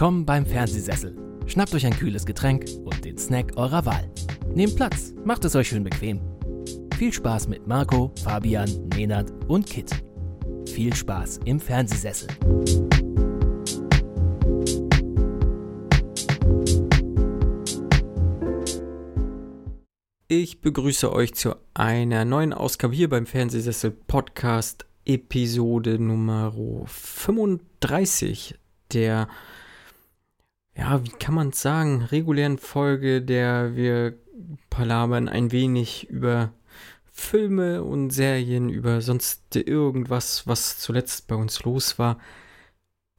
Willkommen beim Fernsehsessel. Schnappt euch ein kühles Getränk und den Snack eurer Wahl. Nehmt Platz, macht es euch schön bequem. Viel Spaß mit Marco, Fabian, Nenad und Kit. Viel Spaß im Fernsehsessel. Ich begrüße euch zu einer neuen Ausgabe hier beim Fernsehsessel Podcast Episode Nummer 35 der, ja, wie kann man es sagen, regulären Folge, der wir palabern ein wenig über Filme und Serien, über sonst irgendwas, was zuletzt bei uns los war.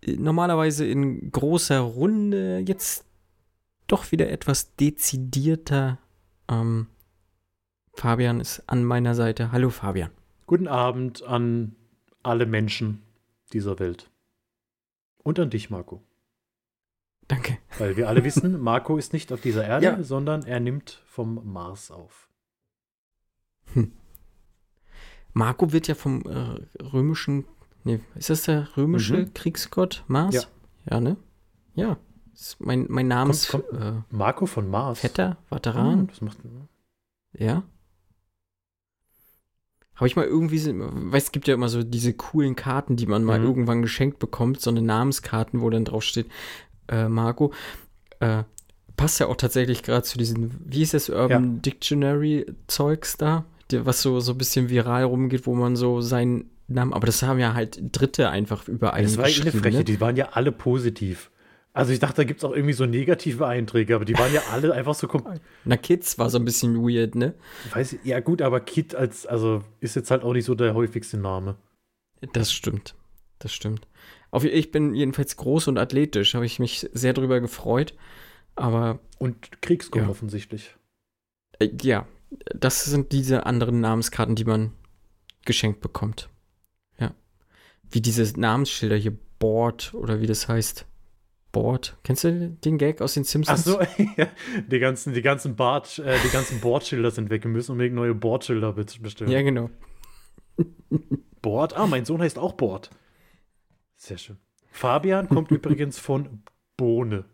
Normalerweise in großer Runde, jetzt doch wieder etwas dezidierter. Ähm, Fabian ist an meiner Seite. Hallo Fabian. Guten Abend an alle Menschen dieser Welt. Und an dich, Marco. Danke. Weil wir alle wissen, Marco ist nicht auf dieser Erde, Ja. sondern er nimmt vom Mars auf. Hm. Marco wird ja vom äh, römischen, nee, ist das der römische Mhm. Kriegsgott Mars? Ja. Ja, ne? Ja. Ist mein, mein Kommt- kommt- äh, Marco von Mars. Vetter, Ah, Veteran, das macht, ja. Habe ich mal irgendwie, weiß, es gibt ja immer so diese coolen Karten, die man mal Mhm. irgendwann geschenkt bekommt, so eine Namenskarten, wo dann drauf steht, äh, Marco, äh, passt ja auch tatsächlich gerade zu diesen, wie ist das, Urban Dictionary Zeugs da, die, was so, so ein bisschen viral rumgeht, wo man so seinen Namen, aber das haben ja halt Dritte einfach überall das war eh eine Freche, ne? die waren ja alle positiv. Also ich dachte, da gibt es auch irgendwie so negative Einträge, aber die waren ja alle einfach so kom Na, Kids war so ein bisschen weird, ne? Ich weiß, ja gut, aber Kid als, also ist jetzt halt auch nicht so der häufigste Name. Das stimmt. Das stimmt. Auf, ich bin jedenfalls groß und athletisch, habe ich mich sehr drüber gefreut. Aber Und Kriegsgott Ja. offensichtlich. äh, ja, das sind diese anderen Namenskarten, die man geschenkt bekommt. Ja. Wie diese Namensschilder hier, Board oder wie das heißt. Board. Kennst du den Gag aus den Ach Simpsons? so, ja, die ganzen, die ganzen Bart, äh, die ganzen Bordschilder sind weg. Wir müssen unbedingt neue Bordschilder be- bestellen. Ja, genau. Bord? Ah, mein Sohn heißt auch Bord. Sehr schön. Fabian kommt übrigens von Bohne.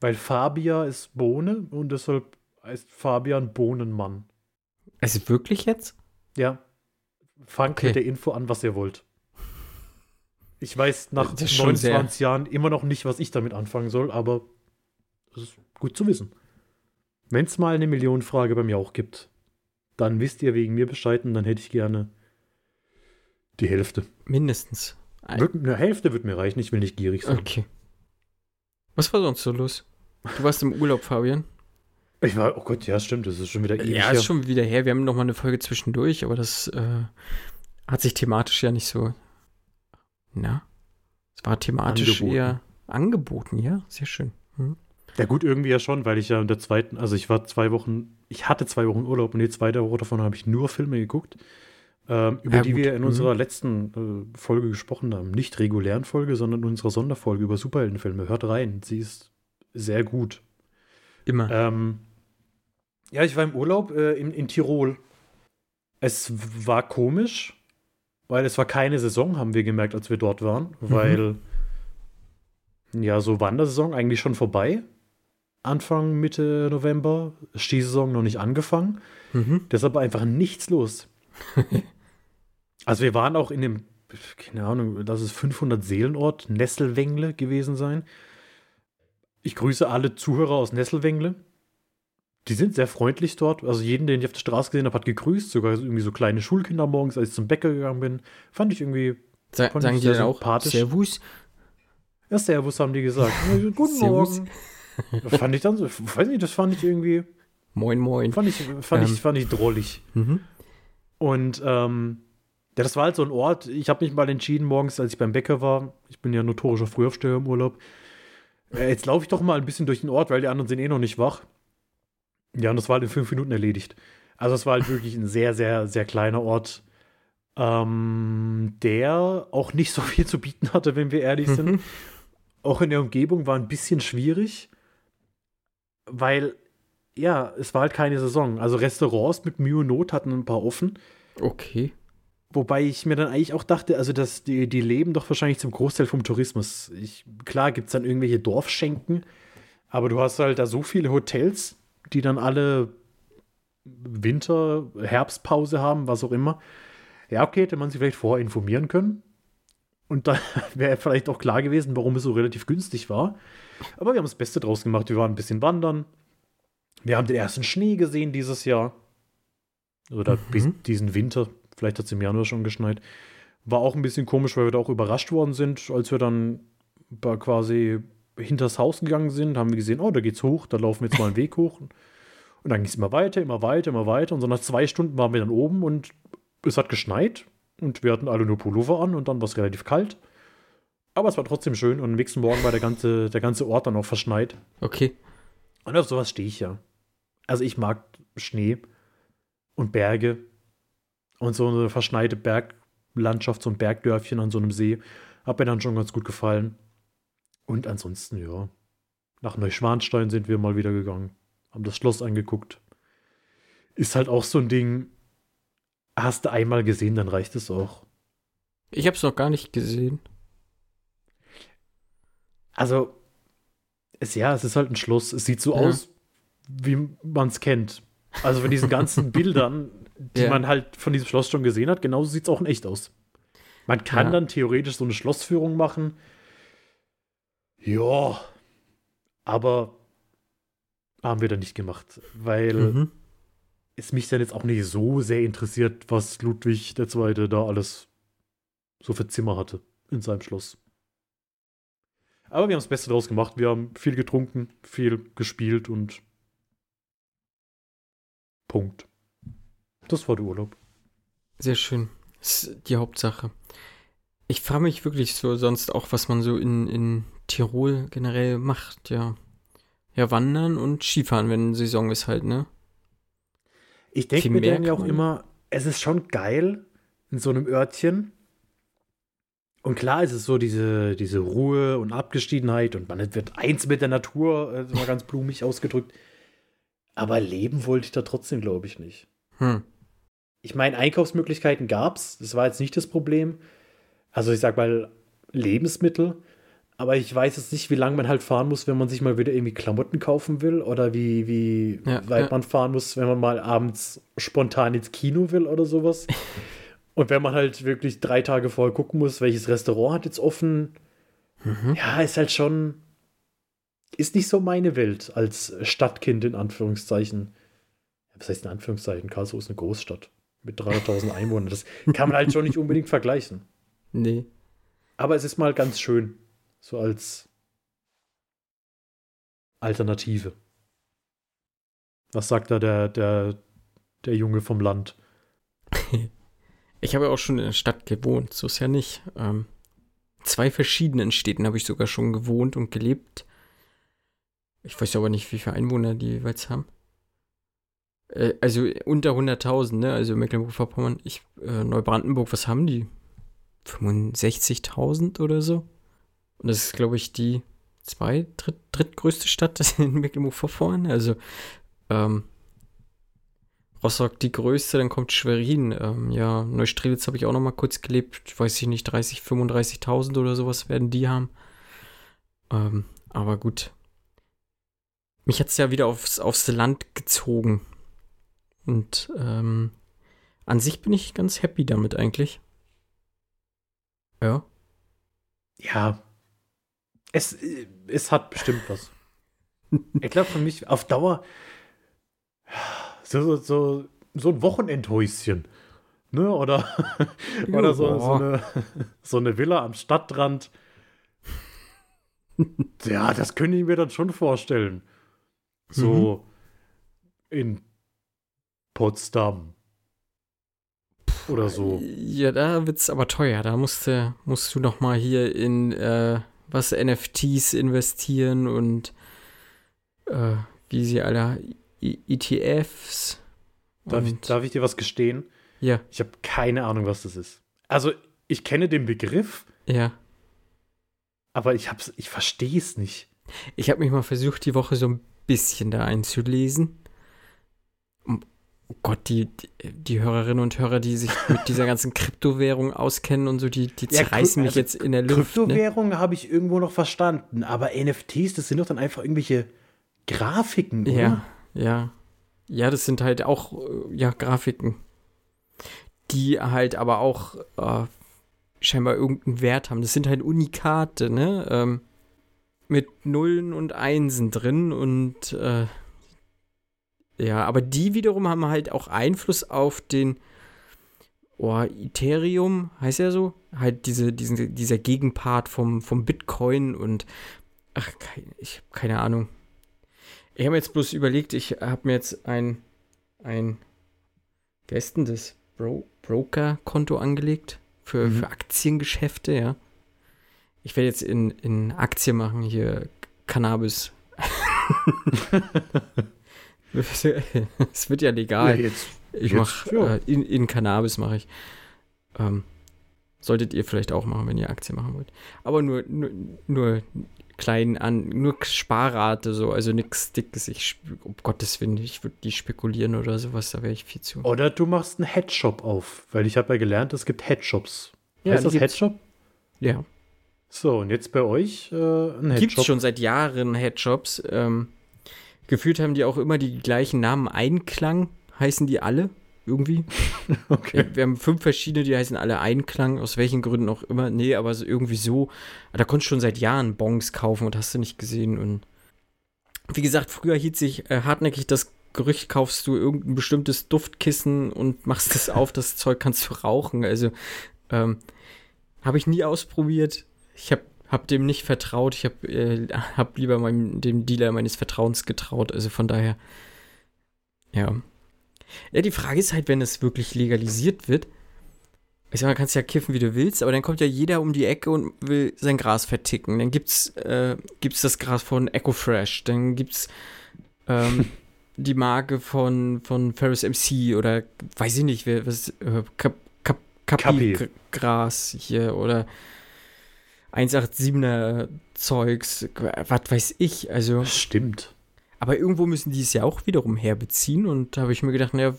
Weil Fabia ist Bohne und deshalb heißt Fabian Bohnenmann. Also wirklich jetzt? Ja. Fangt Okay. mit der Info an, was ihr wollt. Ich weiß nach Das ist schon sehr- 29 Jahren immer noch nicht, was ich damit anfangen soll, aber das ist gut zu wissen. Wenn es mal eine Millionenfrage bei mir auch gibt, dann wisst ihr wegen mir Bescheid und dann hätte ich gerne die Hälfte. Mindestens. Wird, eine Hälfte wird mir reichen, ich will nicht gierig sein. Okay. Was war sonst so los? Du warst im Urlaub, Fabian? Ich war, oh Gott, ja, stimmt, das ist schon wieder ewig Ja, ist schon wieder her. Wir haben noch mal eine Folge zwischendurch, aber das äh, hat sich thematisch ja nicht so. Na? Es war thematisch Angeboten. eher angeboten, ja? Sehr schön. Hm. Ja, gut, irgendwie ja schon, weil ich ja in der zweiten, also ich war zwei Wochen, ich hatte zwei Wochen Urlaub und die zweite Woche davon habe ich nur Filme geguckt, ähm, über Ja, die gut. wir in Mhm. unserer letzten äh, Folge gesprochen haben. Nicht regulären Folge, sondern in unserer Sonderfolge über Superheldenfilme. Hört rein, sie ist sehr gut. Immer. Ähm, ja, ich war im Urlaub äh, in, in Tirol. Es war komisch, weil es war keine Saison, haben wir gemerkt, als wir dort waren, weil ja, so Wandersaison eigentlich schon vorbei. Anfang, Mitte November, Skisaison noch nicht angefangen. Mhm. Deshalb einfach nichts los. also wir waren auch in dem, keine Ahnung, das ist 500 Seelenort, Nesselwengle gewesen sein. Ich grüße alle Zuhörer aus Nesselwengle. Die sind sehr freundlich dort. Also jeden, den ich auf der Straße gesehen habe, hat gegrüßt. Sogar irgendwie so kleine Schulkinder morgens, als ich zum Bäcker gegangen bin. Fand ich irgendwie, Sa fand sagen ich die sehr dann auch sympathisch. Servus? ja, Servus haben die gesagt. Guten. Morgen. fand ich dann so, weiß nicht, das fand ich irgendwie, Moin, moin. fand ich, fand Ähm. ich, fand ich drollig. Mhm. Und ähm, ja, das war halt so ein Ort. Ich habe mich mal entschieden, morgens, als ich beim Bäcker war, ich bin ja notorischer Frühaufsteher im Urlaub, äh, jetzt laufe ich doch mal ein bisschen durch den Ort, weil die anderen sind eh noch nicht wach. Ja, und das war halt in fünf Minuten erledigt. Also es war halt wirklich ein sehr, sehr, sehr kleiner Ort, ähm, der auch nicht so viel zu bieten hatte, wenn wir ehrlich sind. Mhm. Auch in der Umgebung war ein bisschen schwierig, weil, ja, es war halt keine Saison. Also Restaurants mit Mühe und Not hatten ein paar offen. Okay. Wobei ich mir dann eigentlich auch dachte, also dass die, die leben doch wahrscheinlich zum Großteil vom Tourismus. Ich, klar gibt es dann irgendwelche Dorfschenken, aber du hast halt da so viele Hotels, die dann alle Winter, Herbstpause haben, was auch immer. Ja, okay, hätte man sich vielleicht vorher informieren können. Und da wäre vielleicht auch klar gewesen, warum es so relativ günstig war. Aber wir haben das Beste draus gemacht. Wir waren ein bisschen wandern. Wir haben den ersten Schnee gesehen dieses Jahr. Oder mhm. bis diesen Winter. Vielleicht hat es im Januar schon geschneit. War auch ein bisschen komisch, weil wir da auch überrascht worden sind, als wir dann quasi hinters Haus gegangen sind, haben wir gesehen, oh, da geht's hoch, da laufen wir jetzt mal einen Weg hoch. Und dann ging es immer weiter, immer weiter, immer weiter. Und so nach zwei Stunden waren wir dann oben und es hat geschneit und wir hatten alle nur Pullover an und dann war es relativ kalt. Aber es war trotzdem schön und am nächsten Morgen war der ganze, der ganze Ort dann auch verschneit. Okay. Und auf sowas stehe ich ja. Also ich mag Schnee und Berge und so eine verschneite Berglandschaft, so ein Bergdörfchen an so einem See. Hat mir dann schon ganz gut gefallen. Und ansonsten, ja. Nach Neuschwanstein sind wir mal wieder gegangen. Haben das Schloss angeguckt. Ist halt auch so ein Ding. Hast du einmal gesehen, dann reicht es auch. Ich habe es noch gar nicht gesehen. Also, es, ja, es ist halt ein Schloss. Es sieht so ja. aus, wie man es kennt. Also von diesen ganzen Bildern, die ja. man halt von diesem Schloss schon gesehen hat, genauso sieht es auch in echt aus. Man kann ja. dann theoretisch so eine Schlossführung machen. Ja, aber haben wir dann nicht gemacht, weil mhm. es mich dann jetzt auch nicht so sehr interessiert, was Ludwig II. da alles so für Zimmer hatte in seinem Schloss. Aber wir haben das Beste draus gemacht. Wir haben viel getrunken, viel gespielt und Punkt. Das war der Urlaub. Sehr schön. Das ist die Hauptsache. Ich frage mich wirklich so sonst auch, was man so in, in Tirol generell macht, ja. Ja, wandern und Skifahren, wenn Saison ist halt, ne? Ich denke mir dann ja auch immer, es ist schon geil in so einem Örtchen. Und klar ist es so diese, diese Ruhe und Abgeschiedenheit und man wird eins mit der Natur, äh, mal ganz blumig ausgedrückt. Aber leben wollte ich da trotzdem, glaube ich, nicht. Hm. Ich meine, Einkaufsmöglichkeiten gab es, das war jetzt nicht das Problem. Also ich sag mal, Lebensmittel. Aber ich weiß jetzt nicht, wie lange man halt fahren muss, wenn man sich mal wieder irgendwie Klamotten kaufen will oder wie, wie ja, weit ja. man fahren muss, wenn man mal abends spontan ins Kino will oder sowas. Und wenn man halt wirklich drei Tage vorher gucken muss, welches Restaurant hat jetzt offen, mhm. ja, ist halt schon, ist nicht so meine Welt als Stadtkind in Anführungszeichen. Was heißt in Anführungszeichen? Karlsruhe ist eine Großstadt mit 300.000 Einwohnern. Das kann man halt schon nicht unbedingt vergleichen. Nee. Aber es ist mal ganz schön. So als Alternative. Was sagt da der, der, der Junge vom Land? Ich habe ja auch schon in der Stadt gewohnt, so ist ja nicht. Ähm, zwei verschiedenen Städten habe ich sogar schon gewohnt und gelebt. Ich weiß aber nicht, wie viele Einwohner die jeweils haben. Äh, also unter 100.000, ne? Also Mecklenburg-Vorpommern. Ich, äh, Neubrandenburg, was haben die? 65.000 oder so? Und das ist, glaube ich, die zwei, dritt, drittgrößte Stadt in Mecklenburg-Vorpommern. Also, ähm, Rostock die größte, dann kommt Schwerin. Ähm, ja, Neustrelitz habe ich auch noch mal kurz gelebt. Weiß ich nicht, 30, 35.000 oder sowas werden die haben. Ähm, aber gut. Mich hat es ja wieder aufs, aufs Land gezogen. Und ähm, an sich bin ich ganz happy damit eigentlich. Ja. Ja, es, es hat bestimmt was. ich glaube, für mich auf Dauer so, so, so, so ein Wochenendhäuschen. Ne? Oder, oder so, so, eine, so eine Villa am Stadtrand. ja, das könnte ich mir dann schon vorstellen. So mhm. in Potsdam. Oder so. Ja, da wird es aber teuer. Da musst du, musst du noch mal hier in äh, was NFTs investieren und äh, wie sie alle ETFs. Darf ich, darf ich dir was gestehen? Ja. Ich habe keine Ahnung, was das ist. Also, ich kenne den Begriff. Ja. Aber ich, ich verstehe es nicht. Ich habe mich mal versucht, die Woche so ein bisschen da einzulesen. Oh Gott, die, die, Hörerinnen und Hörer, die sich mit dieser ganzen Kryptowährung auskennen und so, die, die Ja, zerreißen mich also jetzt in der Luft. Ne? Kryptowährungen habe ich irgendwo noch verstanden, aber NFTs, das sind doch dann einfach irgendwelche Grafiken, oder? Ja, ja. Ja, das sind halt auch, äh, ja, Grafiken. Die halt aber auch äh, scheinbar irgendeinen Wert haben. Das sind halt Unikate, ne? Ähm, mit Nullen und Einsen drin und äh, ja, aber die wiederum haben halt auch Einfluss auf den oh, Ethereum, heißt ja so? Halt diese, diesen, dieser Gegenpart vom, vom Bitcoin und ach, ich habe keine Ahnung. Ich habe jetzt bloß überlegt, ich habe mir jetzt ein, ein, wer ist denn das? Bro Broker-Konto angelegt für, Mhm. für Aktiengeschäfte, ja. Ich werde jetzt in, in Aktien machen, hier Cannabis. Es wird ja legal. Ja, jetzt. Ich mache ja. äh, in, in Cannabis mache ich. Ähm, solltet ihr vielleicht auch machen, wenn ihr Aktien machen wollt. Aber nur, nur, nur klein an, nur Sparrate so, also nichts Dickes. Ich, um Gottes Willen, ich würde die spekulieren oder sowas, da wäre ich viel zu. Oder du machst einen Headshop auf, weil ich habe ja gelernt, es gibt Headshops. Ja, heißt das gibt's. Headshop? Ja. So, und jetzt bei euch äh, ein Gibt Headshop. es schon seit Jahren Headshops. Ähm, gefühlt haben die auch immer die gleichen Namen. Einklang heißen die alle irgendwie. Okay. Wir haben fünf verschiedene, die heißen alle Einklang, aus welchen Gründen auch immer. Nee, aber so irgendwie so. Da konntest du schon seit Jahren Bongs kaufen und hast du nicht gesehen. Und wie gesagt, früher hielt sich äh, hartnäckig das Gerücht, kaufst du irgendein bestimmtes Duftkissen und machst es auf, das Zeug kannst du rauchen. Also ähm, habe ich nie ausprobiert. Ich habe hab dem nicht vertraut. Ich habe äh, hab lieber meinem, dem Dealer meines Vertrauens getraut. Also von daher, ja. Ja, die Frage ist halt, wenn es wirklich legalisiert wird, ich sag mal, kannst ja kiffen, wie du willst, aber dann kommt ja jeder um die Ecke und will sein Gras verticken. Dann gibt's, äh, gibt's das Gras von Ecofresh, dann gibt's ähm, die Marke von, von Ferris MC oder weiß ich nicht, wer, was, äh, Kap, Kap, Kapi, Kapi. Gras hier oder 187er Zeugs, was weiß ich, also. Stimmt. Aber irgendwo müssen die es ja auch wiederum herbeziehen. Und da habe ich mir gedacht, naja,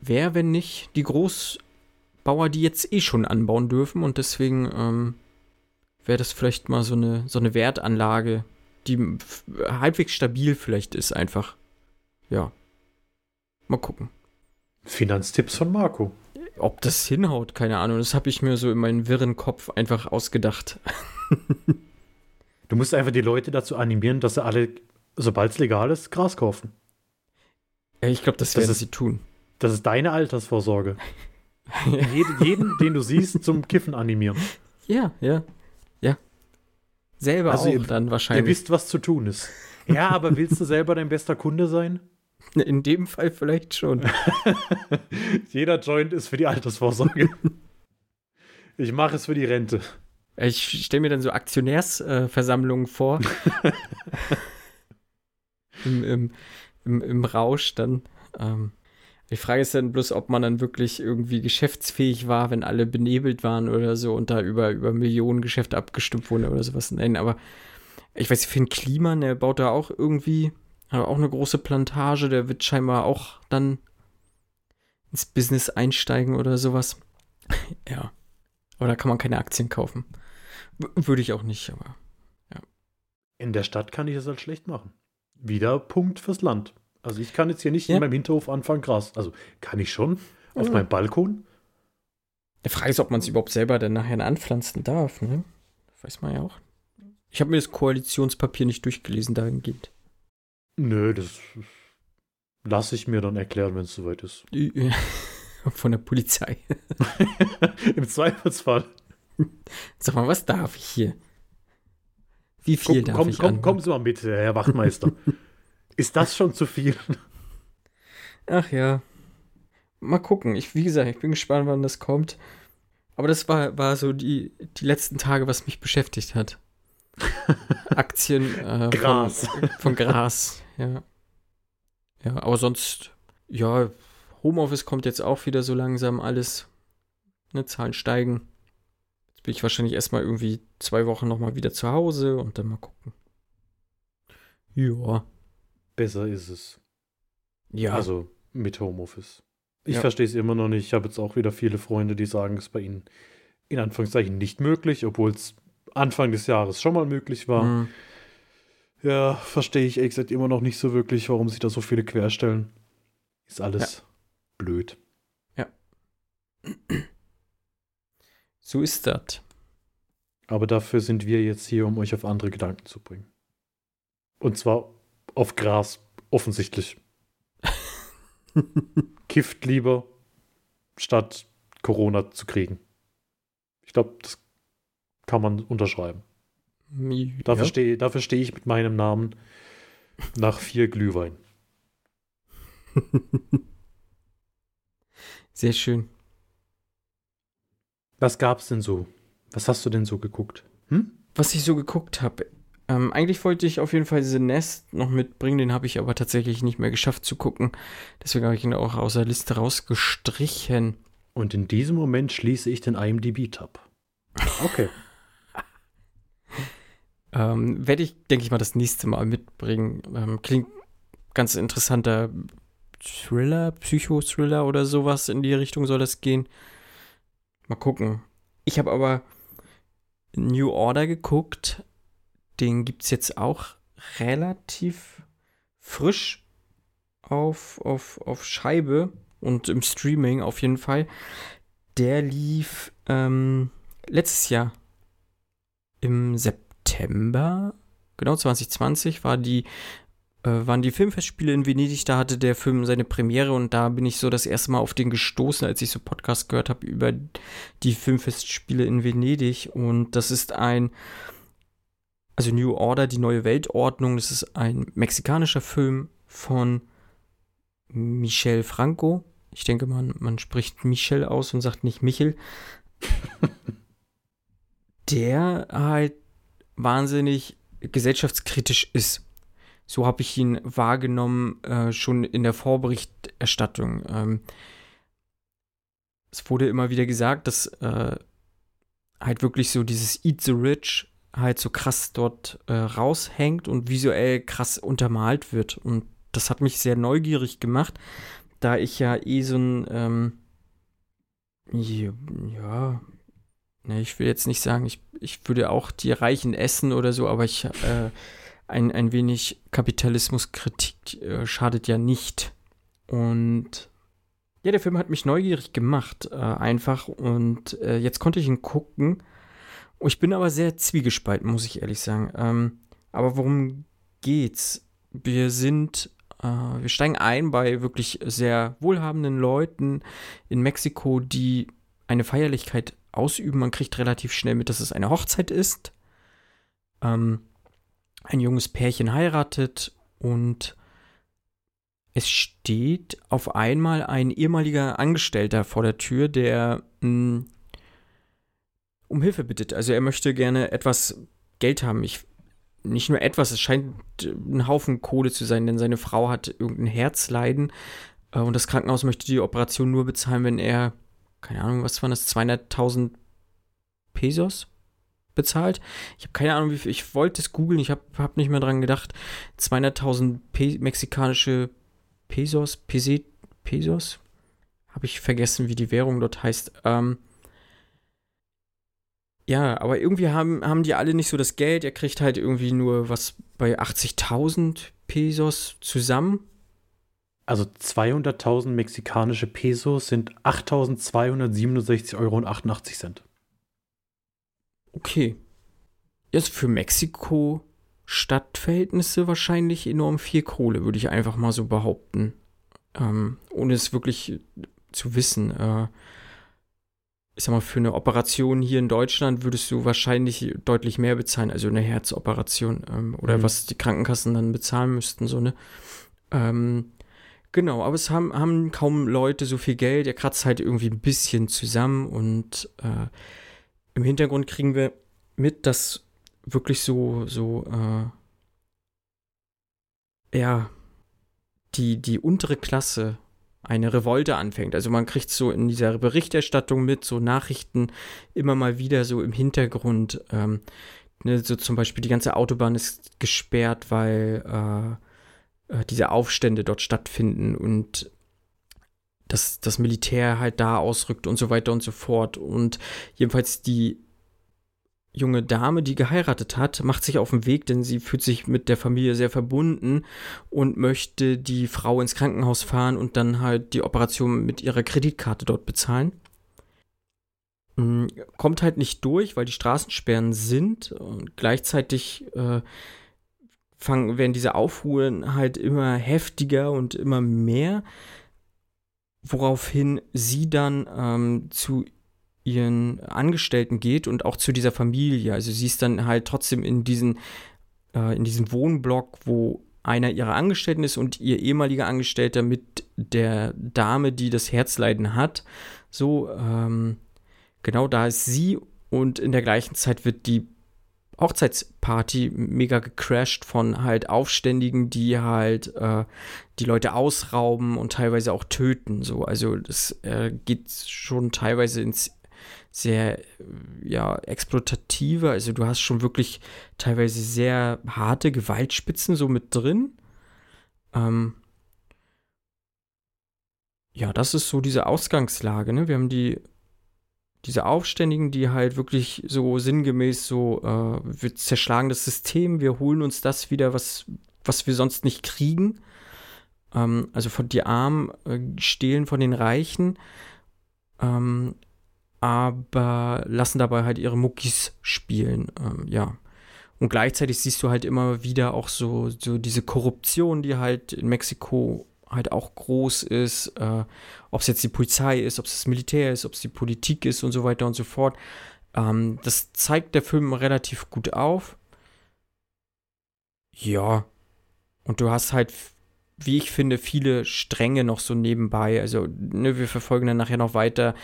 wer, wenn nicht die Großbauer, die jetzt eh schon anbauen dürfen. Und deswegen ähm, wäre das vielleicht mal so eine, so eine Wertanlage, die halbwegs stabil vielleicht ist, einfach. Ja. Mal gucken. Finanztipps von Marco. Ob das hinhaut, keine Ahnung. Das habe ich mir so in meinen wirren Kopf einfach ausgedacht. Du musst einfach die Leute dazu animieren, dass sie alle, sobald es legal ist, Gras kaufen. Ich glaube, das Das werden ist- sie tun. Das ist deine Altersvorsorge. jeden, jeden, den du siehst, zum Kiffen animieren. Ja, ja. Ja. Selber Also auch ihr- dann Ihr wahrscheinlich. wisst, was zu tun ist. Ja, aber willst du selber dein bester Kunde sein? In dem Fall vielleicht schon. Jeder Joint ist für die Altersvorsorge. Ich mache es für die Rente. Ich stelle mir dann so Aktionärsversammlungen äh, vor. Im, im, im, Im Rausch dann. Ähm, die Frage ist dann bloß, ob man dann wirklich irgendwie geschäftsfähig war, wenn alle benebelt waren oder so und da über, über Millionen Geschäfte abgestimmt wurden oder sowas. Nein, aber ich weiß, Finn Kliman, der baut da auch irgendwie, hat auch eine große Plantage, der wird scheinbar auch dann ins Business einsteigen oder sowas. ja. Aber da kann man keine Aktien kaufen. W würde ich auch nicht, aber. In der Stadt kann ich das halt schlecht machen. Wieder Punkt fürs Land. Also ich kann jetzt hier nicht Ja. in meinem Hinterhof anfangen, Gras. Also kann ich schon auf Ja. meinem Balkon. Die Frage ist, ob man es überhaupt selber dann nachher anpflanzen darf, ne? Weiß man ja auch. Ich habe mir das Koalitionspapier nicht durchgelesen dahingehend. Nö, das lasse ich mir dann erklären, wenn es soweit ist. Von der Polizei. Im Zweifelsfall. Sag mal, was darf ich hier? Wie viel Komm, darf komm, ich komm, kommen Sie mal mit, Herr Wachtmeister. ist das schon zu viel? Ach ja. Mal gucken. Ich, wie gesagt, ich bin gespannt, wann das kommt. Aber das war, war so die, die letzten Tage, was mich beschäftigt hat. Aktien äh, Gras. Von, von Gras, ja. Ja, aber sonst, ja, Homeoffice kommt jetzt auch wieder so langsam alles. Ne, Zahlen steigen. Jetzt bin ich wahrscheinlich erstmal irgendwie zwei Wochen nochmal wieder zu Hause und dann mal gucken. Ja. Besser ist es. Ja. Also mit Homeoffice. Ich Ja. verstehe es immer noch nicht. Ich habe jetzt auch wieder viele Freunde, die sagen, es ist bei ihnen in Anführungszeichen nicht möglich, obwohl es Anfang des Jahres schon mal möglich war. Mhm. Ja, verstehe ich ehrlich gesagt immer noch nicht so wirklich, warum sich da so viele querstellen. Ist alles blöd. So ist das. Aber dafür sind wir jetzt hier, um euch auf andere Gedanken zu bringen. Und zwar auf Gras, offensichtlich. Kifft lieber, statt Corona zu kriegen. Ich glaube, das kann man unterschreiben. Dafür ja. stehe dafür stehe ich mit meinem Namen nach vier Glühwein. Sehr schön. Was gab's denn so? Was hast du denn so geguckt? Hm? Was ich so geguckt habe. Ähm, eigentlich wollte ich auf jeden Fall The Nest noch mitbringen, den habe ich aber tatsächlich nicht mehr geschafft zu gucken. Deswegen habe ich ihn auch aus der Liste rausgestrichen. Und in diesem Moment schließe ich den IMDb-Tab. Okay. Ähm, Werde ich, denke ich mal, das nächste Mal mitbringen. Ähm, klingt ganz interessanter Thriller, Psychothriller oder sowas in die Richtung soll das gehen. Mal gucken. Ich habe aber New Order geguckt. Den gibt es jetzt auch relativ frisch auf, auf, auf Scheibe und im Streaming auf jeden Fall. Der lief ähm, letztes Jahr im September, genau 2020, war die, äh, waren die Filmfestspiele in Venedig. Da hatte der Film seine Premiere und da bin ich so das erste Mal auf den gestoßen, als ich so Podcast gehört habe über die Filmfestspiele in Venedig. Und das ist ein, also New Order, die neue Weltordnung. Das ist ein mexikanischer Film von Michel Franco. Ich denke, man, man spricht Michel aus und sagt nicht Michel. der halt wahnsinnig gesellschaftskritisch ist. So habe ich ihn wahrgenommen, äh, schon in der Vorberichterstattung. Ähm, es wurde immer wieder gesagt, dass äh, halt wirklich so dieses Eat the Rich halt so krass dort äh, raushängt und visuell krass untermalt wird. Und das hat mich sehr neugierig gemacht, da ich ja eh so ein, ähm, ja, ne, ich will jetzt nicht sagen, ich, ich würde auch die Reichen essen oder so, aber ich, äh, ein, ein wenig Kapitalismuskritik äh, schadet ja nicht. Und ja, der Film hat mich neugierig gemacht, äh, einfach. Und äh, jetzt konnte ich ihn gucken. Ich bin aber sehr zwiegespalten, muss ich ehrlich sagen. Ähm, aber worum geht's? Wir sind, äh, wir steigen ein bei wirklich sehr wohlhabenden Leuten in Mexiko, die eine Feierlichkeit ausüben. Man kriegt relativ schnell mit, dass es eine Hochzeit ist. Ähm, ein junges Pärchen heiratet und es steht auf einmal ein ehemaliger Angestellter vor der Tür, der mh, um Hilfe bittet. Also er möchte gerne etwas Geld haben. Ich, nicht nur etwas, es scheint ein Haufen Kohle zu sein, denn seine Frau hat irgendein Herzleiden äh, und das Krankenhaus möchte die Operation nur bezahlen, wenn er, keine Ahnung, was waren das, 200.000 Pesos bezahlt. Ich habe keine Ahnung, wie viel. Ich wollte es googeln, ich habe hab nicht mehr dran gedacht. 200.000 Pe mexikanische Pesos, Pese Pesos? Habe ich vergessen, wie die Währung dort heißt. Ähm, ja, aber irgendwie haben, haben die alle nicht so das Geld. Er kriegt halt irgendwie nur was bei 80.000 Pesos zusammen. Also 200.000 mexikanische Pesos sind 8.267,88 Euro. Okay. Jetzt für Mexiko Stadtverhältnisse wahrscheinlich enorm viel Kohle, würde ich einfach mal so behaupten. Ähm, ohne es wirklich zu wissen. Äh, ich sag mal, für eine Operation hier in Deutschland würdest du wahrscheinlich deutlich mehr bezahlen, also eine Herzoperation ähm, oder Mhm. was die Krankenkassen dann bezahlen müssten, so ne. Ähm, genau, aber es haben, haben kaum Leute so viel Geld. Er kratzt halt irgendwie ein bisschen zusammen und äh, im Hintergrund kriegen wir mit, dass wirklich so, so, äh, ja, die, die untere Klasse eine Revolte anfängt. Also man kriegt so in dieser Berichterstattung mit, so Nachrichten immer mal wieder so im Hintergrund. Ähm, ne, so zum Beispiel die ganze Autobahn ist gesperrt, weil äh, äh, diese Aufstände dort stattfinden und dass das Militär halt da ausrückt und so weiter und so fort. Und jedenfalls die junge Dame, die geheiratet hat, macht sich auf den Weg, denn sie fühlt sich mit der Familie sehr verbunden und möchte die Frau ins Krankenhaus fahren und dann halt die Operation mit ihrer Kreditkarte dort bezahlen. Mm, kommt halt nicht durch, weil die Straßensperren sind und gleichzeitig äh, fangen, werden diese Aufruhen halt immer heftiger und immer mehr, woraufhin sie dann ähm, zu ihren Angestellten geht und auch zu dieser Familie. Also sie ist dann halt trotzdem in diesen, äh, in diesem Wohnblock, wo einer ihrer Angestellten ist und ihr ehemaliger Angestellter mit der Dame, die das Herzleiden hat. So, ähm, genau da ist sie und in der gleichen Zeit wird die Hochzeitsparty mega gecrashed von halt Aufständigen, die halt äh, die Leute ausrauben und teilweise auch töten. So, also das äh, geht schon teilweise ins sehr ja exploitative. Also du hast schon wirklich teilweise sehr harte Gewaltspitzen so mit drin. Ähm, ja, das ist so diese Ausgangslage. Ne? Wir haben die diese Aufständigen, die halt wirklich so sinngemäß so, äh, wir zerschlagen das System, wir holen uns das wieder, was, was wir sonst nicht kriegen. Ähm, also von die Armen äh, stehlen von den Reichen, ähm, aber lassen dabei halt ihre Muckis spielen, ähm, ja. Und gleichzeitig siehst du halt immer wieder auch so, so diese Korruption, die halt in Mexiko halt auch groß ist, äh, ob es jetzt die Polizei ist, ob es das Militär ist, ob es die Politik ist und so weiter und so fort. Ähm, das zeigt der Film relativ gut auf. Ja. Und du hast halt, wie ich finde, viele Stränge noch so nebenbei. Also, ne, wir verfolgen dann nachher noch weiter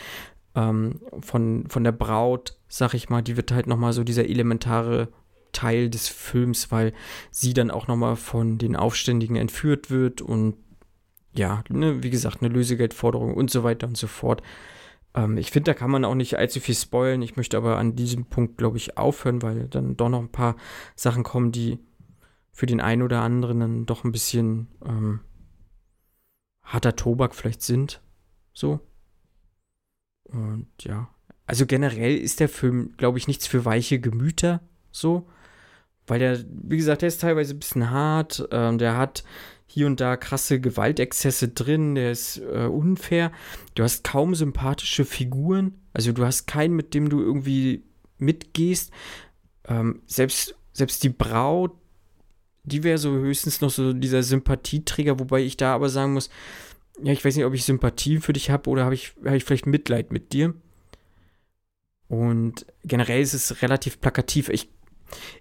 ähm, von, von der Braut, sag ich mal, die wird halt nochmal so dieser elementare Teil des Films, weil sie dann auch nochmal von den Aufständigen entführt wird und ja, ne, wie gesagt, eine Lösegeldforderung und so weiter und so fort. Ähm, ich finde, da kann man auch nicht allzu viel spoilen. Ich möchte aber an diesem Punkt, glaube ich, aufhören, weil dann doch noch ein paar Sachen kommen, die für den einen oder anderen dann doch ein bisschen ähm, harter Tobak vielleicht sind. So. Und ja. Also generell ist der Film, glaube ich, nichts für weiche Gemüter. So. Weil der, wie gesagt, der ist teilweise ein bisschen hart. Ähm, der hat hier und da krasse Gewaltexzesse drin, der ist äh, unfair. Du hast kaum sympathische Figuren, also du hast keinen, mit dem du irgendwie mitgehst. Ähm, selbst, selbst die Braut, die wäre so höchstens noch so dieser Sympathieträger, wobei ich da aber sagen muss, ja, ich weiß nicht, ob ich Sympathie für dich habe oder habe ich, hab ich vielleicht Mitleid mit dir. Und generell ist es relativ plakativ. Ich,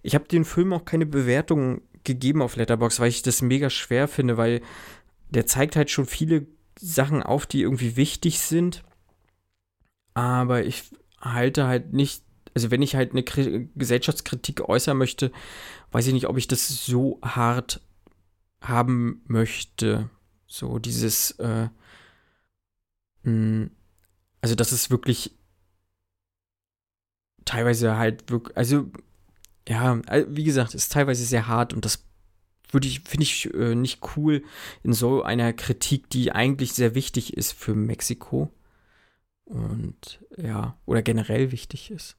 ich habe den Film auch keine Bewertung gegeben auf Letterbox, weil ich das mega schwer finde, weil der zeigt halt schon viele Sachen auf, die irgendwie wichtig sind. Aber ich halte halt nicht, also wenn ich halt eine Kri Gesellschaftskritik äußern möchte, weiß ich nicht, ob ich das so hart haben möchte. So dieses, äh, mh, hm, also das ist wirklich teilweise halt wirklich, also ja, wie gesagt, ist teilweise sehr hart und das würde ich, finde ich äh, nicht cool in so einer Kritik, die eigentlich sehr wichtig ist für Mexiko. Und ja, oder generell wichtig ist.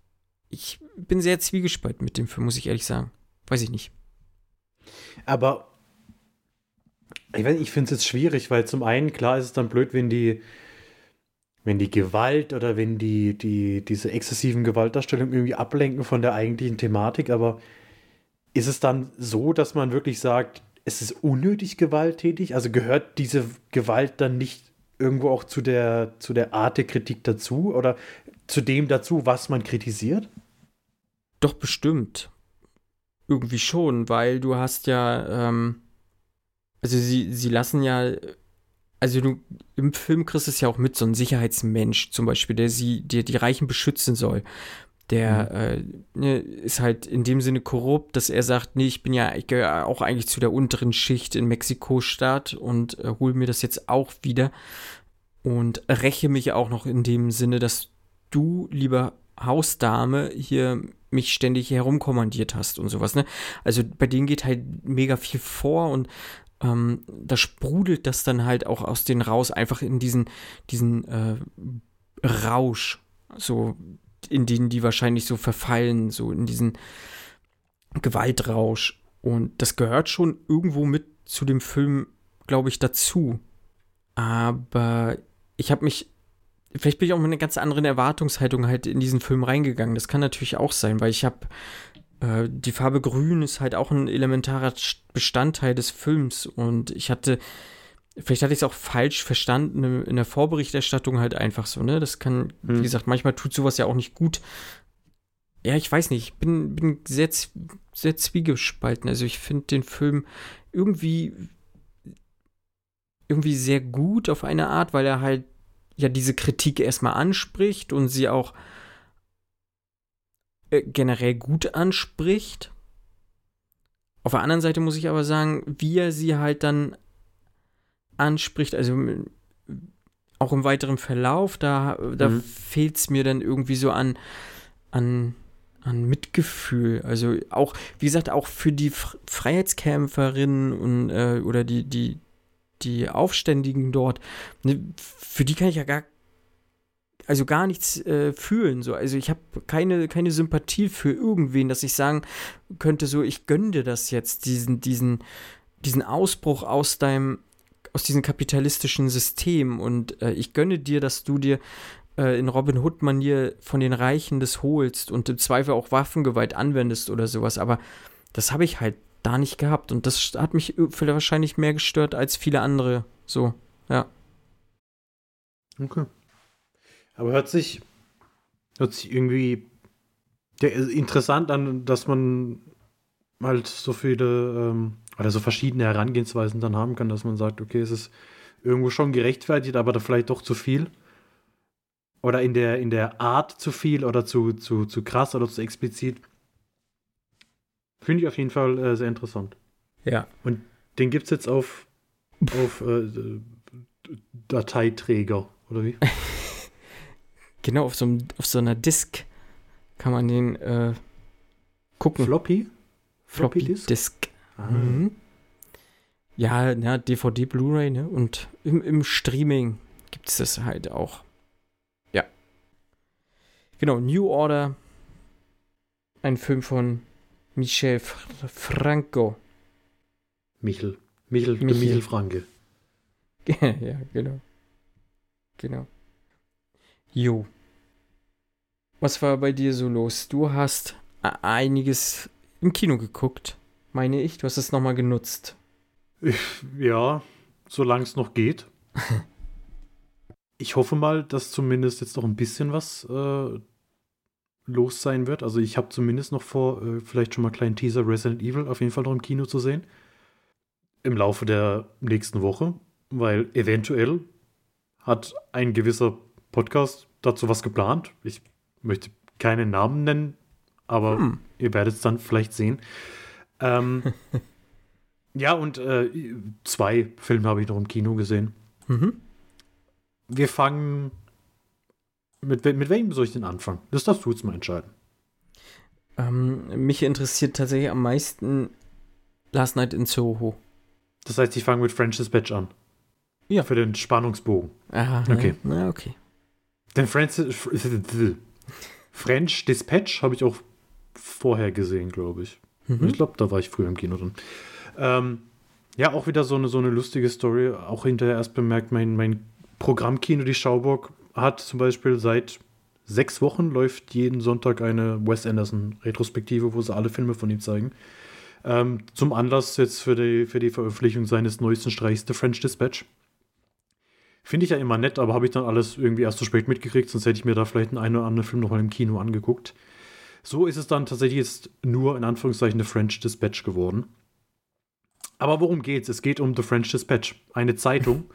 Ich bin sehr zwiegespalten mit dem Film, muss ich ehrlich sagen. Weiß ich nicht. Aber ich, ich finde es jetzt schwierig, weil zum einen, klar ist es dann blöd, wenn die, wenn die Gewalt oder wenn die, die, diese exzessiven Gewaltdarstellungen irgendwie ablenken von der eigentlichen Thematik, aber ist es dann so, dass man wirklich sagt, es ist unnötig gewalttätig? Also gehört diese Gewalt dann nicht irgendwo auch zu der, zu der Art der Kritik dazu oder zu dem dazu, was man kritisiert? Doch bestimmt. Irgendwie schon, weil du hast ja, ähm, also sie, sie lassen ja also du im Film kriegst es ja auch mit, so ein Sicherheitsmensch zum Beispiel, der sie, der die Reichen beschützen soll. Der mhm. äh, ne, ist halt in dem Sinne korrupt, dass er sagt, nee, ich bin ja, ich gehöre auch eigentlich zu der unteren Schicht in Mexiko-Stadt und äh, hole mir das jetzt auch wieder und räche mich auch noch in dem Sinne, dass du, lieber Hausdame, hier mich ständig herumkommandiert hast und sowas, ne? Also bei denen geht halt mega viel vor und ähm, da sprudelt das dann halt auch aus denen raus, einfach in diesen, diesen äh, Rausch, so in den die wahrscheinlich so verfallen, so in diesen Gewaltrausch. Und das gehört schon irgendwo mit zu dem Film, glaube ich, dazu. Aber ich habe mich, vielleicht bin ich auch mit einer ganz anderen Erwartungshaltung halt in diesen Film reingegangen. Das kann natürlich auch sein, weil ich habe die Farbe Grün ist halt auch ein elementarer Bestandteil des Films und ich hatte vielleicht hatte ich es auch falsch verstanden in der Vorberichterstattung halt einfach so, ne? Das kann, hm. wie gesagt, manchmal tut sowas ja auch nicht gut. Ja, ich weiß nicht, ich bin, bin sehr, sehr zwiegespalten. Also ich finde den Film irgendwie irgendwie sehr gut auf eine Art, weil er halt ja diese Kritik erstmal anspricht und sie auch äh, generell gut anspricht. Auf der anderen Seite muss ich aber sagen, wie er sie halt dann anspricht, also auch im weiteren Verlauf, da, da mhm. fehlt es mir dann irgendwie so an, an, an Mitgefühl. Also auch, wie gesagt, auch für die Freiheitskämpferinnen und äh, oder die, die, die Aufständigen dort, ne, für die kann ich ja gar also gar nichts äh, fühlen. So. Also ich habe keine, keine Sympathie für irgendwen, dass ich sagen könnte, so, ich gönne dir das jetzt, diesen, diesen, diesen Ausbruch aus deinem, aus diesem kapitalistischen System und äh, ich gönne dir, dass du dir äh, in Robin Hood-Manier von den Reichen das holst und im Zweifel auch Waffengewalt anwendest oder sowas, aber das habe ich halt da nicht gehabt und das hat mich wahrscheinlich mehr gestört als viele andere. So, ja. Okay. Aber hört sich, hört sich irgendwie interessant an, dass man halt so viele ähm, oder so verschiedene Herangehensweisen dann haben kann, dass man sagt, okay, es ist irgendwo schon gerechtfertigt, aber da vielleicht doch zu viel. Oder in der, in der Art zu viel oder zu, zu, zu krass oder zu explizit. Finde ich auf jeden Fall äh, sehr interessant. Ja. Und den gibt es jetzt auf, auf äh, Dateiträger, oder wie? genau, auf so, auf so einer Disk kann man den äh, gucken. Floppy? Floppy, Floppy Disk. Disk. Ah. Mhm. Ja, ja, DVD, Blu-ray, ne? Und im, im Streaming gibt es das halt auch. Ja. Genau, New Order. Ein Film von Michel Franco. Michel. Michel, Michel. Michel Franke. ja, genau. Genau. Jo. Was war bei dir so los? Du hast einiges im Kino geguckt meine ich. Du hast es nochmal genutzt. Ja, solange es noch geht. ich hoffe mal, dass zumindest jetzt noch ein bisschen was äh, los sein wird. Also ich habe zumindest noch vor, äh, vielleicht schon mal einen kleinen Teaser Resident Evil auf jeden Fall noch im Kino zu sehen. Im Laufe der nächsten Woche, weil eventuell hat ein gewisser Podcast dazu was geplant. Ich möchte keinen Namen nennen, aber hm. ihr werdet es dann vielleicht sehen. Ähm, ja, und äh, zwei Filme habe ich noch im Kino gesehen. Mhm. Wir fangen. Mit, mit welchem soll ich denn anfangen? Das darfst du jetzt mal entscheiden. Ähm, mich interessiert tatsächlich am meisten Last Night in Soho. Das heißt, ich fange mit French Dispatch an. Ja. Für den Spannungsbogen. Aha. Okay. Na, okay. Den Francis, French Dispatch habe ich auch vorher gesehen, glaube ich. Mhm. Ich glaube, da war ich früher im Kino drin. Ähm, ja, auch wieder so eine, so eine lustige Story. Auch hinterher erst bemerkt, mein, mein Programmkino, die Schauburg, hat zum Beispiel seit sechs Wochen läuft jeden Sonntag eine Wes Anderson-Retrospektive, wo sie alle Filme von ihm zeigen. Ähm, zum Anlass jetzt für die, für die Veröffentlichung seines neuesten Streichs, The French Dispatch. Finde ich ja immer nett, aber habe ich dann alles irgendwie erst zu spät mitgekriegt, sonst hätte ich mir da vielleicht einen oder anderen Film noch mal im Kino angeguckt. So ist es dann tatsächlich jetzt nur in Anführungszeichen The French Dispatch geworden. Aber worum geht's? Es geht um The French Dispatch, eine Zeitung,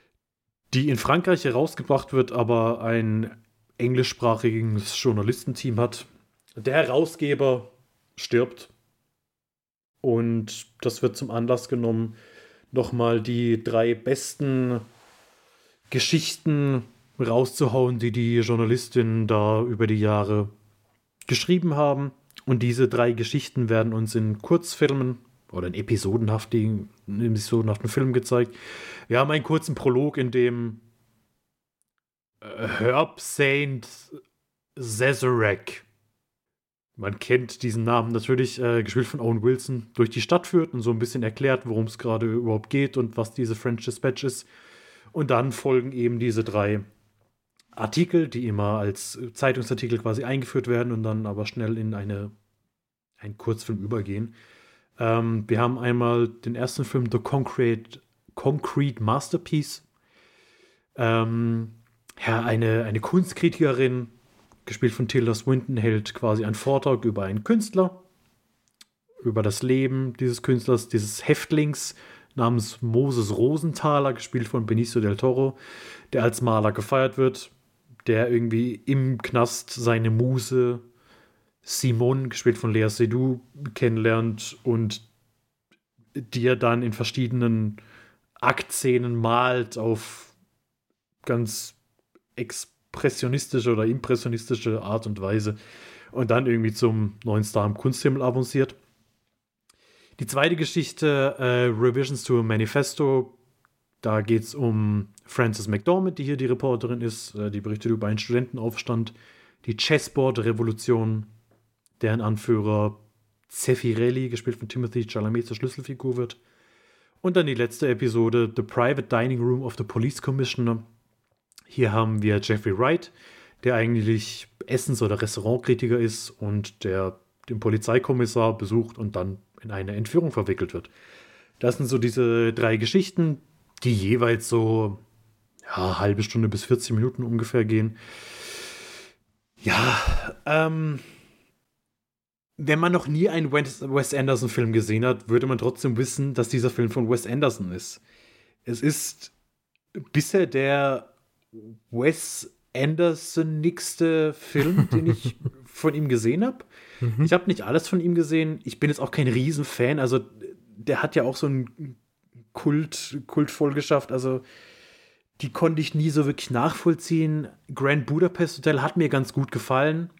die in Frankreich herausgebracht wird, aber ein englischsprachiges Journalistenteam hat. Der Herausgeber stirbt. Und das wird zum Anlass genommen, nochmal die drei besten Geschichten rauszuhauen, die die Journalistin da über die Jahre geschrieben haben. Und diese drei Geschichten werden uns in Kurzfilmen oder in episodenhaften, in episodenhaften Film gezeigt. Wir haben einen kurzen Prolog, in dem äh, Herb Saint Zezorek, man kennt diesen Namen natürlich, äh, gespielt von Owen Wilson, durch die Stadt führt und so ein bisschen erklärt, worum es gerade überhaupt geht und was diese French Dispatch ist. Und dann folgen eben diese drei Artikel, die immer als Zeitungsartikel quasi eingeführt werden und dann aber schnell in eine, einen Kurzfilm übergehen. Ähm, wir haben einmal den ersten Film The Concrete, Concrete Masterpiece. Ähm, ja, eine, eine Kunstkritikerin, gespielt von Tilda Swinton, hält quasi einen Vortrag über einen Künstler, über das Leben dieses Künstlers, dieses Häftlings namens Moses Rosenthaler, gespielt von Benicio del Toro, der als Maler gefeiert wird, der irgendwie im Knast seine Muse Simone, gespielt von Lea Seydoux, kennenlernt und die er dann in verschiedenen Aktszenen malt auf ganz expressionistische oder impressionistische Art und Weise und dann irgendwie zum neuen Star im Kunsthimmel avanciert. Die zweite Geschichte, äh, Revisions to a Manifesto, da geht es um Frances McDormand, die hier die Reporterin ist, äh, die berichtet über einen Studentenaufstand, die Chessboard-Revolution, deren Anführer Zeffirelli, gespielt von Timothy Chalamet, zur Schlüsselfigur wird. Und dann die letzte Episode, The Private Dining Room of the Police Commissioner. Hier haben wir Jeffrey Wright, der eigentlich Essens- oder Restaurantkritiker ist und der den Polizeikommissar besucht und dann in eine Entführung verwickelt wird. Das sind so diese drei Geschichten, die jeweils so ja, halbe Stunde bis 40 Minuten ungefähr gehen. Ja, ähm, wenn man noch nie einen Wes Anderson-Film gesehen hat, würde man trotzdem wissen, dass dieser Film von Wes Anderson ist. Es ist bisher der Wes Anderson-nigste Film, den ich von ihm gesehen habe. Mhm. Ich habe nicht alles von ihm gesehen. Ich bin jetzt auch kein Riesenfan. Also, der hat ja auch so einen Kult, Kult voll geschafft. Also, die konnte ich nie so wirklich nachvollziehen. Grand Budapest Hotel hat mir ganz gut gefallen.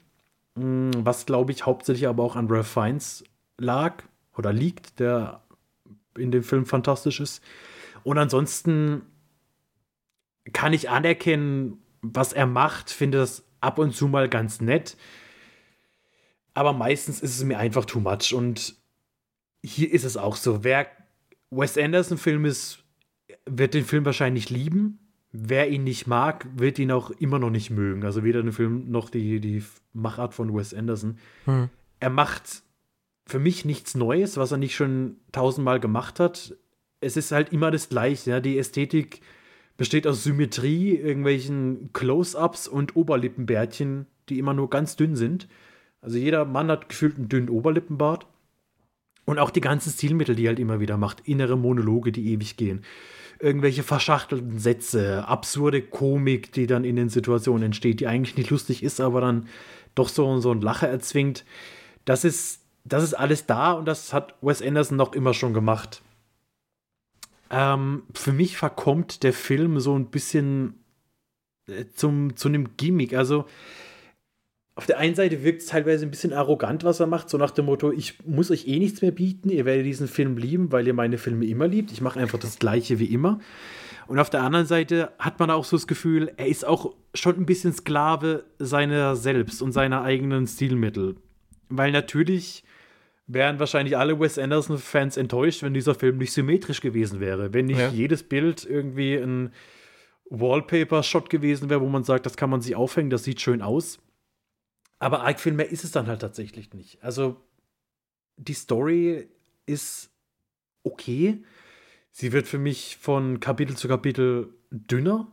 Mm, was glaube ich hauptsächlich aber auch an Ralph Fiennes lag oder liegt, der in dem Film fantastisch ist. Und ansonsten kann ich anerkennen, was er macht, finde das ab und zu mal ganz nett. Aber meistens ist es mir einfach too much. Und hier ist es auch so. Wer Wes Anderson-Film ist, wird den Film wahrscheinlich lieben wer ihn nicht mag, wird ihn auch immer noch nicht mögen. Also weder den Film noch die, die Machart von Wes Anderson. Hm. Er macht für mich nichts Neues, was er nicht schon tausendmal gemacht hat. Es ist halt immer das Gleiche. Ja? Die Ästhetik besteht aus Symmetrie, irgendwelchen Close-ups und Oberlippenbärtchen, die immer nur ganz dünn sind. Also jeder Mann hat gefühlt einen dünnen Oberlippenbart. Und auch die ganzen Stilmittel, die er halt immer wieder macht. Innere Monologe, die ewig gehen irgendwelche verschachtelten Sätze, absurde Komik, die dann in den Situationen entsteht, die eigentlich nicht lustig ist, aber dann doch so, so ein Lacher erzwingt. Das ist, das ist alles da und das hat Wes Anderson noch immer schon gemacht. Ähm, für mich verkommt der Film so ein bisschen äh, zum, zu einem Gimmick. Also, auf der einen Seite wirkt es teilweise ein bisschen arrogant, was er macht, so nach dem Motto, ich muss euch eh nichts mehr bieten, ihr werdet diesen Film lieben, weil ihr meine Filme immer liebt. Ich mache einfach das gleiche wie immer. Und auf der anderen Seite hat man auch so das Gefühl, er ist auch schon ein bisschen Sklave seiner selbst und seiner eigenen Stilmittel. Weil natürlich wären wahrscheinlich alle Wes Anderson-Fans enttäuscht, wenn dieser Film nicht symmetrisch gewesen wäre. Wenn nicht ja. jedes Bild irgendwie ein Wallpaper-Shot gewesen wäre, wo man sagt, das kann man sich aufhängen, das sieht schön aus. Aber arg viel mehr ist es dann halt tatsächlich nicht. Also die Story ist okay. Sie wird für mich von Kapitel zu Kapitel dünner.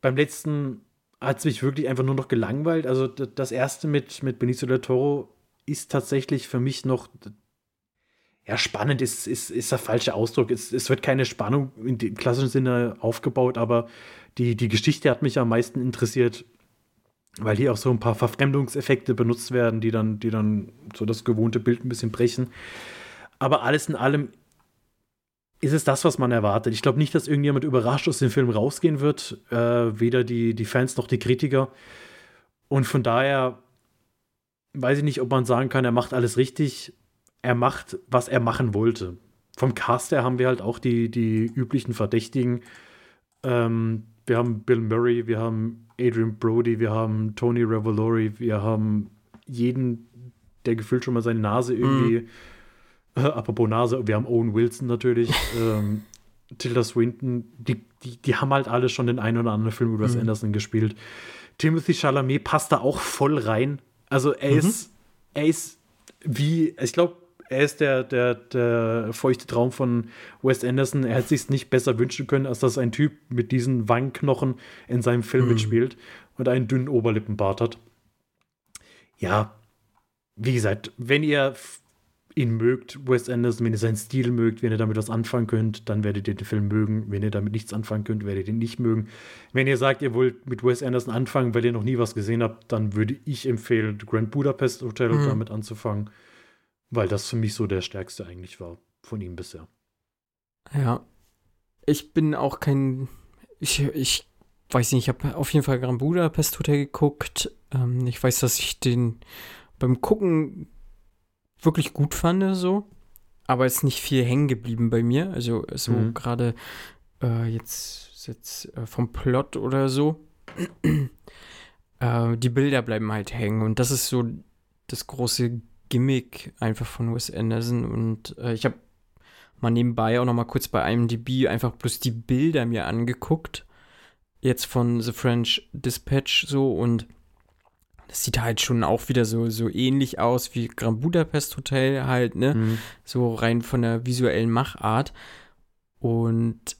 Beim letzten hat es mich wirklich einfach nur noch gelangweilt. Also das erste mit, mit Benicio del Toro ist tatsächlich für mich noch ja, spannend ist, ist, ist der falsche Ausdruck. Es, es wird keine Spannung im klassischen Sinne aufgebaut, aber die, die Geschichte hat mich am meisten interessiert weil hier auch so ein paar Verfremdungseffekte benutzt werden, die dann, die dann so das gewohnte Bild ein bisschen brechen. Aber alles in allem ist es das, was man erwartet. Ich glaube nicht, dass irgendjemand überrascht aus dem Film rausgehen wird, äh, weder die, die Fans noch die Kritiker. Und von daher weiß ich nicht, ob man sagen kann, er macht alles richtig. er macht, was er machen wollte. Vom Cast her haben wir halt auch die, die üblichen Verdächtigen. Ähm, wir haben Bill Murray, wir haben Adrian Brody, wir haben Tony Revolori, wir haben jeden, der gefühlt schon mal seine Nase irgendwie, mm. äh, apropos Nase, wir haben Owen Wilson natürlich, ähm, Tilda Swinton, die, die, die haben halt alle schon den einen oder anderen Film über Wes mm. Anderson gespielt. Timothy Chalamet passt da auch voll rein. Also er mhm. ist, er ist wie, ich glaube, er ist der, der, der feuchte Traum von Wes Anderson. Er hätte sich nicht besser wünschen können, als dass ein Typ mit diesen Wangenknochen in seinem Film mhm. mitspielt und einen dünnen Oberlippenbart hat. Ja, wie gesagt, wenn ihr ihn mögt, Wes Anderson, wenn ihr seinen Stil mögt, wenn ihr damit was anfangen könnt, dann werdet ihr den Film mögen. Wenn ihr damit nichts anfangen könnt, werdet ihr ihn nicht mögen. Wenn ihr sagt, ihr wollt mit Wes Anderson anfangen, weil ihr noch nie was gesehen habt, dann würde ich empfehlen, Grand Budapest Hotel mhm. damit anzufangen. Weil das für mich so der stärkste eigentlich war von ihm bisher. Ja. Ich bin auch kein. Ich, ich weiß nicht, ich habe auf jeden Fall Grand Budapest Hotel geguckt. Ähm, ich weiß, dass ich den beim Gucken wirklich gut fand, so. Aber es ist nicht viel hängen geblieben bei mir. Also, so mhm. gerade äh, jetzt, jetzt äh, vom Plot oder so. äh, die Bilder bleiben halt hängen. Und das ist so das große Gimmick einfach von Wes Anderson und äh, ich habe mal nebenbei auch noch mal kurz bei IMDb einfach bloß die Bilder mir angeguckt, jetzt von The French Dispatch so und das sieht halt schon auch wieder so, so ähnlich aus wie Grand Budapest Hotel halt, ne? Mhm. So rein von der visuellen Machart. Und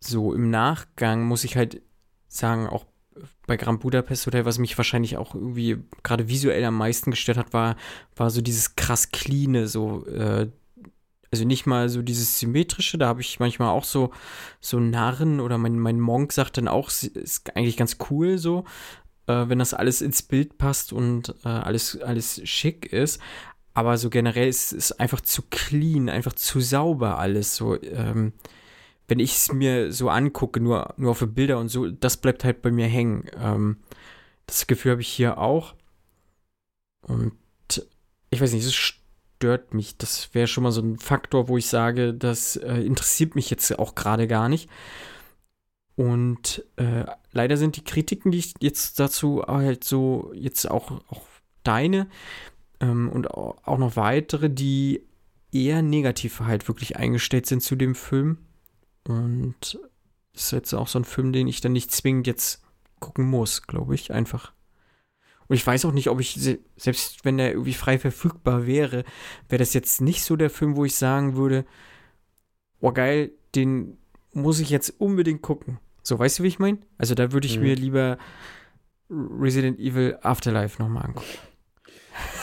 so im Nachgang muss ich halt sagen, auch bei Grand Budapest Hotel, was mich wahrscheinlich auch irgendwie gerade visuell am meisten gestört hat, war, war so dieses krass cleane, so, äh, also nicht mal so dieses symmetrische, da habe ich manchmal auch so, so Narren oder mein, mein Monk sagt dann auch, ist eigentlich ganz cool so, äh, wenn das alles ins Bild passt und äh, alles, alles schick ist. Aber so generell ist es einfach zu clean, einfach zu sauber alles. So, ähm, wenn ich es mir so angucke, nur, nur auf Bilder und so, das bleibt halt bei mir hängen. Ähm, das Gefühl habe ich hier auch. Und ich weiß nicht, es stört mich. Das wäre schon mal so ein Faktor, wo ich sage, das äh, interessiert mich jetzt auch gerade gar nicht. Und äh, leider sind die Kritiken, die ich jetzt dazu halt so, jetzt auch, auch deine ähm, und auch noch weitere, die eher negativ halt wirklich eingestellt sind zu dem Film. Und ist jetzt auch so ein Film, den ich dann nicht zwingend jetzt gucken muss, glaube ich, einfach. Und ich weiß auch nicht, ob ich, selbst wenn der irgendwie frei verfügbar wäre, wäre das jetzt nicht so der Film, wo ich sagen würde, oh geil, den muss ich jetzt unbedingt gucken. So, weißt du, wie ich meine? Also da würde ich mhm. mir lieber Resident Evil Afterlife nochmal angucken.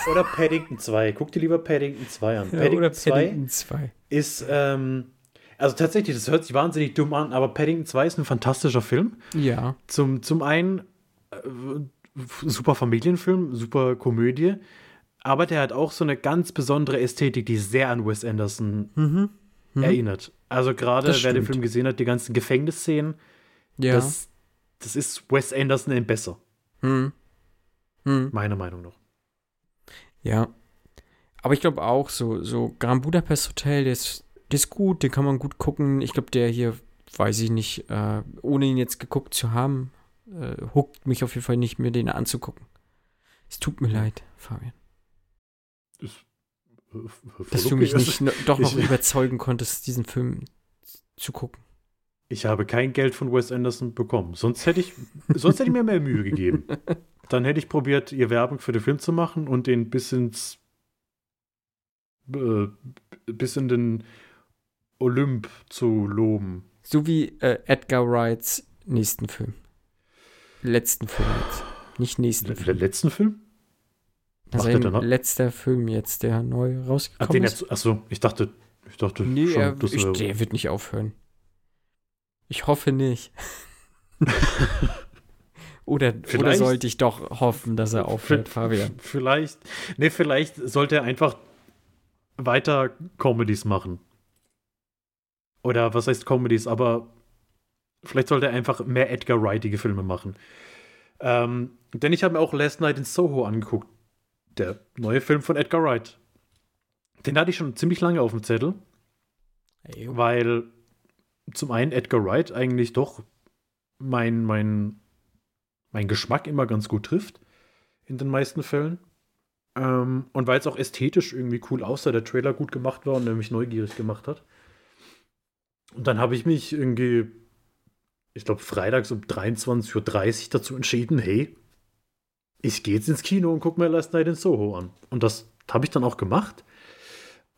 Oder Paddington 2. Guck dir lieber Paddington 2 an. Ja, Paddington, 2 2 ist ähm, also tatsächlich, das hört sich wahnsinnig dumm an, aber Paddington 2 ist ein fantastischer Film. Ja. Zum, zum einen äh, super Familienfilm, super Komödie, aber der hat auch so eine ganz besondere Ästhetik, die sehr an Wes Anderson mhm. Mhm. erinnert. Also gerade wer den Film gesehen hat, die ganzen Gefängnisszenen, ja. das, das ist Wes Anderson in besser. Mhm. mhm. Meiner Meinung nach. Ja. Aber ich glaube auch, so, so Grand Budapest Hotel, der ist der ist gut, den kann man gut gucken. Ich glaube, der hier, weiß ich nicht, äh, ohne ihn jetzt geguckt zu haben, äh, huckt mich auf jeden Fall nicht, mir den anzugucken. Es tut mir leid, Fabian. Ist, äh, Dass du mich nicht also, doch noch ich, überzeugen konntest, diesen Film zu gucken. Ich habe kein Geld von Wes Anderson bekommen. Sonst hätte ich, sonst hätte ich mir mehr Mühe gegeben. Dann hätte ich probiert, ihr Werbung für den Film zu machen und den bis ins äh, bis in den Olymp zu loben. So wie äh, Edgar Wrights nächsten Film. Letzten Film jetzt. Nicht nächsten Film. letzten Film? Sein letzter Film jetzt, der neu rausgekommen Ach, den ist. Jetzt, achso, ich dachte, ich dachte nee, schon, er, ich, der wird nicht aufhören. Ich hoffe nicht. oder, oder sollte ich doch hoffen, dass er aufhört, Fabian? Vielleicht, nee, vielleicht sollte er einfach weiter Comedies machen. Oder was heißt Comedies, aber vielleicht sollte er einfach mehr Edgar Wrightige Filme machen. Ähm, denn ich habe mir auch Last Night in Soho angeguckt. Der neue Film von Edgar Wright. Den hatte ich schon ziemlich lange auf dem Zettel, Ey, weil zum einen Edgar Wright eigentlich doch mein, mein, mein Geschmack immer ganz gut trifft. In den meisten Fällen. Ähm, und weil es auch ästhetisch irgendwie cool aussah, der Trailer gut gemacht war und der mich neugierig gemacht hat. Und dann habe ich mich irgendwie, ich glaube, freitags um 23.30 Uhr dazu entschieden, hey, ich gehe jetzt ins Kino und gucke mir Last Night in Soho an. Und das habe ich dann auch gemacht.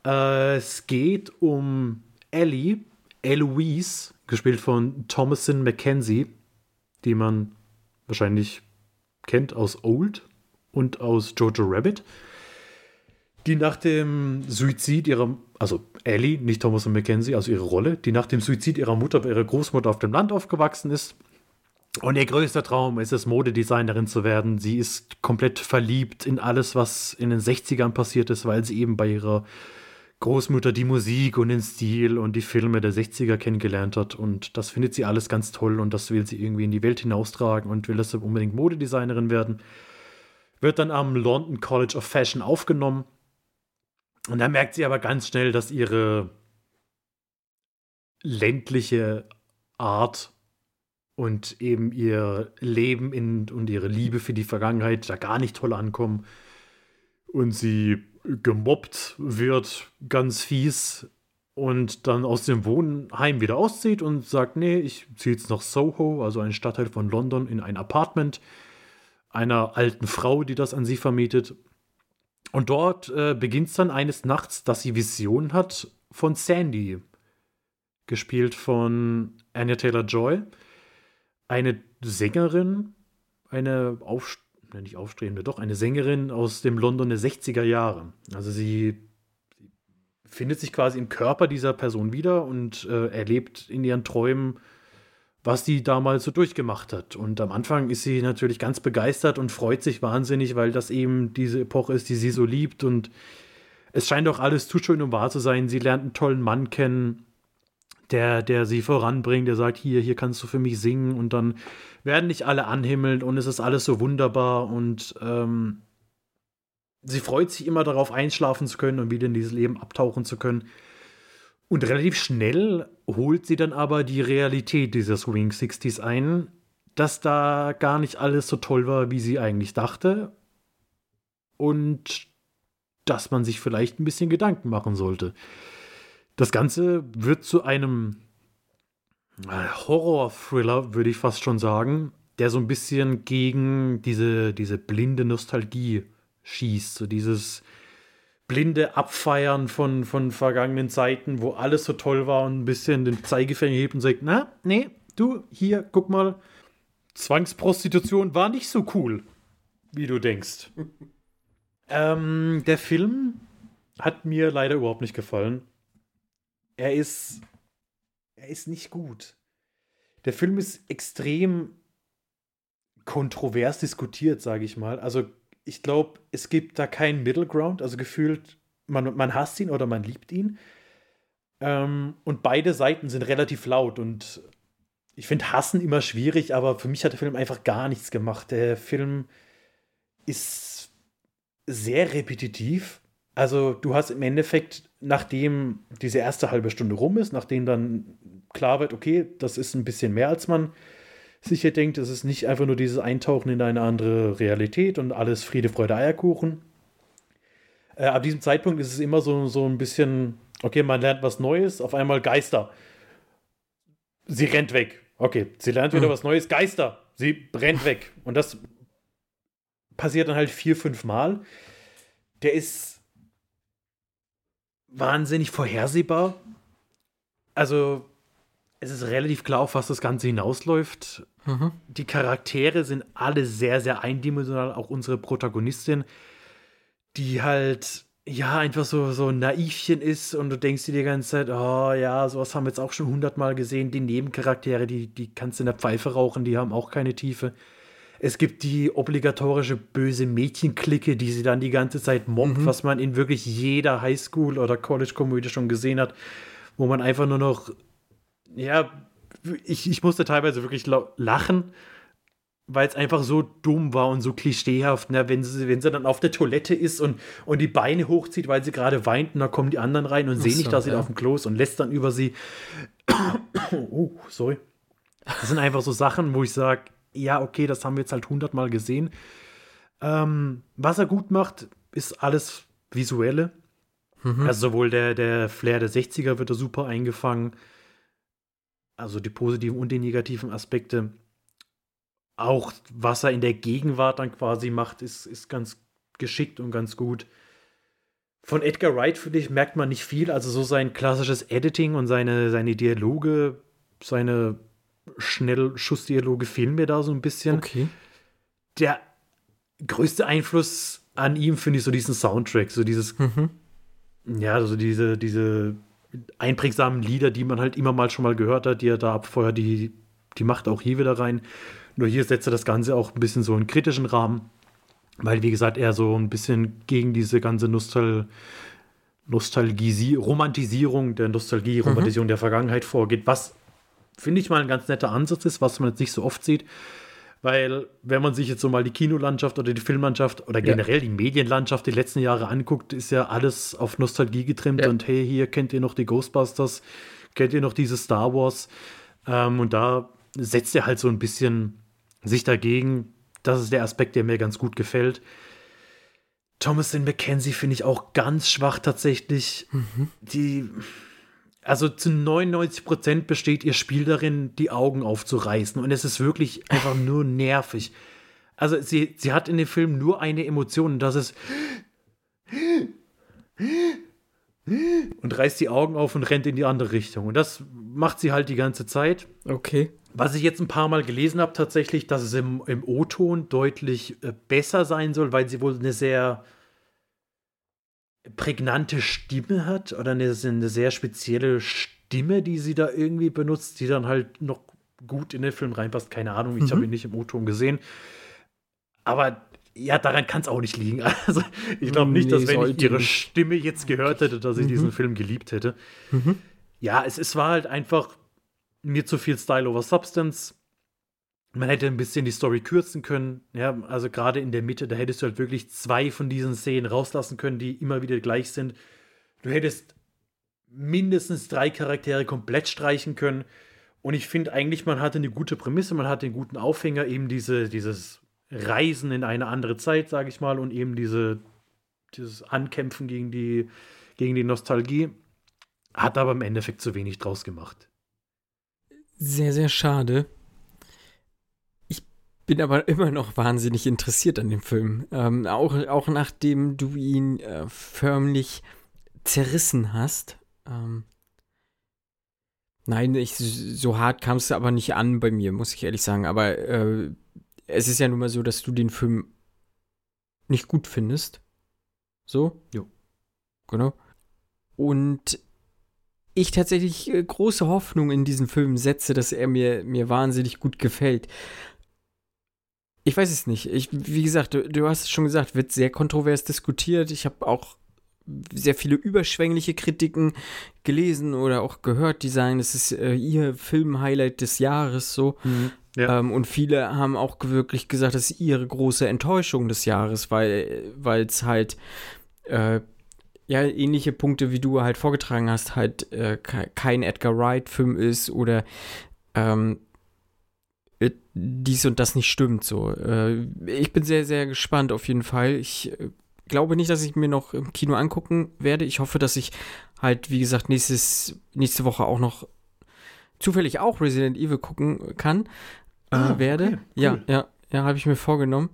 Äh, es geht um Ellie, Eloise, gespielt von Thomasin McKenzie, die man wahrscheinlich kennt aus Old und aus Jojo Rabbit, die nach dem Suizid ihrer, also Ellie, nicht Thomasin McKenzie, also ihre Rolle, die nach dem Suizid ihrer Mutter bei ihrer Großmutter auf dem Land aufgewachsen ist. Und ihr größter Traum ist es, Modedesignerin zu werden. Sie ist komplett verliebt in alles, was in den 60ern passiert ist, weil sie eben bei ihrer Großmutter die Musik und den Stil und die Filme der 60er kennengelernt hat. Und das findet sie alles ganz toll und das will sie irgendwie in die Welt hinaustragen und will deshalb unbedingt Modedesignerin werden. Wird dann am London College of Fashion aufgenommen. Und da merkt sie aber ganz schnell, dass ihre ländliche Art und eben ihr Leben in, und ihre Liebe für die Vergangenheit da gar nicht toll ankommen. Und sie gemobbt wird, ganz fies, und dann aus dem Wohnheim wieder auszieht und sagt, nee, ich ziehe jetzt nach Soho, also ein Stadtteil von London, in ein Apartment einer alten Frau, die das an sie vermietet. Und dort äh, beginnt es dann eines Nachts, dass sie Visionen hat von Sandy, gespielt von Anya Taylor-Joy, eine Sängerin, eine auf, nicht aufstrebende, doch eine Sängerin aus dem London der 60er Jahre. Also sie findet sich quasi im Körper dieser Person wieder und äh, erlebt in ihren Träumen, was die damals so durchgemacht hat. Und am Anfang ist sie natürlich ganz begeistert und freut sich wahnsinnig, weil das eben diese Epoche ist, die sie so liebt. Und es scheint auch alles zu schön, um wahr zu sein. Sie lernt einen tollen Mann kennen, der, der sie voranbringt, der sagt, hier, hier kannst du für mich singen. Und dann werden nicht alle anhimmeln und es ist alles so wunderbar. Und ähm, sie freut sich immer darauf, einschlafen zu können und wieder in dieses Leben abtauchen zu können. Und relativ schnell holt sie dann aber die Realität dieser Swing 60s ein, dass da gar nicht alles so toll war, wie sie eigentlich dachte. Und dass man sich vielleicht ein bisschen Gedanken machen sollte. Das Ganze wird zu einem äh, Horror-Thriller, würde ich fast schon sagen, der so ein bisschen gegen diese, diese blinde Nostalgie schießt. So dieses blinde Abfeiern von, von vergangenen Zeiten, wo alles so toll war und ein bisschen den Zeigefinger hebt und sagt, na, nee, du, hier, guck mal, Zwangsprostitution war nicht so cool, wie du denkst. ähm, der Film hat mir leider überhaupt nicht gefallen. Er ist, er ist nicht gut. Der Film ist extrem kontrovers diskutiert, sage ich mal. Also ich glaube, es gibt da keinen Middle Ground. Also gefühlt, man, man hasst ihn oder man liebt ihn. Ähm, und beide Seiten sind relativ laut. Und ich finde Hassen immer schwierig, aber für mich hat der Film einfach gar nichts gemacht. Der Film ist sehr repetitiv. Also du hast im Endeffekt, nachdem diese erste halbe Stunde rum ist, nachdem dann klar wird, okay, das ist ein bisschen mehr, als man sicher denkt, es ist nicht einfach nur dieses Eintauchen in eine andere Realität und alles Friede, Freude, Eierkuchen. Äh, ab diesem Zeitpunkt ist es immer so, so ein bisschen, okay, man lernt was Neues, auf einmal Geister. Sie rennt weg. Okay, sie lernt wieder mhm. was Neues, Geister. Sie rennt weg. Und das passiert dann halt vier, fünf Mal. Der ist wahnsinnig vorhersehbar. Also, es ist relativ klar, auf was das Ganze hinausläuft. Mhm. Die Charaktere sind alle sehr, sehr eindimensional, auch unsere Protagonistin, die halt, ja, einfach so, so ein Naivchen ist und du denkst dir die ganze Zeit, oh ja, sowas haben wir jetzt auch schon hundertmal gesehen. Die Nebencharaktere, die, die kannst du in der Pfeife rauchen, die haben auch keine Tiefe. Es gibt die obligatorische böse Mädchenklicke, die sie dann die ganze Zeit mobbt, mhm. was man in wirklich jeder Highschool- oder College-Komödie schon gesehen hat, wo man einfach nur noch ja, ich, ich musste teilweise wirklich lachen, weil es einfach so dumm war und so klischeehaft, ne? wenn, sie, wenn sie dann auf der Toilette ist und, und die Beine hochzieht, weil sie gerade weint und da kommen die anderen rein und sehen so, nicht, dass sie ja. auf dem Klo ist und lässt dann über sie. oh, sorry. Das sind einfach so Sachen, wo ich sage, ja, okay, das haben wir jetzt halt hundertmal gesehen. Ähm, was er gut macht, ist alles Visuelle. Also sowohl der, der Flair der 60er wird da super eingefangen. Also die positiven und die negativen Aspekte. Auch was er in der Gegenwart dann quasi macht, ist, ist ganz geschickt und ganz gut. Von Edgar Wright, finde ich, merkt man nicht viel. Also so sein klassisches Editing und seine, seine Dialoge, seine Schnellschussdialoge fehlen mir da so ein bisschen Okay. der größte Einfluss an ihm finde ich so diesen Soundtrack, so dieses, Mhm. ja, so diese, diese einprägsamen Lieder, die man halt immer mal schon mal gehört hat, die er da abfeuert, die, die macht auch hier wieder rein. Nur hier setzt er das Ganze auch ein bisschen so in kritischen Rahmen, weil, wie gesagt, er so ein bisschen gegen diese ganze Nostal Nostalgie, Romantisierung der Nostalgie, Romantisierung der Vergangenheit vorgeht, was finde ich mal ein ganz netter Ansatz ist, was man jetzt nicht so oft sieht. Weil, wenn man sich jetzt so mal die Kinolandschaft oder die Filmlandschaft oder Ja. generell die Medienlandschaft die letzten Jahre anguckt, ist ja alles auf Nostalgie getrimmt Ja. und hey, hier kennt ihr noch die Ghostbusters, kennt ihr noch diese Star Wars? Ähm, und da setzt er halt so ein bisschen sich dagegen. Das ist der Aspekt, der mir ganz gut gefällt. Thomasin McKenzie finde ich auch ganz schwach tatsächlich. Die, also zu 99 Prozent besteht ihr Spiel darin, die Augen aufzureißen. Und es ist wirklich einfach nur nervig. Also sie, sie hat in dem Film nur eine Emotion, und das ist und reißt die Augen auf und rennt in die andere Richtung. Und das macht sie halt die ganze Zeit. Okay. Was ich jetzt ein paar Mal gelesen habe, tatsächlich, dass es im, im O-Ton deutlich äh, besser sein soll, weil sie wohl eine sehr prägnante Stimme hat oder eine, eine sehr spezielle Stimme, die sie da irgendwie benutzt, die dann halt noch gut in den Film reinpasst. Keine Ahnung, ich habe ihn nicht im O-Ton gesehen. Aber ja, daran kann es auch nicht liegen. Also, ich glaube nicht, Nee, dass wenn ich ihre. Stimme jetzt gehört hätte, dass ich diesen Film geliebt hätte. Ja, es, es war halt einfach mir zu viel Style over Substance. Man hätte ein bisschen die Story kürzen können. Ja, also gerade in der Mitte, da hättest du halt wirklich zwei von diesen Szenen rauslassen können, die immer wieder gleich sind. Du hättest mindestens drei Charaktere komplett streichen können. Und ich finde eigentlich, man hatte eine gute Prämisse, man hatte einen guten Aufhänger, eben diese, dieses Reisen in eine andere Zeit, sage ich mal, und eben diese, dieses Ankämpfen gegen die, gegen die Nostalgie. Hat aber im Endeffekt zu wenig draus gemacht. Sehr, sehr schade. Ich bin aber immer noch wahnsinnig interessiert an dem Film. Ähm, auch, auch nachdem du ihn äh, förmlich zerrissen hast. Ähm, nein, ich, so hart kam es aber nicht an bei mir, muss ich ehrlich sagen. Aber äh, es ist ja nun mal so, dass du den Film nicht gut findest. So? Jo. Genau. Und ich tatsächlich äh, große Hoffnung in diesen Film setze, dass er mir, mir wahnsinnig gut gefällt. Ich weiß es nicht. Ich, wie gesagt, du, du hast es schon gesagt, wird sehr kontrovers diskutiert. Ich habe auch sehr viele überschwängliche Kritiken gelesen oder auch gehört, die sagen, es ist äh, ihr Film-Highlight des Jahres so. Ja. Ähm, und viele haben auch wirklich gesagt, das ist ihre große Enttäuschung des Jahres, weil es halt äh, ja ähnliche Punkte, wie du halt vorgetragen hast, halt äh, ke- kein Edgar Wright-Film ist oder ähm, äh, dies und das nicht stimmt. So, äh, ich bin sehr, sehr gespannt auf jeden Fall. Ich äh, glaube nicht, dass ich mir noch im Kino angucken werde. Ich hoffe, dass ich halt, wie gesagt, nächstes, nächste Woche auch noch zufällig auch Resident Evil gucken kann, äh, Ah, werde. okay, cool. Ja, ja, ja, habe ich mir vorgenommen.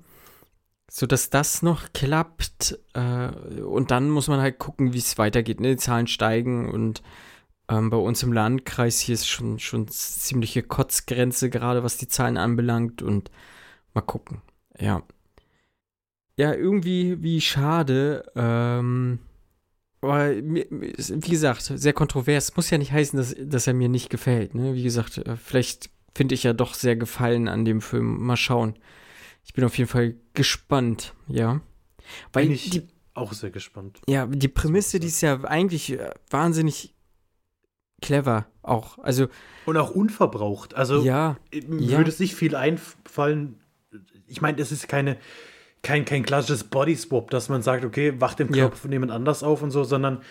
So dass das noch klappt. Äh, und dann muss man halt gucken, wie es weitergeht. Ne? Die Zahlen steigen und ähm, bei uns im Landkreis hier ist schon, schon ziemliche Kotzgrenze, gerade was die Zahlen anbelangt. Und mal gucken. Ja. Ja, irgendwie wie schade. Ähm, aber wie gesagt, sehr kontrovers. Muss ja nicht heißen, dass, dass er mir nicht gefällt. Ne? Wie gesagt, äh, vielleicht finde ich ja doch sehr Gefallen an dem Film. Mal schauen. Ich bin auf jeden Fall gespannt, ja. Weil Bin ich die, auch sehr gespannt. ja, die Prämisse, die ist ja eigentlich äh, wahnsinnig clever auch. Also, Und auch unverbraucht. Also ja, ja. würde es nicht viel einfallen, ich meine, es ist keine, kein, kein klassisches Body Swap, dass man sagt, okay, wacht im Ja. Körper von jemand anders auf und so, sondern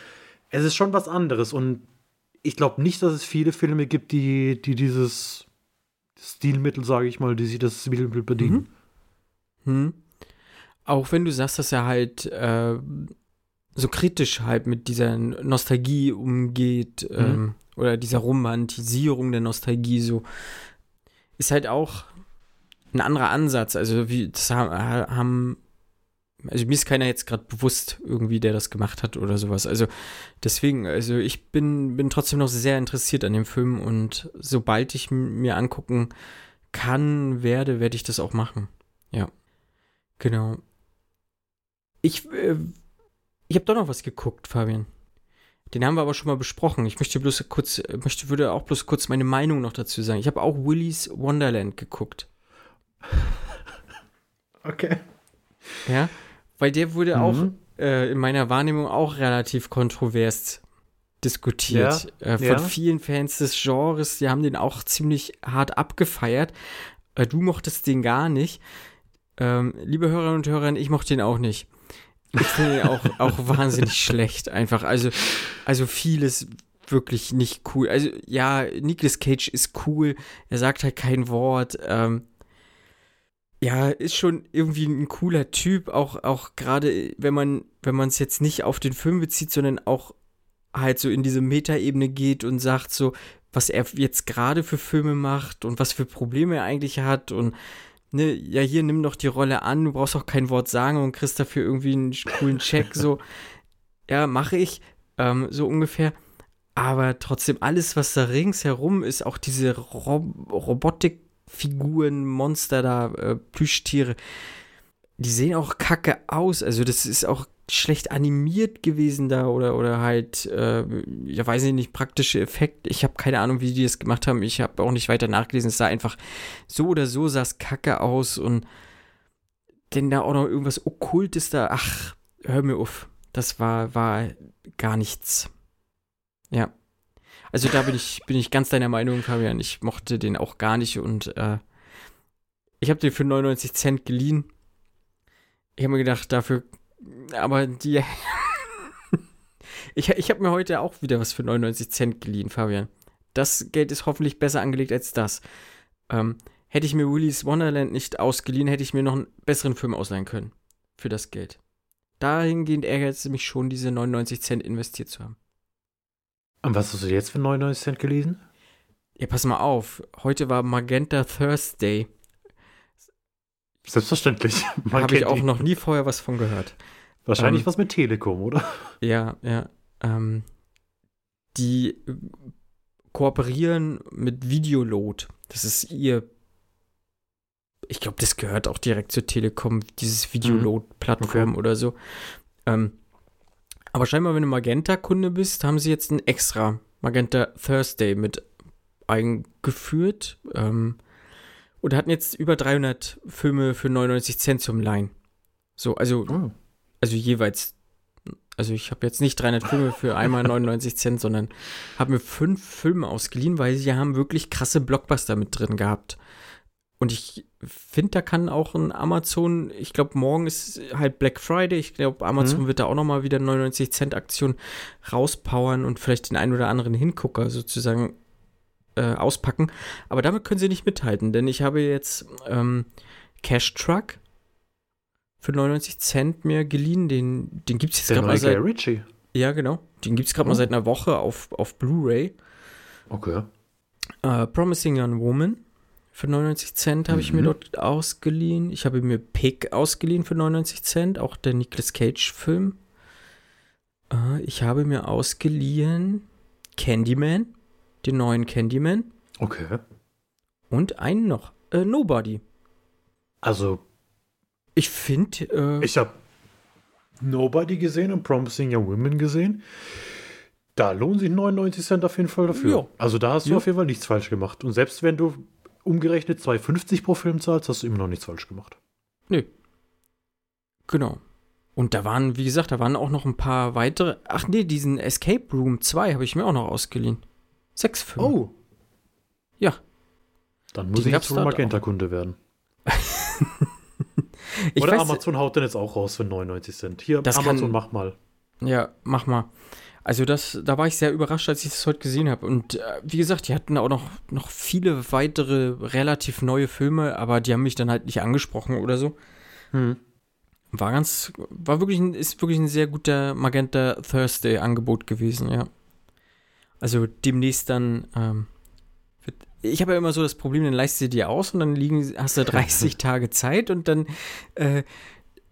es ist schon was anderes. Und ich glaube nicht, dass es viele Filme gibt, die, die dieses Stilmittel, sage ich mal, die sich das Stilmittel bedienen. Hm. Auch wenn du sagst, dass er halt äh, so kritisch halt mit dieser Nostalgie umgeht ähm, oder dieser Romantisierung der Nostalgie so, ist halt auch ein anderer Ansatz. Also wie das ha- haben, also mir ist keiner jetzt gerade bewusst irgendwie, der das gemacht hat oder sowas. Also deswegen, also ich bin bin trotzdem noch sehr interessiert an dem Film und sobald ich mir angucken kann, werde, werde ich das auch machen. Ja. Genau. Ich, äh, ich habe doch noch was geguckt, Fabian. Den haben wir aber schon mal besprochen. Ich möchte bloß kurz, äh, möchte, würde auch bloß kurz meine Meinung noch dazu sagen. Ich habe auch Willy's Wonderland geguckt. Okay. Ja. Weil der wurde auch Mhm. äh, in meiner Wahrnehmung auch relativ kontrovers diskutiert. äh, von ja. vielen Fans des Genres. Die haben den auch ziemlich hart abgefeiert. Äh, du mochtest den gar nicht. Ähm, liebe Hörerinnen und Hörer, ich mochte den auch nicht. Ich finde ihn auch, auch wahnsinnig schlecht, einfach. Also, also vieles wirklich nicht cool. Also, ja, Nicolas Cage ist cool. Er sagt halt kein Wort. Ähm, ja, ist schon irgendwie ein cooler Typ, auch, auch gerade wenn man, wenn man es jetzt nicht auf den Film bezieht, sondern auch halt so in diese Metaebene geht und sagt so, was er jetzt gerade für Filme macht und was für Probleme er eigentlich hat und ne, ja, hier nimm doch die Rolle an, du brauchst auch kein Wort sagen und kriegst dafür irgendwie einen coolen Check, so, ja, mache ich, ähm, so ungefähr. Aber trotzdem, alles, was da ringsherum ist, auch diese Rob Robotikfiguren, Monster da, äh, Plüschtiere, die sehen auch kacke aus. Also, das ist auch schlecht animiert gewesen da oder, oder halt, äh, ja, weiß ich nicht, praktische Effekte. Ich habe keine Ahnung, wie die das gemacht haben. Ich habe auch nicht weiter nachgelesen. Es sah einfach so oder so sah es kacke aus und denn da auch noch irgendwas Okkultes da. Ach, hör mir auf. Das war, war gar nichts. Ja. Also da bin ich, bin ich ganz deiner Meinung, Fabian. Ich mochte den auch gar nicht und äh, ich habe den für 99 Cent geliehen. Ich habe mir gedacht, dafür, aber die, ich, ich habe mir heute auch wieder was für 99 Cent geliehen, Fabian. Das Geld ist hoffentlich besser angelegt als das. Ähm, hätte ich mir Willy's Wonderland nicht ausgeliehen, hätte ich mir noch einen besseren Film ausleihen können. Für das Geld. Dahingehend ärgert es mich schon, diese 99 Cent investiert zu haben. Und was hast du jetzt für 99 Cent gelesen? Ja, pass mal auf. Heute war Magenta Thursday. Selbstverständlich. Habe ich auch die. noch nie vorher was von gehört. Wahrscheinlich ähm, was mit Telekom, oder? Ja, ja. Ähm, die kooperieren mit Videoload. Das ist ihr. Ich glaube, das gehört auch direkt zur Telekom, dieses Videoload-Plattform Okay. oder so. Ähm, aber scheinbar, wenn du Magenta-Kunde bist, haben sie jetzt ein extra Magenta Thursday mit eingeführt. Ähm, und hatten jetzt über 300 Filme für 99 Cent zum Leihen. So, also Oh. also jeweils, also ich habe jetzt nicht 300 Filme für einmal 99 Cent, sondern habe mir fünf Filme ausgeliehen, weil sie haben wirklich krasse Blockbuster mit drin gehabt. Und ich finde, da kann auch ein Amazon, ich glaube, morgen ist halt Black Friday, ich glaube, Amazon Mhm. wird da auch nochmal wieder 99 Cent Aktion rauspowern und vielleicht den einen oder anderen Hingucker sozusagen äh, auspacken. Aber damit können sie nicht mithalten, denn ich habe jetzt ähm, Cash Truck für 99 Cent mir geliehen. Den, den gibt es jetzt gerade mal seit. Ritchie. Ja, genau. Den gibt es gerade Oh. mal seit einer Woche auf, auf Blu-ray. Okay. Äh, Promising Young Woman für 99 Cent habe ich mir Mhm. dort ausgeliehen. Ich habe mir Pig ausgeliehen für 99 Cent, auch der Nicolas Cage-Film. Äh, ich habe mir ausgeliehen Candyman, den neuen Candyman Okay. und einen noch, äh, Nobody. Also, Ich finde, äh, ich habe Nobody gesehen und Promising Young Women gesehen. Da lohnen sich 99 Cent auf jeden Fall dafür. Ja. Also da hast du Ja. auf jeden Fall nichts falsch gemacht. Und selbst wenn du umgerechnet 2,50 pro Film zahlst, hast du immer noch nichts falsch gemacht. Genau. Und da waren, wie gesagt, da waren auch noch ein paar weitere. Ach nee, diesen Escape Room 2 habe ich mir auch noch ausgeliehen. Sechs Filme. Oh. Ja. Dann muss ich jetzt wohl Magenta-Kunde werden. Ich Oder weiß- Amazon haut den jetzt auch raus für 99 Cent. Hier, Das Amazon, kann- mach mal. Ja, mach mal. Also das, da war ich sehr überrascht, als ich das heute gesehen habe. Und äh, wie gesagt, die hatten auch noch, noch viele weitere relativ neue Filme, aber die haben mich dann halt nicht angesprochen oder so. Hm. War ganz, war wirklich ein, ist wirklich ein sehr guter Magenta Thursday Angebot gewesen, ja. Also demnächst dann, ähm, wird, ich habe ja immer so das Problem, dann leistest du dir aus und dann liegen, hast du 30 Tage Zeit und dann, äh,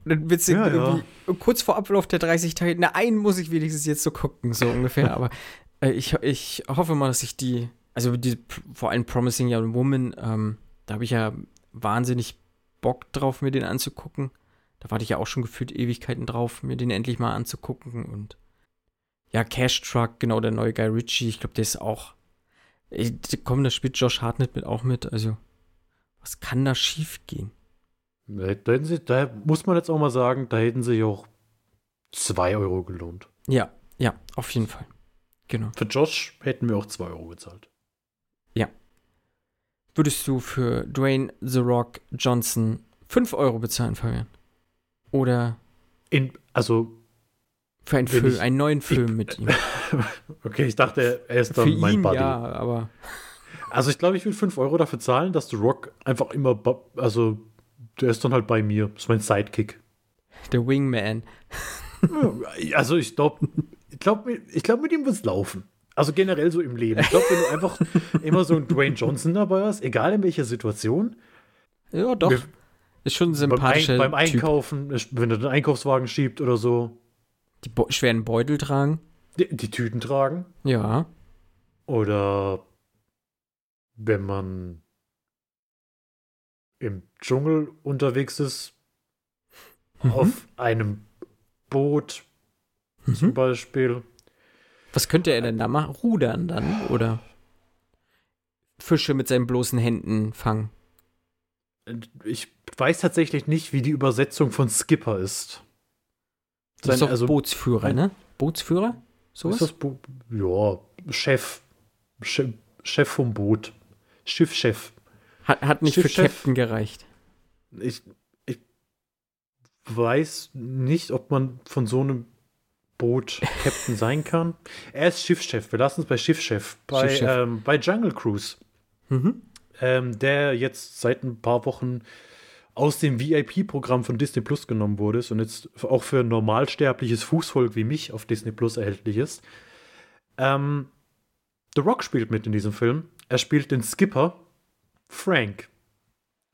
dann wird du Ja, ja. irgendwie kurz vor Ablauf der 30 Tage, na, einen muss ich wenigstens jetzt so gucken, so ungefähr. Aber äh, ich, ich hoffe mal, dass ich die, also die, vor allem Promising Young Woman, ähm, da habe ich ja wahnsinnig Bock drauf, mir den anzugucken. Da warte ich ja auch schon gefühlt Ewigkeiten drauf, mir den endlich mal anzugucken. Und ja, Cash Truck, genau, der neue Guy Ritchie, ich glaube, der ist auch. Komm, da spielt Josh Hartnett mit auch mit. Also, was kann da schief gehen? Da, da, hätten sie, da muss man jetzt auch mal sagen, da hätten sich auch 2 Euro gelohnt. Ja, ja, auf jeden Fall. Genau. Für Josh hätten wir auch 2 Euro gezahlt. Würdest du für Dwayne The Rock Johnson 5 Euro bezahlen, Fabian? Oder In, also, für einen, Film, ich- einen neuen Film mit ihm? okay, ich dachte, er ist Für dann mein ihn, Buddy. ja, aber Also, ich glaube, ich will 5 Euro dafür zahlen, dass The Rock einfach immer, also, der ist dann halt bei mir. Das ist mein Sidekick. der Wingman. Also, ich glaube, ich glaube, ich glaub, mit ihm wird es laufen. Also generell so im Leben. Ich glaube, wenn du einfach immer so einen Dwayne Johnson dabei hast, egal in welcher Situation, Ja, doch. Wir- ist schon ein beim, Ein, beim Typ. Einkaufen, wenn er den Einkaufswagen schiebt oder so, Die Bo schweren Beutel tragen. die, die Tüten tragen. Ja. Oder wenn man im Dschungel unterwegs ist, Mhm. auf einem Boot zum Mhm. Beispiel. Was könnte er denn da machen? Rudern dann? Oder Fische mit seinen bloßen Händen fangen? Ich weiß tatsächlich nicht, wie die Übersetzung von Skipper ist. Das ist Sein- doch also- Bootsführer, ne? Bootsführer? Ist Sowas? das Bo ja, Chef. Chef. Chef vom Boot. Schiffchef. Hat, hat nicht für Schiffschef. Captain gereicht. Ich, ich weiß nicht, ob man von so einem Boot Captain sein kann. Er ist Schiffschef. Wir lassen es bei Schiffchef. Bei, Schiffchef. Ähm, bei Jungle Cruise. Mhm. ähm, der jetzt seit ein paar Wochen aus dem VIP-Programm von Disney Plus genommen wurde und jetzt auch für normalsterbliches Fußvolk wie mich auf Disney Plus erhältlich ist. Ähm, The Rock spielt mit in diesem Film. Er spielt den Skipper Frank.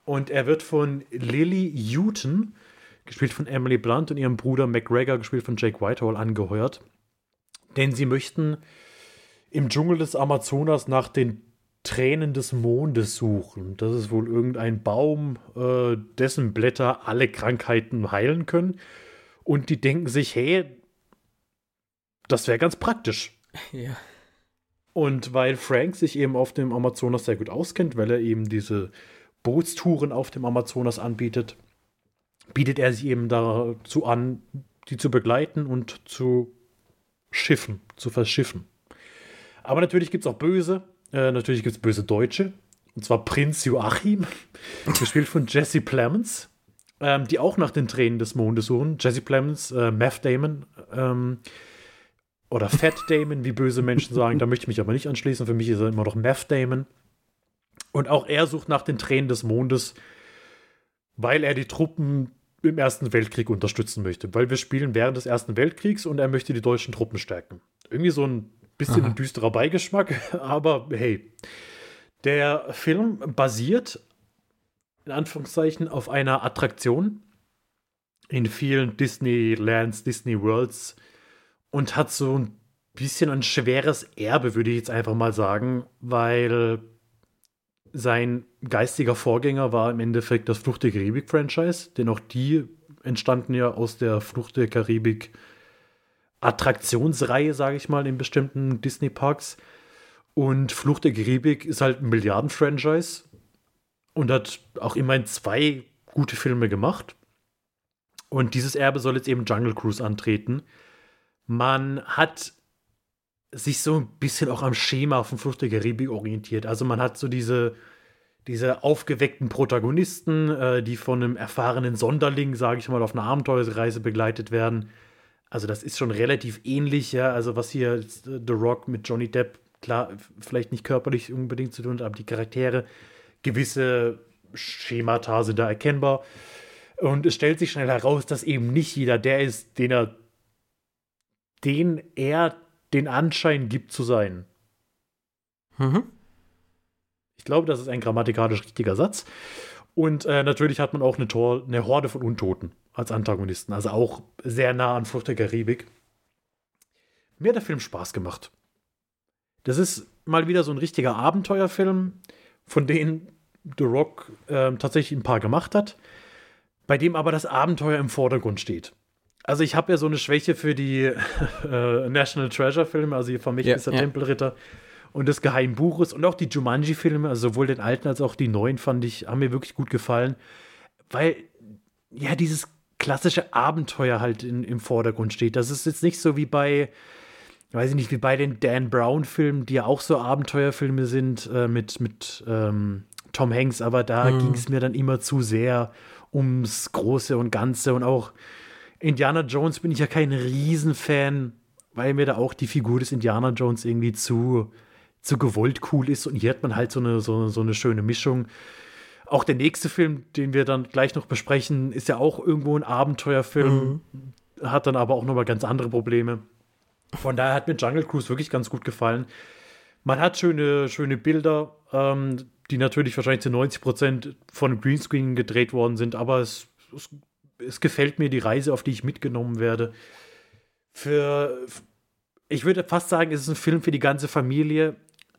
Und er wird von Lily Houghton, gespielt von Emily Blunt, und ihrem Bruder McGregor, gespielt von Jake Whitehall, angeheuert. Denn sie möchten im Dschungel des Amazonas nach den Tränen des Mondes suchen. Das ist wohl irgendein Baum, äh, dessen Blätter alle Krankheiten heilen können. Und die denken sich, hey, das wäre ganz praktisch. Ja. Und weil Frank sich eben auf dem Amazonas sehr gut auskennt, weil er eben diese Bootstouren auf dem Amazonas anbietet, bietet er sich eben dazu an, die zu begleiten und zu schiffen, zu verschiffen. Aber natürlich gibt es auch böse, äh, natürlich gibt es böse Deutsche, und zwar Prinz Joachim, gespielt von Jesse Plemons, ähm, die auch nach den Tränen des Mondes suchen. Jesse Plemons, äh, Math Damon, ähm, oder Fat Damon, wie böse Menschen sagen. Da möchte ich mich aber nicht anschließen. Für mich ist er immer noch Math Damon. Und auch er sucht nach den Tränen des Mondes, weil er die Truppen im Ersten Weltkrieg unterstützen möchte. Weil wir spielen während des Ersten Weltkriegs und er möchte die deutschen Truppen stärken. Irgendwie so ein bisschen Aha. ein düsterer Beigeschmack, aber hey. Der Film basiert in Anführungszeichen auf einer Attraktion in vielen Disneylands, Disney Worlds und hat so ein bisschen ein schweres Erbe, würde ich jetzt einfach mal sagen, weil sein geistiger Vorgänger war im Endeffekt das Flucht der Karibik-Franchise, denn auch die entstanden ja aus der Flucht der Karibik Attraktionsreihe, sage ich mal, in bestimmten Disney-Parks. Und Flucht der Karibik ist halt ein Milliarden-Franchise und hat auch immerhin zwei gute Filme gemacht. Und dieses Erbe soll jetzt eben Jungle Cruise antreten. Man hat sich so ein bisschen auch am Schema von Flucht der Karibik orientiert. Also man hat so diese, diese aufgeweckten Protagonisten, äh, die von einem erfahrenen Sonderling, sage ich mal, auf einer Abenteuerreise begleitet werden. Also das ist schon relativ ähnlich, ja. Also was hier The Rock mit Johnny Depp, klar, vielleicht nicht körperlich unbedingt zu tun hat, aber die Charaktere, gewisse Schemata sind da erkennbar. Und es stellt sich schnell heraus, dass eben nicht jeder der ist, den er, den er den Anschein gibt zu sein. Mhm. Ich glaube, das ist ein grammatikalisch richtiger Satz. Und äh, natürlich hat man auch eine, Tor, eine Horde von Untoten als Antagonisten. Also auch sehr nah an Flucht der Karibik. Mir hat der Film Spaß gemacht. Das ist mal wieder so ein richtiger Abenteuerfilm, von denen The Rock äh, tatsächlich ein paar gemacht hat, bei dem aber das Abenteuer im Vordergrund steht. Also ich habe ja so eine Schwäche für die äh, National Treasure Filme, also hier Vermächtnis ja, der ja. Tempelritter und des Geheimen Buches und auch die Jumanji-Filme, also sowohl den alten als auch die neuen, fand ich, haben mir wirklich gut gefallen. Weil, ja, dieses klassische Abenteuer halt in, im Vordergrund steht. Das ist jetzt nicht so wie bei, weiß ich nicht, wie bei den Dan Brown-Filmen, die ja auch so Abenteuerfilme sind äh, mit, mit ähm, Tom Hanks, aber da mhm. ging es mir dann immer zu sehr ums Große und Ganze und auch Indiana Jones bin ich ja kein Riesenfan, weil mir da auch die Figur des Indiana Jones irgendwie zu zu gewollt cool ist und hier hat man halt so eine, so, so eine schöne Mischung. Auch der nächste Film, den wir dann gleich noch besprechen, ist ja auch irgendwo ein Abenteuerfilm, mhm. hat dann aber auch nochmal ganz andere Probleme. Von daher hat mir Jungle Cruise wirklich ganz gut gefallen. Man hat schöne, schöne Bilder, ähm, die natürlich wahrscheinlich zu 90 Prozent von Greenscreen gedreht worden sind, aber es, es, es gefällt mir die Reise, auf die ich mitgenommen werde. Für, ich würde fast sagen, es ist ein Film für die ganze Familie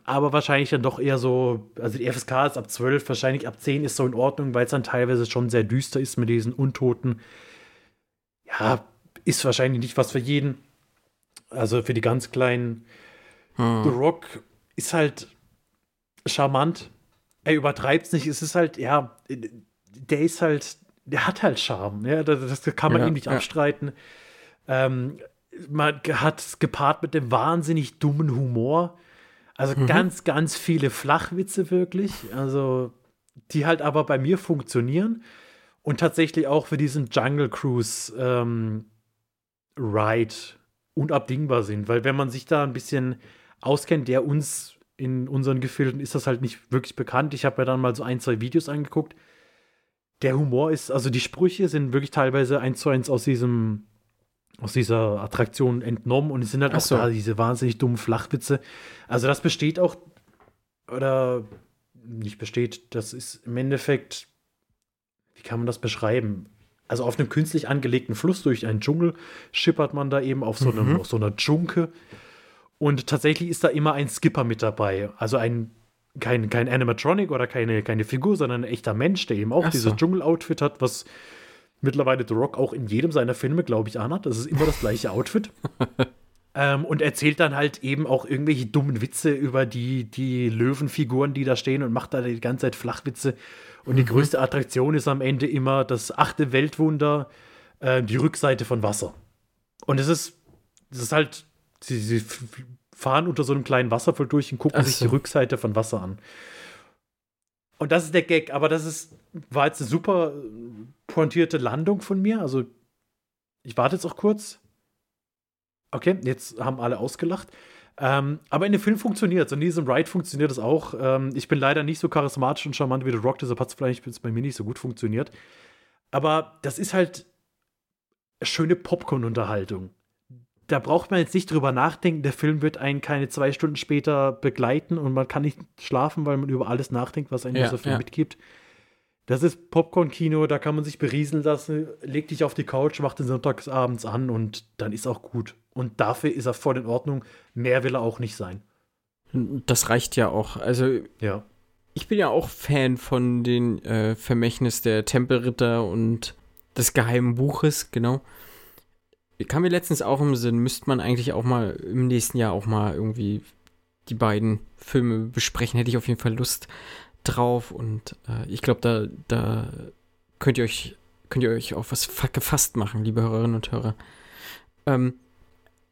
aber wahrscheinlich dann doch eher so, also die FSK ist ab 12, wahrscheinlich ab 10 ist so in Ordnung, weil es dann teilweise schon sehr düster ist mit diesen Untoten. Ja, ist wahrscheinlich nicht was für jeden. Also für die ganz kleinen. Hm. The Rock ist halt charmant. Er übertreibt es nicht. Es ist halt, ja, der ist halt, der hat halt Charme. Ja, das, das kann man ja, ihm nicht ja. abstreiten. Ähm, man hat es gepaart mit dem wahnsinnig dummen Humor. Also mhm. ganz, ganz viele Flachwitze wirklich. Also, die halt aber bei mir funktionieren und tatsächlich auch für diesen Jungle Cruise ähm, Ride unabdingbar sind. Weil wenn man sich da ein bisschen auskennt, der uns in unseren Gefilden ist das halt nicht wirklich bekannt. Ich habe mir dann mal so ein, zwei Videos angeguckt. Der Humor ist, also die Sprüche sind wirklich teilweise eins zu eins aus diesem aus dieser Attraktion entnommen und es sind halt Ach auch so. da diese wahnsinnig dummen Flachwitze. Also das besteht auch, oder nicht besteht, das ist im Endeffekt, wie kann man das beschreiben? Also auf einem künstlich angelegten Fluss durch einen Dschungel schippert man da eben auf so, einem, mhm. auf so einer Dschunke. Und tatsächlich ist da immer ein Skipper mit dabei. Also ein kein, kein Animatronic oder keine, keine Figur, sondern ein echter Mensch, der eben auch so. dieses Dschungel-Outfit hat, was mittlerweile The Rock auch in jedem seiner Filme, glaube ich, anhat. Das ist immer das gleiche Outfit. ähm, und erzählt dann halt eben auch irgendwelche dummen Witze über die, die Löwenfiguren, die da stehen und macht da die ganze Zeit Flachwitze. Und die mhm. größte Attraktion ist am Ende immer das achte Weltwunder, äh, die Rückseite von Wasser. Und es ist, es ist halt, sie, sie fahren unter so einem kleinen Wasserfall durch und gucken so. sich die Rückseite von Wasser an. Und das ist der Gag, aber das ist, war jetzt eine super pointierte Landung von mir. Also, ich warte jetzt auch kurz. Okay, jetzt haben alle ausgelacht. Ähm, aber in dem Film funktioniert es. In diesem Ride funktioniert es auch. Ähm, ich bin leider nicht so charismatisch und charmant wie The Rock, deshalb hat es vielleicht bei mir nicht so gut funktioniert. Aber das ist halt schöne Popcorn-Unterhaltung da braucht man jetzt nicht drüber nachdenken. Der Film wird einen keine zwei Stunden später begleiten und man kann nicht schlafen, weil man über alles nachdenkt, was ein ja, dieser Film ja. mitgibt. Das ist Popcorn-Kino, da kann man sich berieseln lassen, leg dich auf die Couch, mach den sonntagsabends an und dann ist auch gut. Und dafür ist er voll in Ordnung. Mehr will er auch nicht sein. Das reicht ja auch. Also, ja. ich bin ja auch Fan von den äh, Vermächtnis der Tempelritter und des geheimen Buches, genau kam mir letztens auch im Sinn, müsste man eigentlich auch mal im nächsten Jahr auch mal irgendwie die beiden Filme besprechen. Hätte ich auf jeden Fall Lust drauf und äh, ich glaube, da, da könnt ihr euch könnt ihr euch auf was gefasst machen, liebe Hörerinnen und Hörer. Ähm,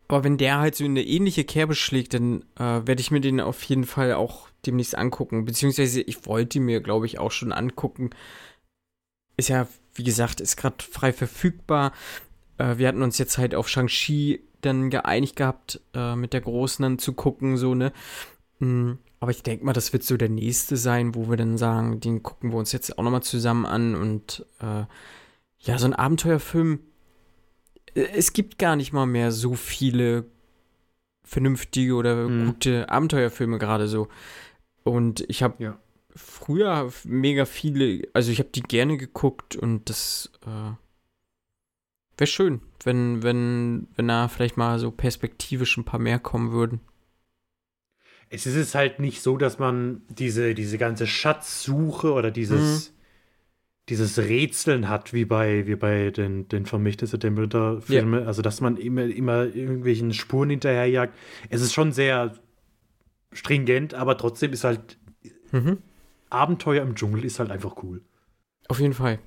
aber wenn der halt so in eine ähnliche Kerbe schlägt, dann äh, werde ich mir den auf jeden Fall auch demnächst angucken. Beziehungsweise ich wollte mir, glaube ich, auch schon angucken. Ist ja, wie gesagt, ist gerade frei verfügbar. Äh, wir hatten uns jetzt halt auf Shang-Chi dann geeinigt gehabt, äh, mit der Großen dann zu gucken, so, ne? Mhm. Aber ich denke mal, das wird so der nächste sein, wo wir dann sagen, den gucken wir uns jetzt auch nochmal zusammen an. Und äh, ja, so ein Abenteuerfilm, äh, es gibt gar nicht mal mehr so viele vernünftige oder mhm. gute Abenteuerfilme gerade so. Und ich habe ja. früher mega viele, also ich habe die gerne geguckt und das äh, wäre schön, wenn, wenn, wenn da vielleicht mal so perspektivisch ein paar mehr kommen würden. Es ist halt nicht so, dass man diese, diese ganze Schatzsuche oder dieses, mhm. dieses Rätseln hat, wie bei, wie bei den, den Vermächtnisse der Mörder-Filme. Ja. Also, dass man immer, immer irgendwelchen Spuren hinterherjagt. Es ist schon sehr stringent, aber trotzdem ist halt mhm. Abenteuer im Dschungel ist halt einfach cool. Auf jeden Fall.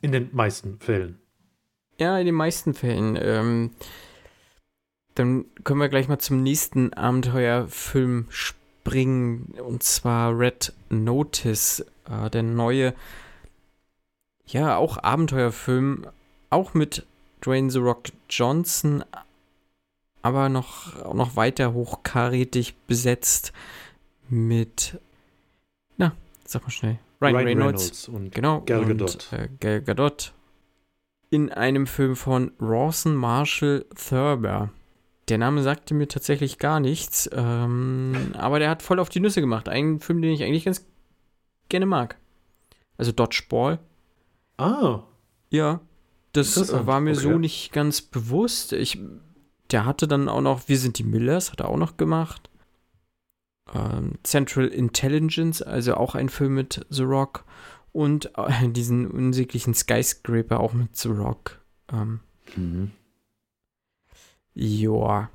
In den meisten Fällen. Ja, in den meisten Fällen. Ähm, dann können wir gleich mal zum nächsten Abenteuerfilm springen. Und zwar Red Notice. Äh, der neue, ja, auch Abenteuerfilm. Auch mit Dwayne The Rock Johnson. Aber noch, noch weiter hochkarätig besetzt. Mit, na, sag mal schnell. Ryan, Ryan Reynolds, Reynolds, und genau, Gal Gadot. Und, äh, Gal Gadot in einem Film von Rawson Marshall Thurber. Der Name sagte mir tatsächlich gar nichts, ähm, aber der hat voll auf die Nüsse gemacht. Ein Film, den ich eigentlich ganz gerne mag. Also Dodgeball. Ah. Ja, das war mir okay. so nicht ganz bewusst. Ich, der hatte dann auch noch, Wir sind die Millers, hat er auch noch gemacht. Ähm, Central Intelligence, also auch ein Film mit The Rock. Und äh, diesen unsäglichen Skyscraper auch mit The Rock. Ähm, mhm. Joa.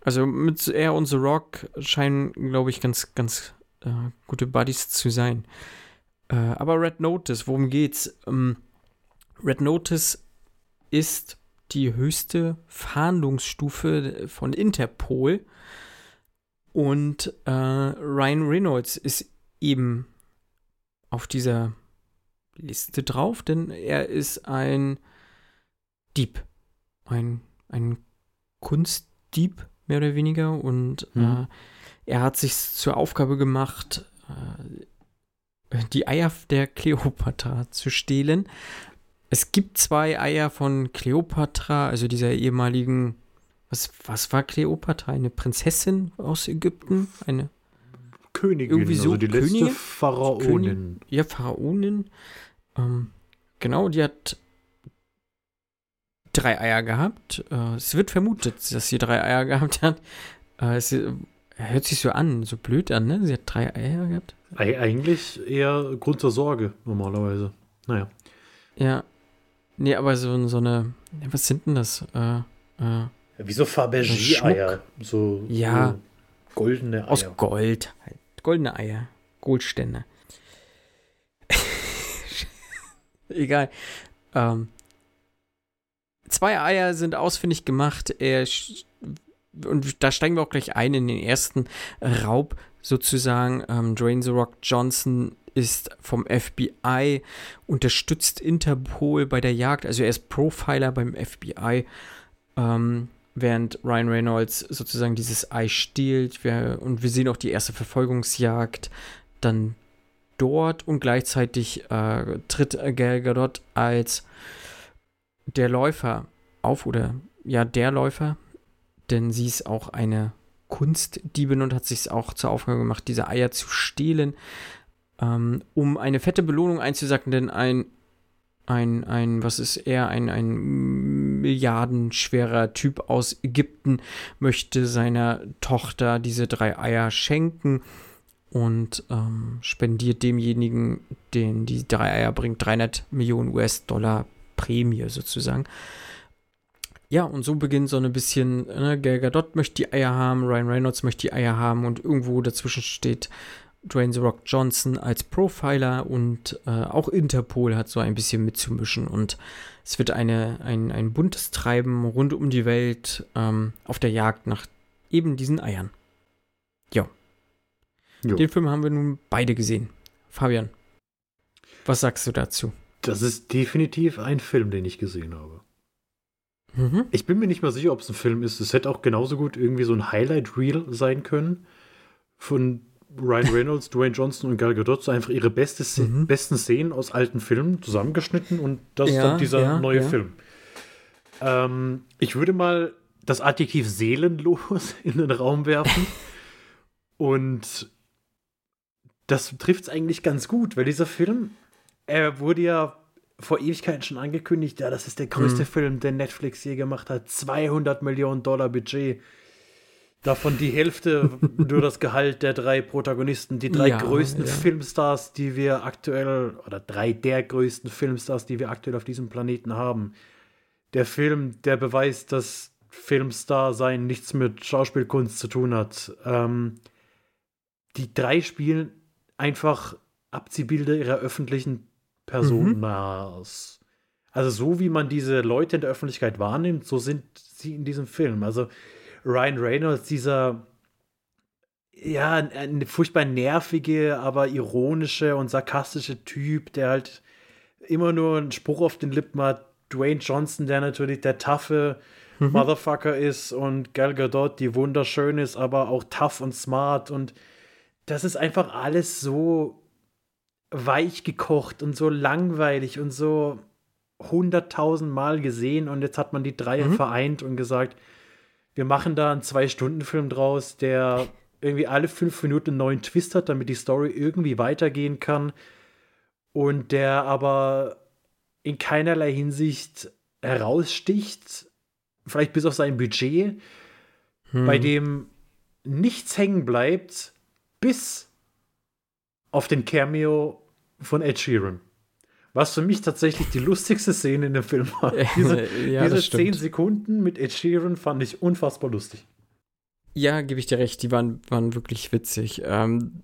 Also mit er und The Rock scheinen, glaube ich, ganz, ganz äh, gute Buddies zu sein. Äh, aber Red Notice, worum geht's? Ähm, Red Notice ist die höchste Fahndungsstufe von Interpol. Und äh, Ryan Reynolds ist eben auf dieser Liste drauf, denn er ist ein Dieb. Ein, ein Kunstdieb, mehr oder weniger. Und mhm. äh, er hat sich zur Aufgabe gemacht, äh, die Eier der Kleopatra zu stehlen. Es gibt zwei Eier von Kleopatra, also dieser ehemaligen, was, was war Kleopatra? Eine Prinzessin aus Ägypten? Eine Königin, irgendwie so also die Königin? letzte Pharaonin. Königin, ja, Pharaonin. Ähm, genau, die hat drei Eier gehabt. Äh, es wird vermutet, dass sie drei Eier gehabt hat. Äh, es hört sich so an, so blöd an, ne? Sie hat drei Eier gehabt. Eigentlich eher Grund zur Sorge, normalerweise. Naja. Ja. Nee, aber so, so eine. Was sind denn das? Äh, äh, Wie so Fabergé-Eier. So, ja. So goldene Eier. Aus Gold. Halt. Goldene Eier. Goldstände. Egal. Ähm, zwei Eier sind ausfindig gemacht. Er und da steigen wir auch gleich ein in den ersten Raub sozusagen. Ähm, Dwayne The Rock Johnson ist vom FBI, unterstützt Interpol bei der Jagd, also er ist Profiler beim FBI, ähm, während Ryan Reynolds sozusagen dieses Ei stiehlt. Wir, und wir sehen auch die erste Verfolgungsjagd dann dort und gleichzeitig äh, tritt Gal Gadot als der Läufer auf oder ja, der Läufer, denn sie ist auch eine Kunstdiebin und hat sich auch zur Aufgabe gemacht, diese Eier zu stehlen, ähm, um eine fette Belohnung einzusacken, denn ein, ein, ein, was ist er, ein, ein milliardenschwerer Typ aus Ägypten möchte seiner Tochter diese drei Eier schenken und ähm, spendiert demjenigen, den die drei Eier bringt, 300 Millionen US-Dollar Prämie sozusagen. Ja, und so beginnt so ein bisschen, ne, Gal Gadot möchte die Eier haben, Ryan Reynolds möchte die Eier haben und irgendwo dazwischen steht Dwayne The Rock Johnson als Profiler und äh, auch Interpol hat so ein bisschen mitzumischen und es wird eine, ein, ein buntes Treiben rund um die Welt ähm, auf der Jagd nach eben diesen Eiern. Ja. Jo. Den Film haben wir nun beide gesehen. Fabian, was sagst du dazu? Das ist definitiv ein Film, den ich gesehen habe. Mhm. Ich bin mir nicht mal sicher, ob es ein Film ist. Es hätte auch genauso gut irgendwie so ein Highlight-Reel sein können von Ryan Reynolds, Dwayne Johnson und Gal Gadot. So einfach ihre beste, mhm. besten Szenen aus alten Filmen zusammengeschnitten und das ja, ist dann dieser ja, neue ja. Film. Ähm, ich würde mal das Adjektiv seelenlos in den Raum werfen. und das trifft es eigentlich ganz gut, weil dieser Film, er wurde ja vor Ewigkeiten schon angekündigt, ja, das ist der größte mhm. Film, den Netflix je gemacht hat. 200 Millionen Dollar Budget. Davon die Hälfte nur das Gehalt der drei Protagonisten, die drei ja, größten ja. Filmstars, die wir aktuell, oder drei der größten Filmstars, die wir aktuell auf diesem Planeten haben. Der Film, der beweist, dass Filmstar sein nichts mit Schauspielkunst zu tun hat. Ähm, die drei spielen einfach Abziehbilder ihrer öffentlichen Personas. Mhm. Also so wie man diese Leute in der Öffentlichkeit wahrnimmt, so sind sie in diesem Film. Also Ryan Reynolds, dieser ja, ein furchtbar nervige, aber ironische und sarkastische Typ, der halt immer nur einen Spruch auf den Lippen hat. Dwayne Johnson, der natürlich der taffe mhm. Motherfucker ist und Gal Gadot, die wunderschön ist, aber auch tough und smart und das ist einfach alles so weich gekocht und so langweilig und so hunderttausend Mal gesehen und jetzt hat man die drei mhm. vereint und gesagt, wir machen da einen Zwei-Stunden-Film draus, der irgendwie alle fünf Minuten einen neuen Twist hat, damit die Story irgendwie weitergehen kann und der aber in keinerlei Hinsicht heraussticht, vielleicht bis auf sein Budget, hm. bei dem nichts hängen bleibt, bis auf den Cameo von Ed Sheeran. Was für mich tatsächlich die lustigste Szene in dem Film war. Diese, ja, diese zehn Sekunden mit Ed Sheeran fand ich unfassbar lustig. Ja, gebe ich dir recht, die waren, waren wirklich witzig. Ähm,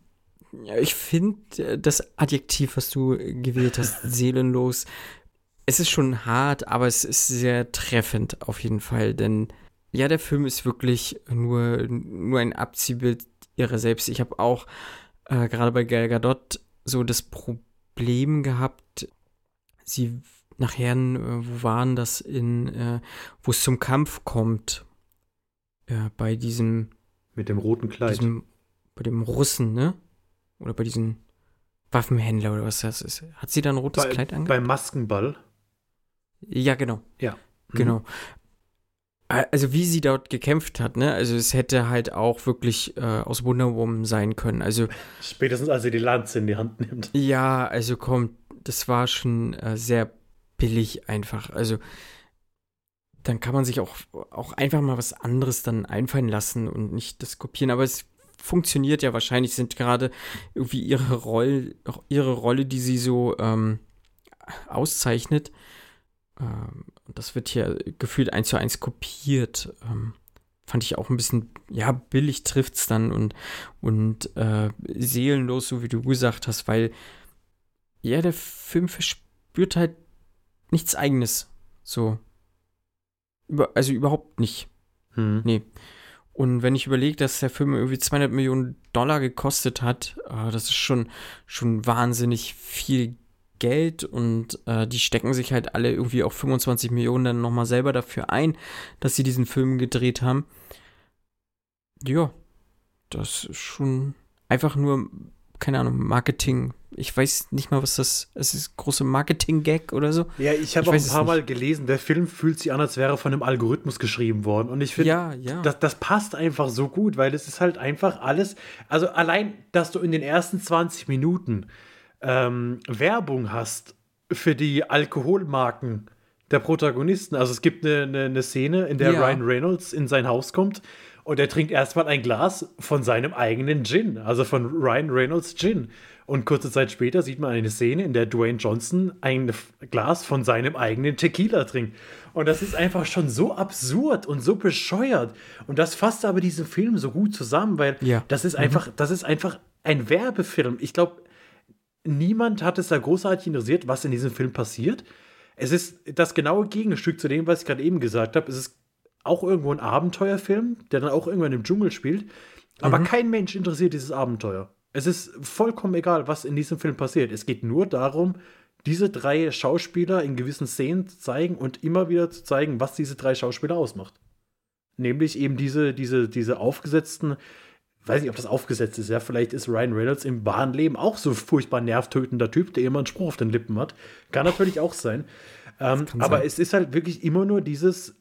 ich finde äh, das Adjektiv, was du gewählt hast, seelenlos, es ist schon hart, aber es ist sehr treffend auf jeden Fall, denn ja, der Film ist wirklich nur, nur ein Abziehbild ihrer selbst. Ich habe auch äh, gerade bei Gal Gadot so das Problem gehabt, sie nachher, äh, wo waren das in, äh, wo es zum Kampf kommt, äh, bei diesem mit dem roten Kleid, diesem, bei dem Russen, ne? Oder bei diesem Waffenhändler oder was das ist. Hat sie da ein rotes bei, Kleid angehabt? Beim Maskenball. Ja, genau. Ja. Mhm. Genau. Also wie sie dort gekämpft hat, ne? Also es hätte halt auch wirklich äh, aus Wonder Woman sein können. Also spätestens als sie die Lanze in die Hand nimmt. Ja, also komm, das war schon äh, sehr billig einfach. Also dann kann man sich auch, auch einfach mal was anderes dann einfallen lassen und nicht das kopieren. Aber es funktioniert ja wahrscheinlich, sind gerade irgendwie ihre Rolle, ihre Rolle, die sie so ähm, auszeichnet, ähm, das wird hier gefühlt eins zu eins kopiert. Ähm, fand ich auch ein bisschen, ja, billig trifft es dann und, und äh, seelenlos, so wie du gesagt hast, weil ja, der Film verspürt halt nichts Eigenes. So. Über, also überhaupt nicht. Hm. Nee. Und wenn ich überlege, dass der Film irgendwie 200 Millionen Dollar gekostet hat, äh, das ist schon, schon wahnsinnig viel Geld und äh, die stecken sich halt alle irgendwie auch 25 Millionen dann nochmal selber dafür ein, dass sie diesen Film gedreht haben. Ja, das ist schon einfach nur, keine Ahnung, Marketing. Ich weiß nicht mal, was das ist. Es ist große Marketing-Gag oder so. Ja, ich habe auch ein paar Mal gelesen, der Film fühlt sich an, als wäre von einem Algorithmus geschrieben worden. Und ich finde, ja, ja. das, das passt einfach so gut, weil es ist halt einfach alles. Also allein, dass du in den ersten 20 Minuten ähm, Werbung hast für die Alkoholmarken der Protagonisten. Also es gibt eine, eine, eine Szene, in der ja. Ryan Reynolds in sein Haus kommt und er trinkt erstmal ein Glas von seinem eigenen Gin, also von Ryan Reynolds Gin. Und kurze Zeit später sieht man eine Szene, in der Dwayne Johnson ein Glas von seinem eigenen Tequila trinkt. Und das ist einfach schon so absurd und so bescheuert. Und das fasst aber diesen Film so gut zusammen, weil ja. das ist einfach, mhm. das ist einfach ein Werbefilm. Ich glaube, niemand hat es da großartig interessiert, was in diesem Film passiert. Es ist das genaue Gegenstück zu dem, was ich gerade eben gesagt habe. Es ist auch irgendwo ein Abenteuerfilm, der dann auch irgendwann im Dschungel spielt. Aber mhm. kein Mensch interessiert dieses Abenteuer. Es ist vollkommen egal, was in diesem Film passiert. Es geht nur darum, diese drei Schauspieler in gewissen Szenen zu zeigen und immer wieder zu zeigen, was diese drei Schauspieler ausmacht. Nämlich eben diese, diese, diese aufgesetzten, weiß nicht, ob das aufgesetzt ist, ja, vielleicht ist Ryan Reynolds im wahren Leben auch so furchtbar nervtötender Typ, der immer einen Spruch auf den Lippen hat. Kann natürlich auch sein. Ähm, aber sein. es ist halt wirklich immer nur dieses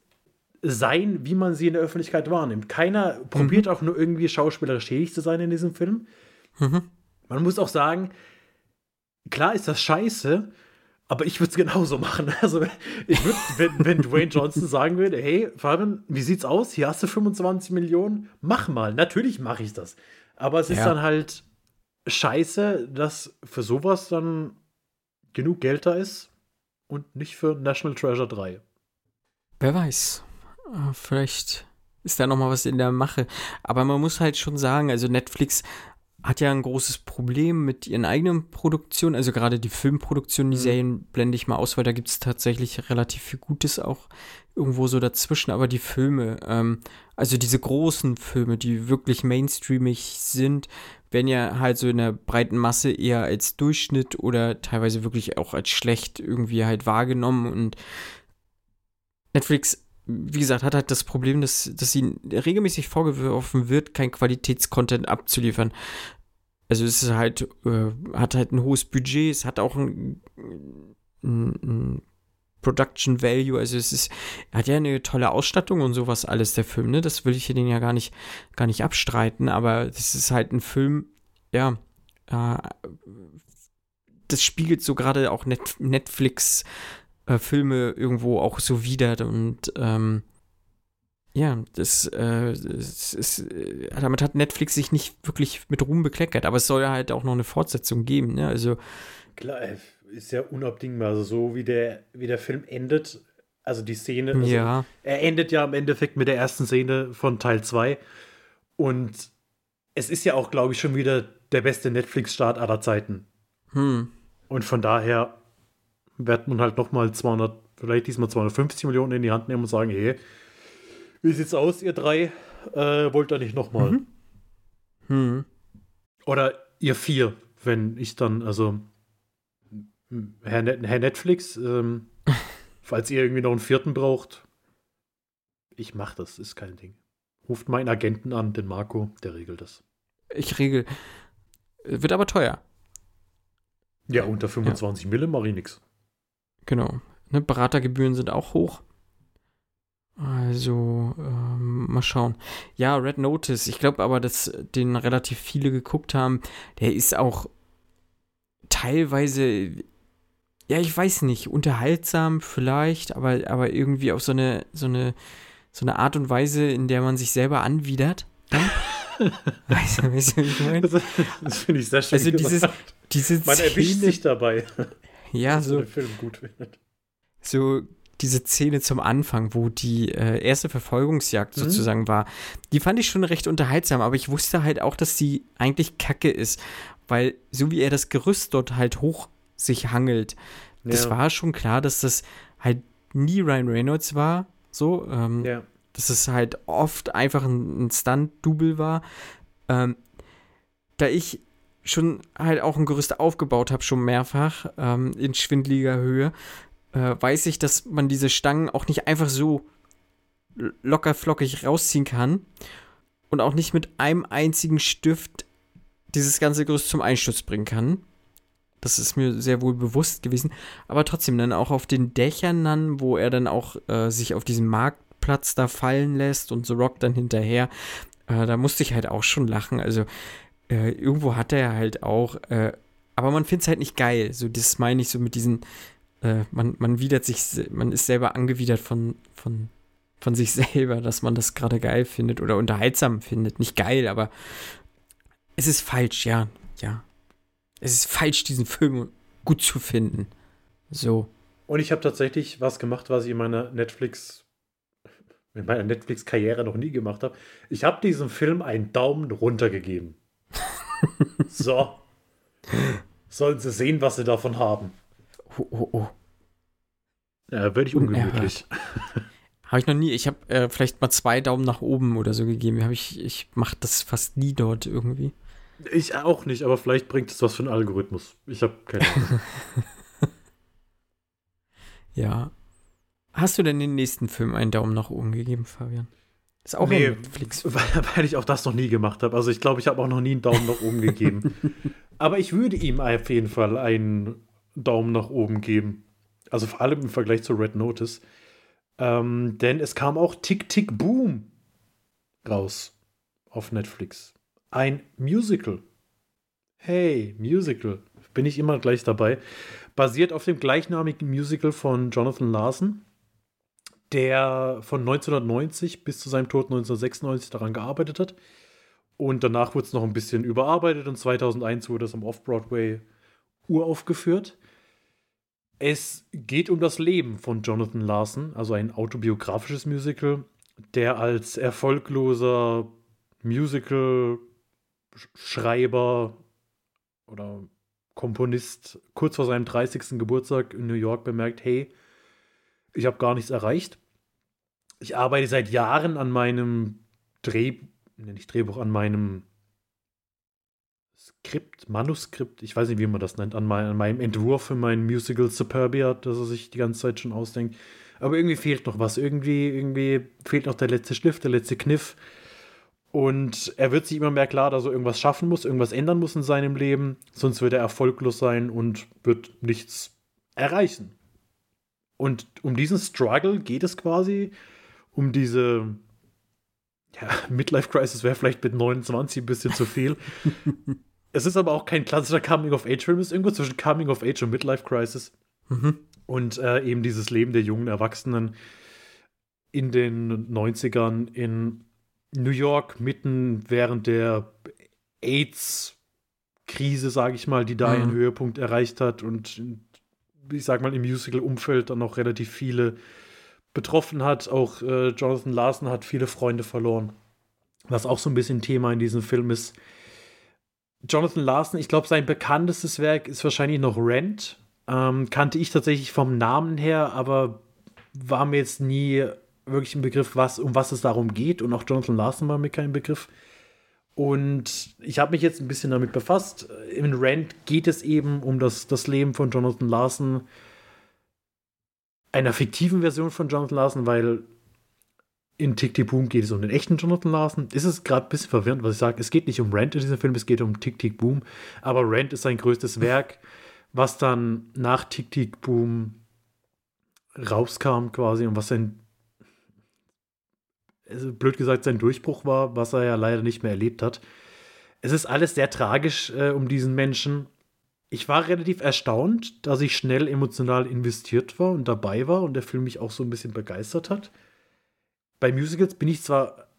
Sein, wie man sie in der Öffentlichkeit wahrnimmt. Keiner mhm. probiert auch nur irgendwie schauspielerisch schädig zu sein in diesem Film. Mhm. Man muss auch sagen, klar ist das scheiße, aber ich würde es genauso machen. Also, ich würde, wenn, wenn Dwayne Johnson sagen würde, hey, Fabian, wie sieht's aus? Hier hast du 25 Millionen, mach mal. Natürlich mache ich das. Aber es ist ja. dann halt scheiße, dass für sowas dann genug Geld da ist und nicht für National Treasure 3. Wer weiß. Äh, vielleicht ist da noch mal was in der Mache. Aber man muss halt schon sagen, also Netflix hat ja ein großes Problem mit ihren eigenen Produktionen, also gerade die Filmproduktion, die mhm. Serien blende ich mal aus, weil da gibt es tatsächlich relativ viel Gutes auch irgendwo so dazwischen, aber die Filme, ähm, also diese großen Filme, die wirklich mainstreamig sind, werden ja halt so in der breiten Masse eher als Durchschnitt oder teilweise wirklich auch als schlecht irgendwie halt wahrgenommen und Netflix wie gesagt, hat halt das Problem, dass, dass ihnen regelmäßig vorgeworfen wird, kein Qualitätscontent abzuliefern. Also es ist halt, äh, hat halt ein hohes Budget, es hat auch ein, ein, ein Production Value, also es ist, hat ja eine tolle Ausstattung und sowas alles, der Film, ne? Das will ich hier den ja gar nicht, gar nicht abstreiten, aber das ist halt ein Film, ja, äh, das spiegelt so gerade auch Net Netflix äh, Filme irgendwo auch so wider und ähm, ja, das, äh, das ist, äh, damit hat Netflix sich nicht wirklich mit Ruhm bekleckert, aber es soll ja halt auch noch eine Fortsetzung geben, ne? Also. Klar, äh, ist ja unabdingbar. Also so wie der, wie der Film endet, also die Szene, also ja. er endet ja im Endeffekt mit der ersten Szene von Teil 2. Und es ist ja auch, glaube ich, schon wieder der beste Netflix-Start aller Zeiten. Hm. Und von daher wird man halt nochmal 200, vielleicht diesmal 250 Millionen in die Hand nehmen und sagen, hey, wie sieht's aus, ihr drei? Äh, wollt ihr nicht nochmal? Mhm. Hm. Oder ihr vier, wenn ich dann, also Herr, Net Herr Netflix, ähm, falls ihr irgendwie noch einen vierten braucht, ich mach das, ist kein Ding. Ruft meinen Agenten an, den Marco, der regelt das. Ich regel. Wird aber teuer. Ja, unter 25 ja. Mille mache ich nix. Genau. Ne, Beratergebühren sind auch hoch. Also, ähm, mal schauen. Ja, Red Notice. Ich glaube aber, dass den relativ viele geguckt haben. Der ist auch teilweise, ja, ich weiß nicht, unterhaltsam vielleicht, aber, aber irgendwie auf so eine, so eine, so eine Art und Weise, in der man sich selber anwidert. weißt du, weißt du, ich meine? Das, das finde ich sehr schön. Also dieses, diese Man erwischt sich dabei. Ja, so. Den Film gut findet. So diese Szene zum Anfang, wo die äh, erste Verfolgungsjagd mhm. sozusagen war, die fand ich schon recht unterhaltsam, aber ich wusste halt auch, dass die eigentlich kacke ist, weil so wie er das Gerüst dort halt hoch sich hangelt, ja. das war schon klar, dass das halt nie Ryan Reynolds war, so, ähm, ja. dass es halt oft einfach ein, ein Stunt-Double war. Ähm, da ich schon halt auch ein Gerüst aufgebaut habe, schon mehrfach ähm, in schwindliger Höhe, äh, weiß ich, dass man diese Stangen auch nicht einfach so locker flockig rausziehen kann und auch nicht mit einem einzigen Stift dieses ganze Gerüst zum Einsturz bringen kann. Das ist mir sehr wohl bewusst gewesen. Aber trotzdem dann auch auf den Dächern dann, wo er dann auch äh, sich auf diesen Marktplatz da fallen lässt und The Rock dann hinterher. Äh, da musste ich halt auch schon lachen. Also äh, irgendwo hat er halt auch, äh, aber man findet es halt nicht geil. So, das meine ich so mit diesen äh, man, man widert sich, man ist selber angewidert von, von, von sich selber, dass man das gerade geil findet oder unterhaltsam findet. Nicht geil, aber es ist falsch, ja, ja. Es ist falsch, diesen Film gut zu finden. So. Und ich habe tatsächlich was gemacht, was ich in meiner Netflix, in meiner Netflix-Karriere noch nie gemacht habe. Ich habe diesem Film einen Daumen runter gegeben. So. Sollen sie sehen, was sie davon haben. Oh, oh, oh. Ja, würde ich ungemütlich. habe ich noch nie. Ich habe äh, vielleicht mal zwei Daumen nach oben oder so gegeben. Hab ich ich mache das fast nie dort irgendwie. Ich auch nicht, aber vielleicht bringt es was für einen Algorithmus. Ich habe keine Ahnung. ja. Hast du denn den nächsten Film einen Daumen nach oben gegeben, Fabian? Ist auch nee, Netflix. Weil, ich auch das noch nie gemacht habe. Also ich glaube, ich habe auch noch nie einen Daumen nach oben gegeben. Aber ich würde ihm auf jeden Fall einen Daumen nach oben geben. Also vor allem im Vergleich zu Red Notice. Ähm, denn es kam auch Tick Tick Boom raus auf Netflix. Ein Musical. Hey, Musical. Bin ich immer gleich dabei. Basiert auf dem gleichnamigen Musical von Jonathan Larson der von 1990 bis zu seinem Tod 1996 daran gearbeitet hat. Und danach wurde es noch ein bisschen überarbeitet und 2001 wurde es am Off-Broadway uraufgeführt. Es geht um das Leben von Jonathan Larson, also ein autobiografisches Musical, der als erfolgloser Musical-Schreiber oder Komponist kurz vor seinem 30. Geburtstag in New York bemerkt, hey, ich habe gar nichts erreicht. Ich arbeite seit Jahren an meinem Dreh, nicht Drehbuch, an meinem Skript, Manuskript, ich weiß nicht, wie man das nennt, an, mein, an meinem Entwurf für mein Musical Superbia, das er sich die ganze Zeit schon ausdenkt. Aber irgendwie fehlt noch was. Irgendwie, irgendwie fehlt noch der letzte Schliff, der letzte Kniff. Und er wird sich immer mehr klar, dass er irgendwas schaffen muss, irgendwas ändern muss in seinem Leben, sonst wird er erfolglos sein und wird nichts erreichen. Und um diesen Struggle geht es quasi, um diese ja, Midlife Crisis wäre vielleicht mit 29 ein bisschen zu viel. es ist aber auch kein klassischer Coming-of-Age-Film, es ist irgendwo zwischen Coming-of-Age und Midlife Crisis. Mhm. Und äh, eben dieses Leben der jungen Erwachsenen in den 90ern in New York, mitten während der AIDS-Krise, sage ich mal, die da mhm. ihren Höhepunkt erreicht hat und ich sag mal, im Musical-Umfeld dann noch relativ viele betroffen hat. Auch äh, Jonathan Larson hat viele Freunde verloren. Was auch so ein bisschen Thema in diesem Film ist. Jonathan Larson, ich glaube, sein bekanntestes Werk ist wahrscheinlich noch Rent. Ähm, kannte ich tatsächlich vom Namen her, aber war mir jetzt nie wirklich ein Begriff, was, um was es darum geht. Und auch Jonathan Larson war mir kein Begriff. Und ich habe mich jetzt ein bisschen damit befasst. In Rent geht es eben um das, das Leben von Jonathan Larson, einer fiktiven Version von Jonathan Larson, weil in Tick Tick Boom geht es um den echten Jonathan Larson. Ist es gerade ein bisschen verwirrend, was ich sage. Es geht nicht um Rent in diesem Film, es geht um Tick Tick Boom. Aber Rent ist sein größtes Werk, was dann nach Tick Tick Boom rauskam quasi und was sein also blöd gesagt, sein Durchbruch war, was er ja leider nicht mehr erlebt hat. Es ist alles sehr tragisch äh, um diesen Menschen. Ich war relativ erstaunt, dass ich schnell emotional investiert war und dabei war und der Film mich auch so ein bisschen begeistert hat. Bei Musicals bin ich zwar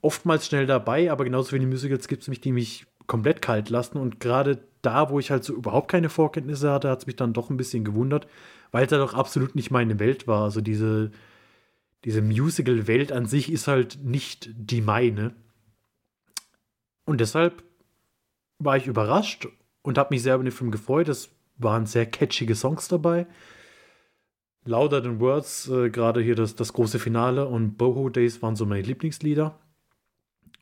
oftmals schnell dabei, aber genauso wie die Musicals gibt es mich, die mich komplett kalt lassen. Und gerade da, wo ich halt so überhaupt keine Vorkenntnisse hatte, hat es mich dann doch ein bisschen gewundert, weil es ja doch absolut nicht meine Welt war. Also diese, diese Musical-Welt an sich ist halt nicht die meine. Und deshalb war ich überrascht und habe mich sehr über den Film gefreut. Es waren sehr catchige Songs dabei. Louder Than Words, äh, gerade hier das, das große Finale und Boho Days waren so meine Lieblingslieder.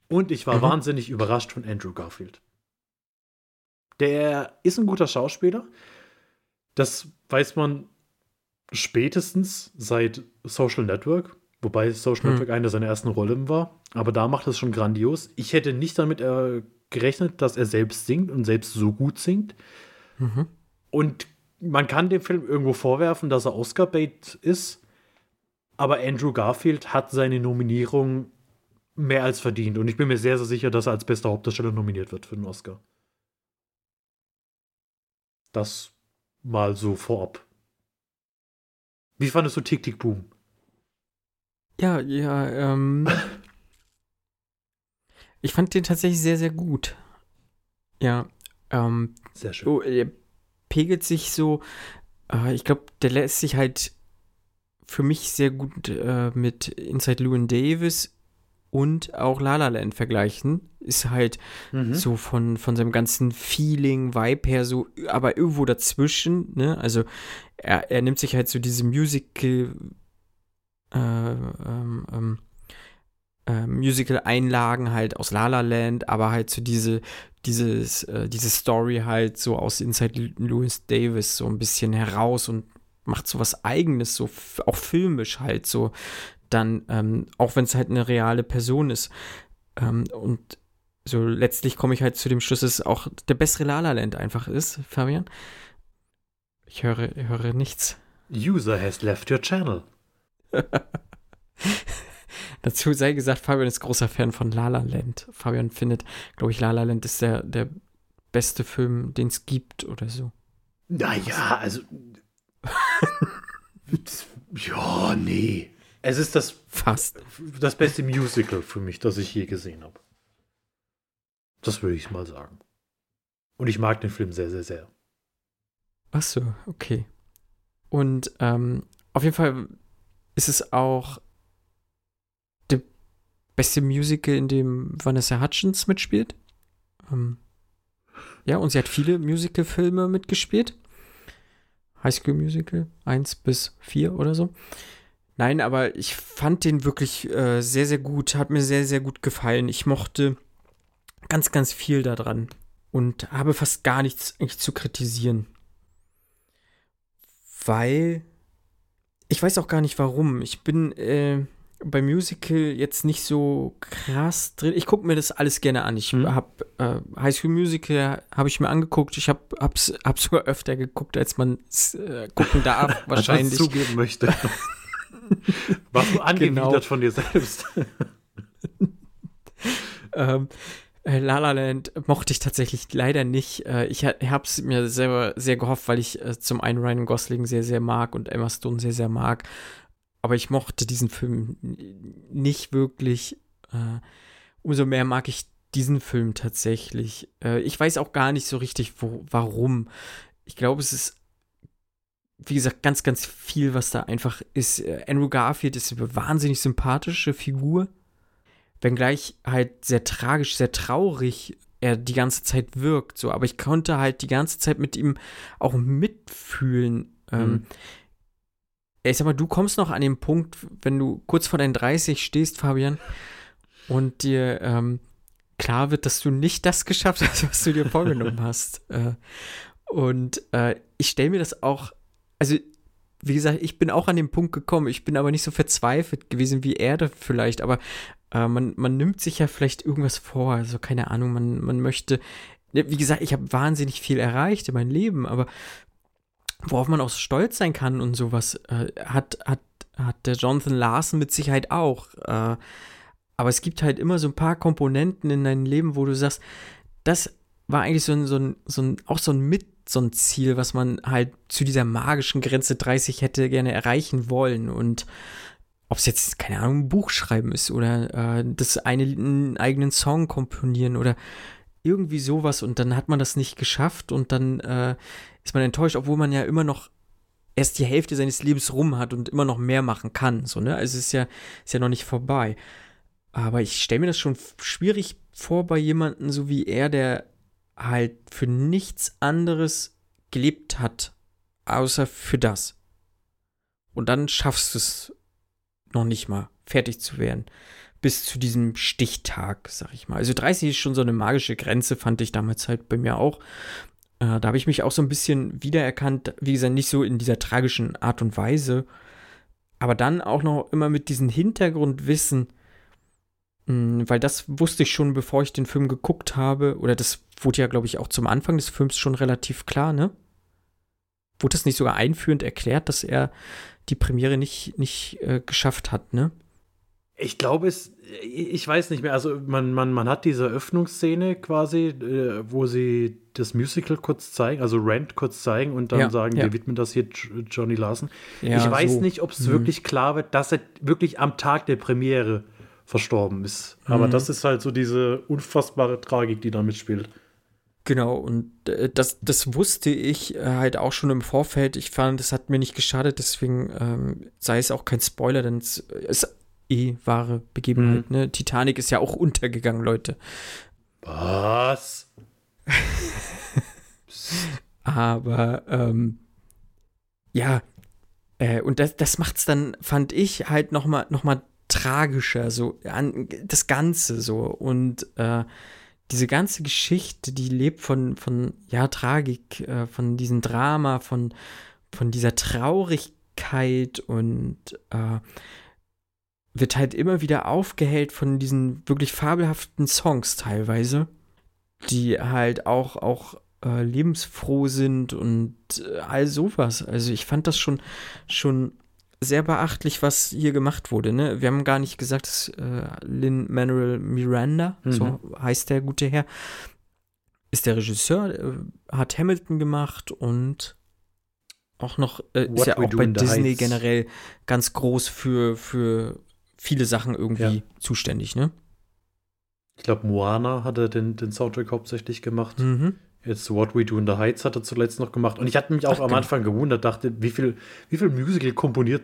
Und ich war mhm. wahnsinnig überrascht von Andrew Garfield. Der ist ein guter Schauspieler. Das weiß man spätestens seit Social Network, wobei Social hm. Network eine seiner ersten Rollen war, aber da macht es schon grandios. Ich hätte nicht damit äh, gerechnet, dass er selbst singt und selbst so gut singt. Mhm. Und man kann dem Film irgendwo vorwerfen, dass er Oscar-Bait ist, aber Andrew Garfield hat seine Nominierung mehr als verdient und ich bin mir sehr, sehr sicher, dass er als bester Hauptdarsteller nominiert wird für den Oscar. Das mal so vorab. Wie fandest du Tick Tick Boom? Ja, ja, ähm. ich fand den tatsächlich sehr, sehr gut. Ja, ähm. Sehr schön. Oh, er pegelt sich so. Äh, ich glaube, der lässt sich halt für mich sehr gut äh, mit Inside Llewyn Davis und auch La La Land vergleichen. Ist halt mhm. so von, von seinem ganzen Feeling, Vibe her so, aber irgendwo dazwischen, ne? Also er, er nimmt sich halt so diese Musical äh, ähm, ähm, äh, Musical-Einlagen halt aus La La Land, aber halt so diese, dieses, äh, diese Story halt so aus Inside Louis Davis so ein bisschen heraus und macht so was Eigenes, so auch filmisch halt so. Dann, ähm, auch wenn es halt eine reale Person ist. Ähm, und so letztlich komme ich halt zu dem Schluss, dass es auch der bessere La La Land einfach ist, Fabian. Ich höre, höre nichts. User has left your channel. Dazu sei gesagt, Fabian ist großer Fan von La La Land. Fabian findet, glaube ich, La La Land ist der, der beste Film, den es gibt oder so. Naja, also. ja, nee. Es ist das fast das beste Musical für mich, das ich je gesehen habe. Das würde ich mal sagen. Und ich mag den Film sehr, sehr, sehr. Ach so, okay. Und ähm, auf jeden Fall ist es auch beste Musical, in dem Vanessa Hutchins mitspielt. Ähm, ja, und sie hat viele Musical-Filme mitgespielt. High School Musical 1 bis 4 oder so. Nein, aber ich fand den wirklich äh, sehr, sehr gut. Hat mir sehr, sehr gut gefallen. Ich mochte ganz, ganz viel daran und habe fast gar nichts eigentlich zu kritisieren. Weil ich weiß auch gar nicht warum. Ich bin äh, bei Musical jetzt nicht so krass drin. Ich gucke mir das alles gerne an. Ich hm. habe äh, High School Musical habe ich mir angeguckt. Ich habe hab's, hab's sogar öfter geguckt, als man es äh, gucken darf wahrscheinlich. Zugeben möchte. Warst du angewidert genau. von dir selbst? ähm, äh, La La Land mochte ich tatsächlich leider nicht. Äh, ich habe es mir selber sehr gehofft, weil ich äh, zum einen Ryan Gosling sehr, sehr mag und Emma Stone sehr, sehr mag. Aber ich mochte diesen Film nicht wirklich. umso mehr mag ich diesen Film tatsächlich. ich weiß auch gar nicht so richtig, wo, warum. Ich glaube, es ist wie gesagt, ganz, ganz viel, was da einfach ist. Andrew Garfield ist eine wahnsinnig sympathische Figur wenngleich halt sehr tragisch, sehr traurig er die ganze Zeit wirkt, so, aber ich konnte halt die ganze Zeit mit ihm auch mitfühlen. Ähm, mhm. Ich sag mal, du kommst noch an den Punkt, wenn du kurz vor deinen 30 stehst, Fabian, und dir ähm, klar wird, dass du nicht das geschafft hast, was du dir vorgenommen hast. Äh, und äh, ich stelle mir das auch, also wie gesagt, ich bin auch an den Punkt gekommen. Ich bin aber nicht so verzweifelt gewesen wie er da vielleicht. Aber äh, man, man nimmt sich ja vielleicht irgendwas vor, also keine Ahnung, man, man möchte, wie gesagt, ich habe wahnsinnig viel erreicht in meinem Leben, aber worauf man auch stolz sein kann und sowas, äh, hat, hat, hat der Jonathan Larson mit Sicherheit auch. Äh, aber es gibt halt immer so ein paar Komponenten in deinem Leben, wo du sagst, das war eigentlich so ein, so ein, so ein auch so ein mit so ein Ziel, was man halt zu dieser magischen Grenze 30 hätte gerne erreichen wollen. Und ob es jetzt, keine Ahnung, ein Buch schreiben ist oder äh, das eine, einen eigenen Song komponieren oder irgendwie sowas und dann hat man das nicht geschafft und dann äh, ist man enttäuscht, obwohl man ja immer noch erst die Hälfte seines Lebens rum hat und immer noch mehr machen kann. So, ne? Also es ist ja, ist ja noch nicht vorbei. Aber ich stelle mir das schon schwierig vor bei jemandem so wie er, der halt für nichts anderes gelebt hat, außer für das. Und dann schaffst du es noch nicht mal fertig zu werden. Bis zu diesem Stichtag, sag ich mal. Also 30 ist schon so eine magische Grenze, fand ich damals halt bei mir auch. Äh, da habe ich mich auch so ein bisschen wiedererkannt, wie gesagt, nicht so in dieser tragischen Art und Weise, aber dann auch noch immer mit diesem Hintergrundwissen, mh, hm, weil das wusste ich schon, bevor ich den Film geguckt habe, oder das wurde ja, glaube ich, auch zum Anfang des Films schon relativ klar, ne? Wurde das nicht sogar einführend erklärt, dass er die Premiere nicht, nicht äh, geschafft hat, ne? Ich glaube, es, ich weiß nicht mehr. Also, man, man, man hat diese Öffnungsszene quasi, äh, wo sie das Musical kurz zeigen, also Rent kurz zeigen und dann ja, sagen, ja. wir widmen das hier Johnny Larson. Ja, ich weiß so. nicht, ob es mhm. wirklich klar wird, dass er wirklich am Tag der Premiere verstorben ist. Aber mhm. das ist halt so diese unfassbare Tragik, die da mitspielt. Genau, und äh, das, das wusste ich äh, halt auch schon im Vorfeld. Ich fand, das hat mir nicht geschadet, deswegen ähm, sei es auch kein Spoiler, denn es ist eh wahre Begebenheit. Mhm. Ne? Titanic ist ja auch untergegangen, Leute. Was? Aber ähm, ja, äh, und das, das macht es dann, fand ich, halt noch mal, noch mal tragischer, so an, das Ganze so. Und äh, diese ganze Geschichte, die lebt von, von ja, Tragik, äh, von diesem Drama, von, von dieser Traurigkeit und äh, wird halt immer wieder aufgehellt von diesen wirklich fabelhaften Songs teilweise, die halt auch, auch äh, lebensfroh sind und äh, all sowas. Also ich fand das schon, schon sehr beachtlich, was hier gemacht wurde. Ne? Wir haben gar nicht gesagt, dass äh, Lin Manuel Miranda, mhm. so heißt der gute Herr, ist der Regisseur, äh, hat Hamilton gemacht und auch noch, äh, ist ja auch bei Disney Heights. generell ganz groß für, für viele Sachen irgendwie ja. zuständig, ne? Ich glaube, Moana hat er den, den Soundtrack hauptsächlich gemacht. Mhm. Jetzt What We Do in the Heights hat er zuletzt noch gemacht. Und ich hatte mich auch Ach, am Anfang gewundert, dachte, wie viel, wie viel Musical komponiert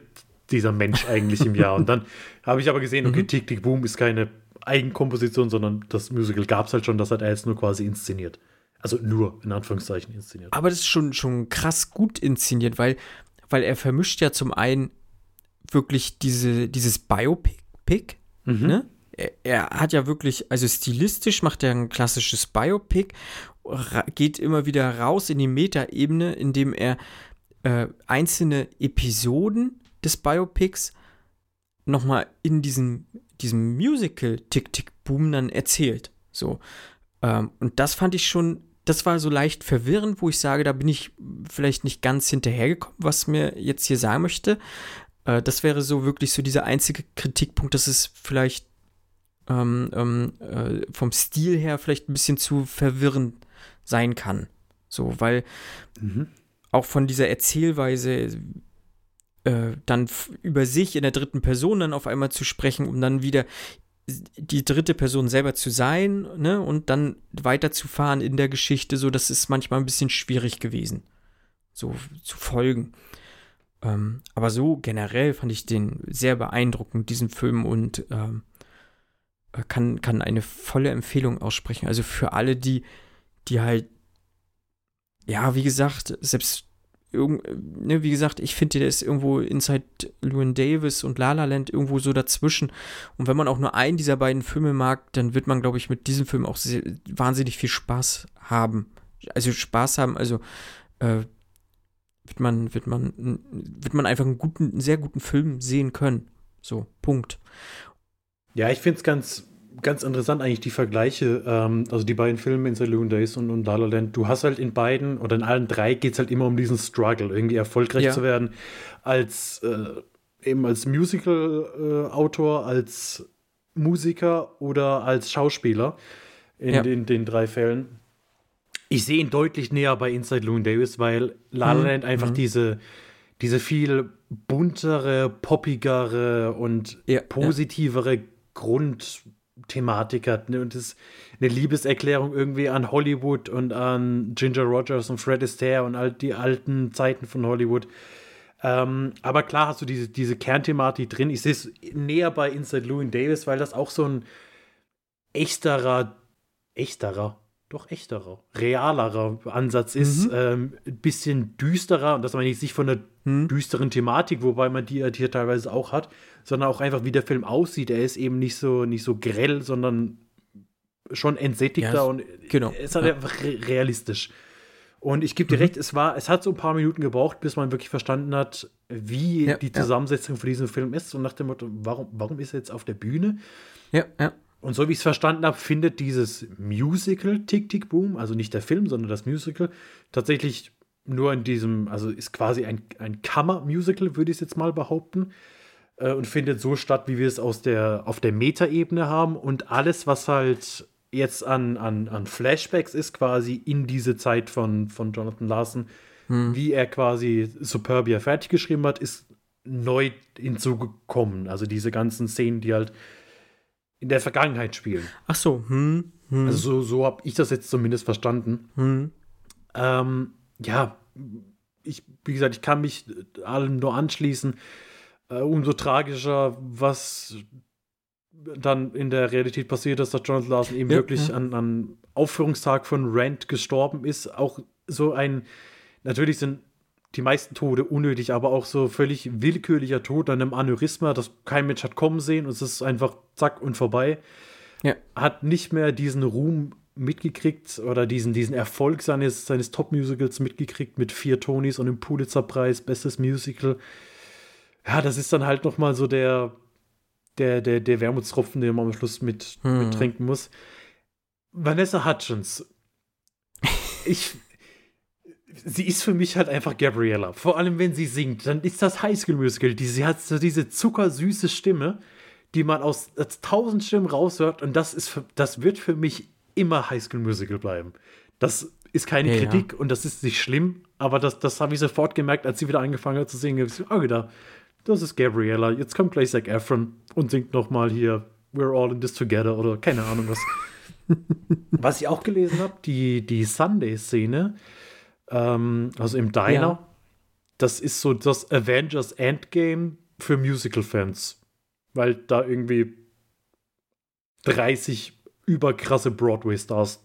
dieser Mensch eigentlich im Jahr? Und dann habe ich aber gesehen, okay, mhm. Tick Tick Boom ist keine Eigenkomposition, sondern das Musical gab es halt schon, das hat er jetzt nur quasi inszeniert. Also nur, in Anführungszeichen, inszeniert. Aber das ist schon, schon krass gut inszeniert, weil, weil er vermischt ja zum einen wirklich diese, dieses Biopic, mhm. ne? Er, er, hat ja wirklich, also stilistisch macht er ein klassisches Biopic geht immer wieder raus in die Metaebene, indem er äh, einzelne Episoden des Biopics nochmal in diesem, diesem Musical Tick Tick Boom dann erzählt. So. Ähm, und das fand ich schon, das war so leicht verwirrend, wo ich sage, da bin ich vielleicht nicht ganz hinterhergekommen, was mir jetzt hier sagen möchte. Äh, das wäre so wirklich so dieser einzige Kritikpunkt, dass es vielleicht ähm, ähm, äh, vom Stil her vielleicht ein bisschen zu verwirrend sein kann. So, weil mhm. auch von dieser Erzählweise äh, dann über sich in der dritten Person dann auf einmal zu sprechen, um dann wieder die dritte Person selber zu sein, ne, und dann weiterzufahren in der Geschichte, so das ist manchmal ein bisschen schwierig gewesen, so zu folgen. Ähm, aber so generell fand ich den sehr beeindruckend, diesen Film, und ähm, kann, kann eine volle Empfehlung aussprechen. Also für alle, die die halt, ja, wie gesagt, selbst ne, wie gesagt, ich finde, der ist irgendwo inside Llewyn Davis und La La Land irgendwo so dazwischen. Und wenn man auch nur einen dieser beiden Filme mag, dann wird man, glaube ich, mit diesem Film auch sehr, wahnsinnig viel Spaß haben. Also Spaß haben, also äh, wird man, wird man, wird man einfach einen guten, einen sehr guten Film sehen können. So, Punkt. Ja, ich finde es ganz ganz interessant eigentlich die Vergleiche, ähm, also die beiden Filme in Saloon Days und, und La La Land. Du hast halt in beiden oder in allen drei geht es halt immer um diesen Struggle, irgendwie erfolgreich ja. zu werden als äh, eben als Musical-Autor, äh, als Musiker oder als Schauspieler in ja. den, den drei Fällen. Ich sehe ihn deutlich näher bei Inside Loon Davis, weil La La mhm. Land einfach mhm. diese, diese viel buntere, poppigere und ja, positivere Grund Thematik hat. Ne? Und das ist eine Liebeserklärung irgendwie an Hollywood und an Ginger Rogers und Fred Astaire und all die alten Zeiten von Hollywood. Ähm, aber klar hast du diese, diese Kernthematik drin. Ich sehe es näher bei Inside Louis Davis, weil das auch so ein echterer, echterer, doch echterer, realerer Ansatz ist. Mhm. Ähm, ein bisschen düsterer, und das meine ich nicht von der mhm. düsteren Thematik, wobei man die, die hier teilweise auch hat, sondern auch einfach, wie der Film aussieht. Er ist eben nicht so, nicht so grell, sondern schon entsättigter ja, und genau. es ist halt ja. einfach realistisch. Und ich gebe dir mhm. recht, es war, es hat so ein paar Minuten gebraucht, bis man wirklich verstanden hat, wie ja, die Zusammensetzung ja. für diesen Film ist. Und nach dem Motto, warum, warum ist er jetzt auf der Bühne? Ja, ja. Und so wie ich es verstanden habe, findet dieses Musical Tick Tick Boom, also nicht der Film, sondern das Musical, tatsächlich nur in diesem, also ist quasi ein, ein Kammer-Musical, würde ich es jetzt mal behaupten äh, und findet so statt, wie wir es aus der, auf der Metaebene haben. Und alles, was halt jetzt an, an, an Flashbacks ist, quasi in diese Zeit von, von Jonathan Larson, hm. wie er quasi Superbia fertig geschrieben hat, ist neu hinzugekommen. Also diese ganzen Szenen, die halt in der Vergangenheit spielen. Ach so, hm, hm. Also so, so habe ich das jetzt zumindest verstanden. Hm. Ähm, ja, ich, wie gesagt, ich kann mich allem nur anschließen äh, umso tragischer, was dann in der Realität passiert ist, dass Jonathan Larson eben ja, wirklich ja. An, an Aufführungstag von Rent gestorben ist. Auch so ein, natürlich sind die meisten Tode unnötig, aber auch so völlig willkürlicher Tod an einem Aneurysma, das kein Mensch hat kommen sehen und es ist einfach zack und vorbei. Ja. Hat nicht mehr diesen Ruhm mitgekriegt oder diesen, diesen Erfolg seines, seines Top-Musicals mitgekriegt mit vier Tonys und dem Pulitzer-Preis, bestes Musical. Ja, das ist dann halt noch mal so der, der, der, der Wermutstropfen, den man am Schluss mit, Hm. mit trinken muss. Vanessa Hutchins. Ich, sie ist für mich halt einfach Gabriella. Vor allem, wenn sie singt, dann ist das Highschool-Musical. Die, sie hat so diese zuckersüße Stimme, die man aus, aus tausend Stimmen raushört. Und das, ist für, das wird für mich immer Highschool-Musical bleiben. Das ist keine Ja, ja. Kritik und das ist nicht schlimm, aber das, das habe ich sofort gemerkt, als sie wieder angefangen hat zu singen. Ich habe gedacht, das ist Gabriella. Jetzt kommt gleich Zac Efron und singt noch mal hier We're all in this together oder keine Ahnung was. was ich auch gelesen habe, die, die Sunday-Szene, ähm, also im Diner, Ja. das ist so das Avengers Endgame für Musical-Fans. Weil da irgendwie 30 überkrasse Broadway-Stars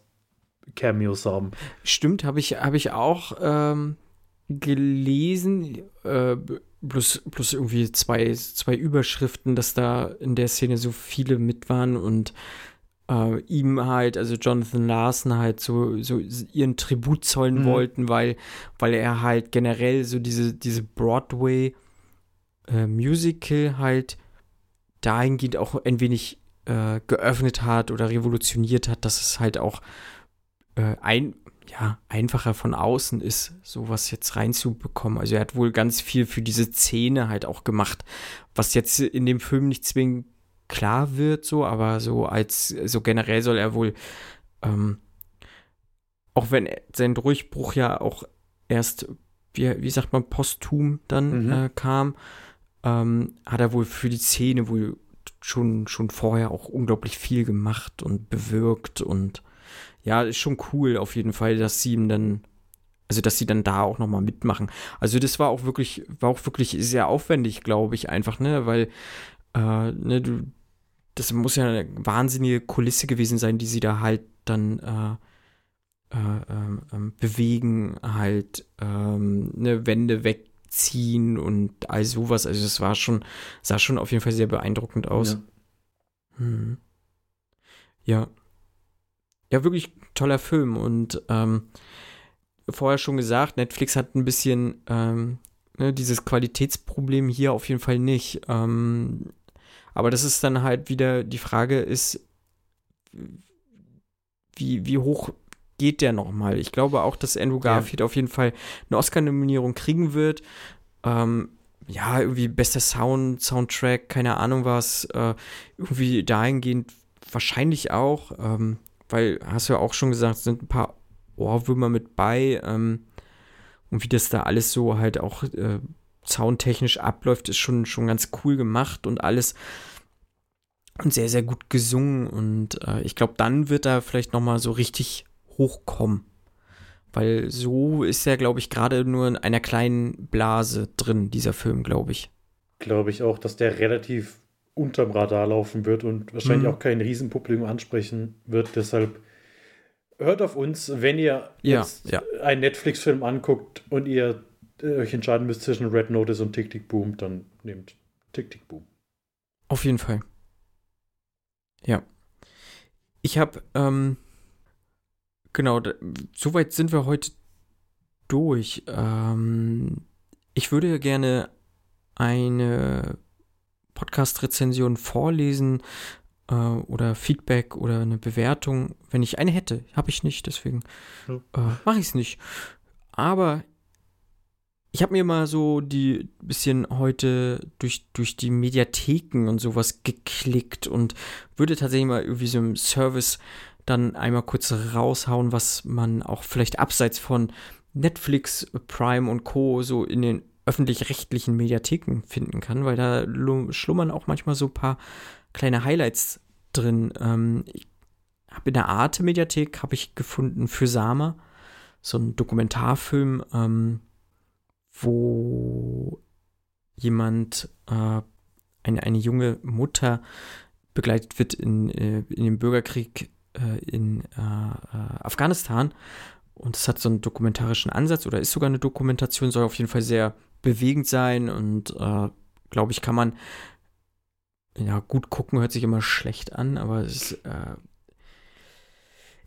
Cameos haben. Stimmt, habe ich, hab ich auch ähm, gelesen. Äh, plus, plus irgendwie zwei, zwei Überschriften, dass da in der Szene so viele mit waren und äh, ihm halt, also Jonathan Larson halt so, so ihren Tribut zollen Mhm. wollten, weil, weil er halt generell so diese, diese Broadway äh, Musical halt dahingehend auch ein wenig äh, geöffnet hat oder revolutioniert hat, dass es halt auch äh, ein, ja, einfacher von außen ist, sowas jetzt reinzubekommen. Also er hat wohl ganz viel für diese Szene halt auch gemacht, was jetzt in dem Film nicht zwingend klar wird, so, aber so als, so generell soll er wohl, ähm, auch wenn sein Durchbruch ja auch erst, wie, wie sagt man, posthum dann Mhm. äh, kam, ähm, hat er wohl für die Szene wohl schon, schon vorher auch unglaublich viel gemacht und bewirkt und ja, ist schon cool auf jeden Fall, dass sie ihm dann, also dass sie dann da auch nochmal mitmachen. Also das war auch wirklich, war auch wirklich sehr aufwendig, glaube ich, einfach, ne, weil, äh, ne, du, das muss ja eine wahnsinnige Kulisse gewesen sein, die sie da halt dann äh, äh, ähm, ähm, bewegen, halt ähm, eine Wände wegziehen und all sowas. Also das war schon, sah schon auf jeden Fall sehr beeindruckend aus. Ja. Mhm. Ja. Ja, wirklich toller Film und ähm, vorher schon gesagt, Netflix hat ein bisschen ähm, ne, dieses Qualitätsproblem hier auf jeden Fall nicht. Ähm, aber das ist dann halt wieder die Frage ist, wie, wie hoch geht der nochmal? Ich glaube auch, dass Andrew Garfield auf jeden Fall eine Oscar-Nominierung kriegen wird. Ähm, ja, irgendwie bester Sound, Soundtrack, keine Ahnung was. Äh, irgendwie dahingehend wahrscheinlich auch, ähm, weil, hast du ja auch schon gesagt, sind ein paar Ohrwürmer mit bei. Ähm, und wie das da alles so halt auch äh, soundtechnisch abläuft, ist schon, schon ganz cool gemacht und alles. Und sehr, sehr gut gesungen. Und äh, ich glaube, dann wird er vielleicht noch mal so richtig hochkommen. Weil so ist er, glaube ich, gerade nur in einer kleinen Blase drin, dieser Film, glaube ich. Glaube ich auch, dass der relativ unterm Radar laufen wird und wahrscheinlich Mhm. auch kein Riesenpublikum ansprechen wird. Deshalb hört auf uns, wenn ihr Ja, jetzt ja. einen Netflix-Film anguckt und ihr euch entscheiden müsst zwischen Red Notice und Tick Tick Boom, dann nehmt Tick Tick Boom. Auf jeden Fall. Ja. Ich habe, ähm, genau, da, soweit sind wir heute durch. Ähm, ich würde gerne eine Podcast-Rezension vorlesen äh, oder Feedback oder eine Bewertung, wenn ich eine hätte. Habe ich nicht, deswegen äh, mache ich es nicht. Aber ich habe mir mal so die bisschen heute durch, durch die Mediatheken und sowas geklickt und würde tatsächlich mal irgendwie so im Service dann einmal kurz raushauen, was man auch vielleicht abseits von Netflix, Prime und Co. so in den öffentlich-rechtlichen Mediatheken finden kann, weil da lu- schlummern auch manchmal so ein paar kleine Highlights drin. Ähm, ich habe in der Arte-Mediathek habe ich gefunden für Sama so einen Dokumentarfilm, ähm, wo jemand, äh, eine, eine junge Mutter begleitet wird in, äh, in dem Bürgerkrieg äh, in äh, Afghanistan. Und es hat so einen dokumentarischen Ansatz oder ist sogar eine Dokumentation, soll auf jeden Fall sehr bewegend sein und glaube ich, kann man ja gut gucken, hört sich immer schlecht an, aber es äh,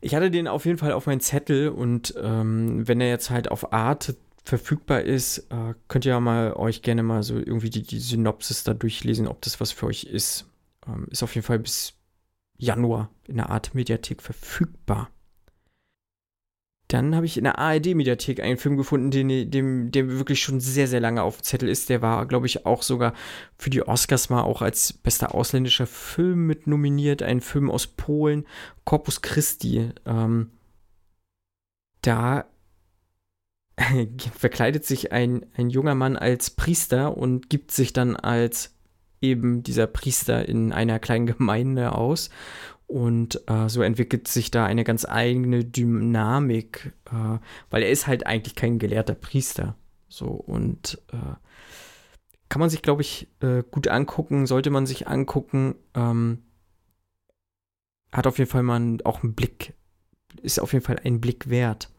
ich hatte den auf jeden Fall auf meinen Zettel und ähm, wenn er jetzt halt auf Art verfügbar ist, äh, könnt ihr ja mal euch gerne mal so irgendwie die, die Synopsis da durchlesen, ob das was für euch ist. Ähm, ist auf jeden Fall bis Januar in der Art Mediathek verfügbar. Dann habe ich in der ARD-Mediathek einen Film gefunden, den, dem, der wirklich schon sehr, sehr lange auf dem Zettel ist. Der war, glaube ich, auch sogar für die Oscars mal auch als bester ausländischer Film mit nominiert. Ein Film aus Polen, Corpus Christi. Ähm, da verkleidet sich ein, ein junger Mann als Priester und gibt sich dann als eben dieser Priester in einer kleinen Gemeinde aus und äh, so entwickelt sich da eine ganz eigene Dynamik, äh, weil er ist halt eigentlich kein gelehrter Priester. So und äh, kann man sich, glaube ich, äh, gut angucken, sollte man sich angucken. Ähm, hat auf jeden Fall mal auch einen Blick, ist auf jeden Fall ein Blick wert.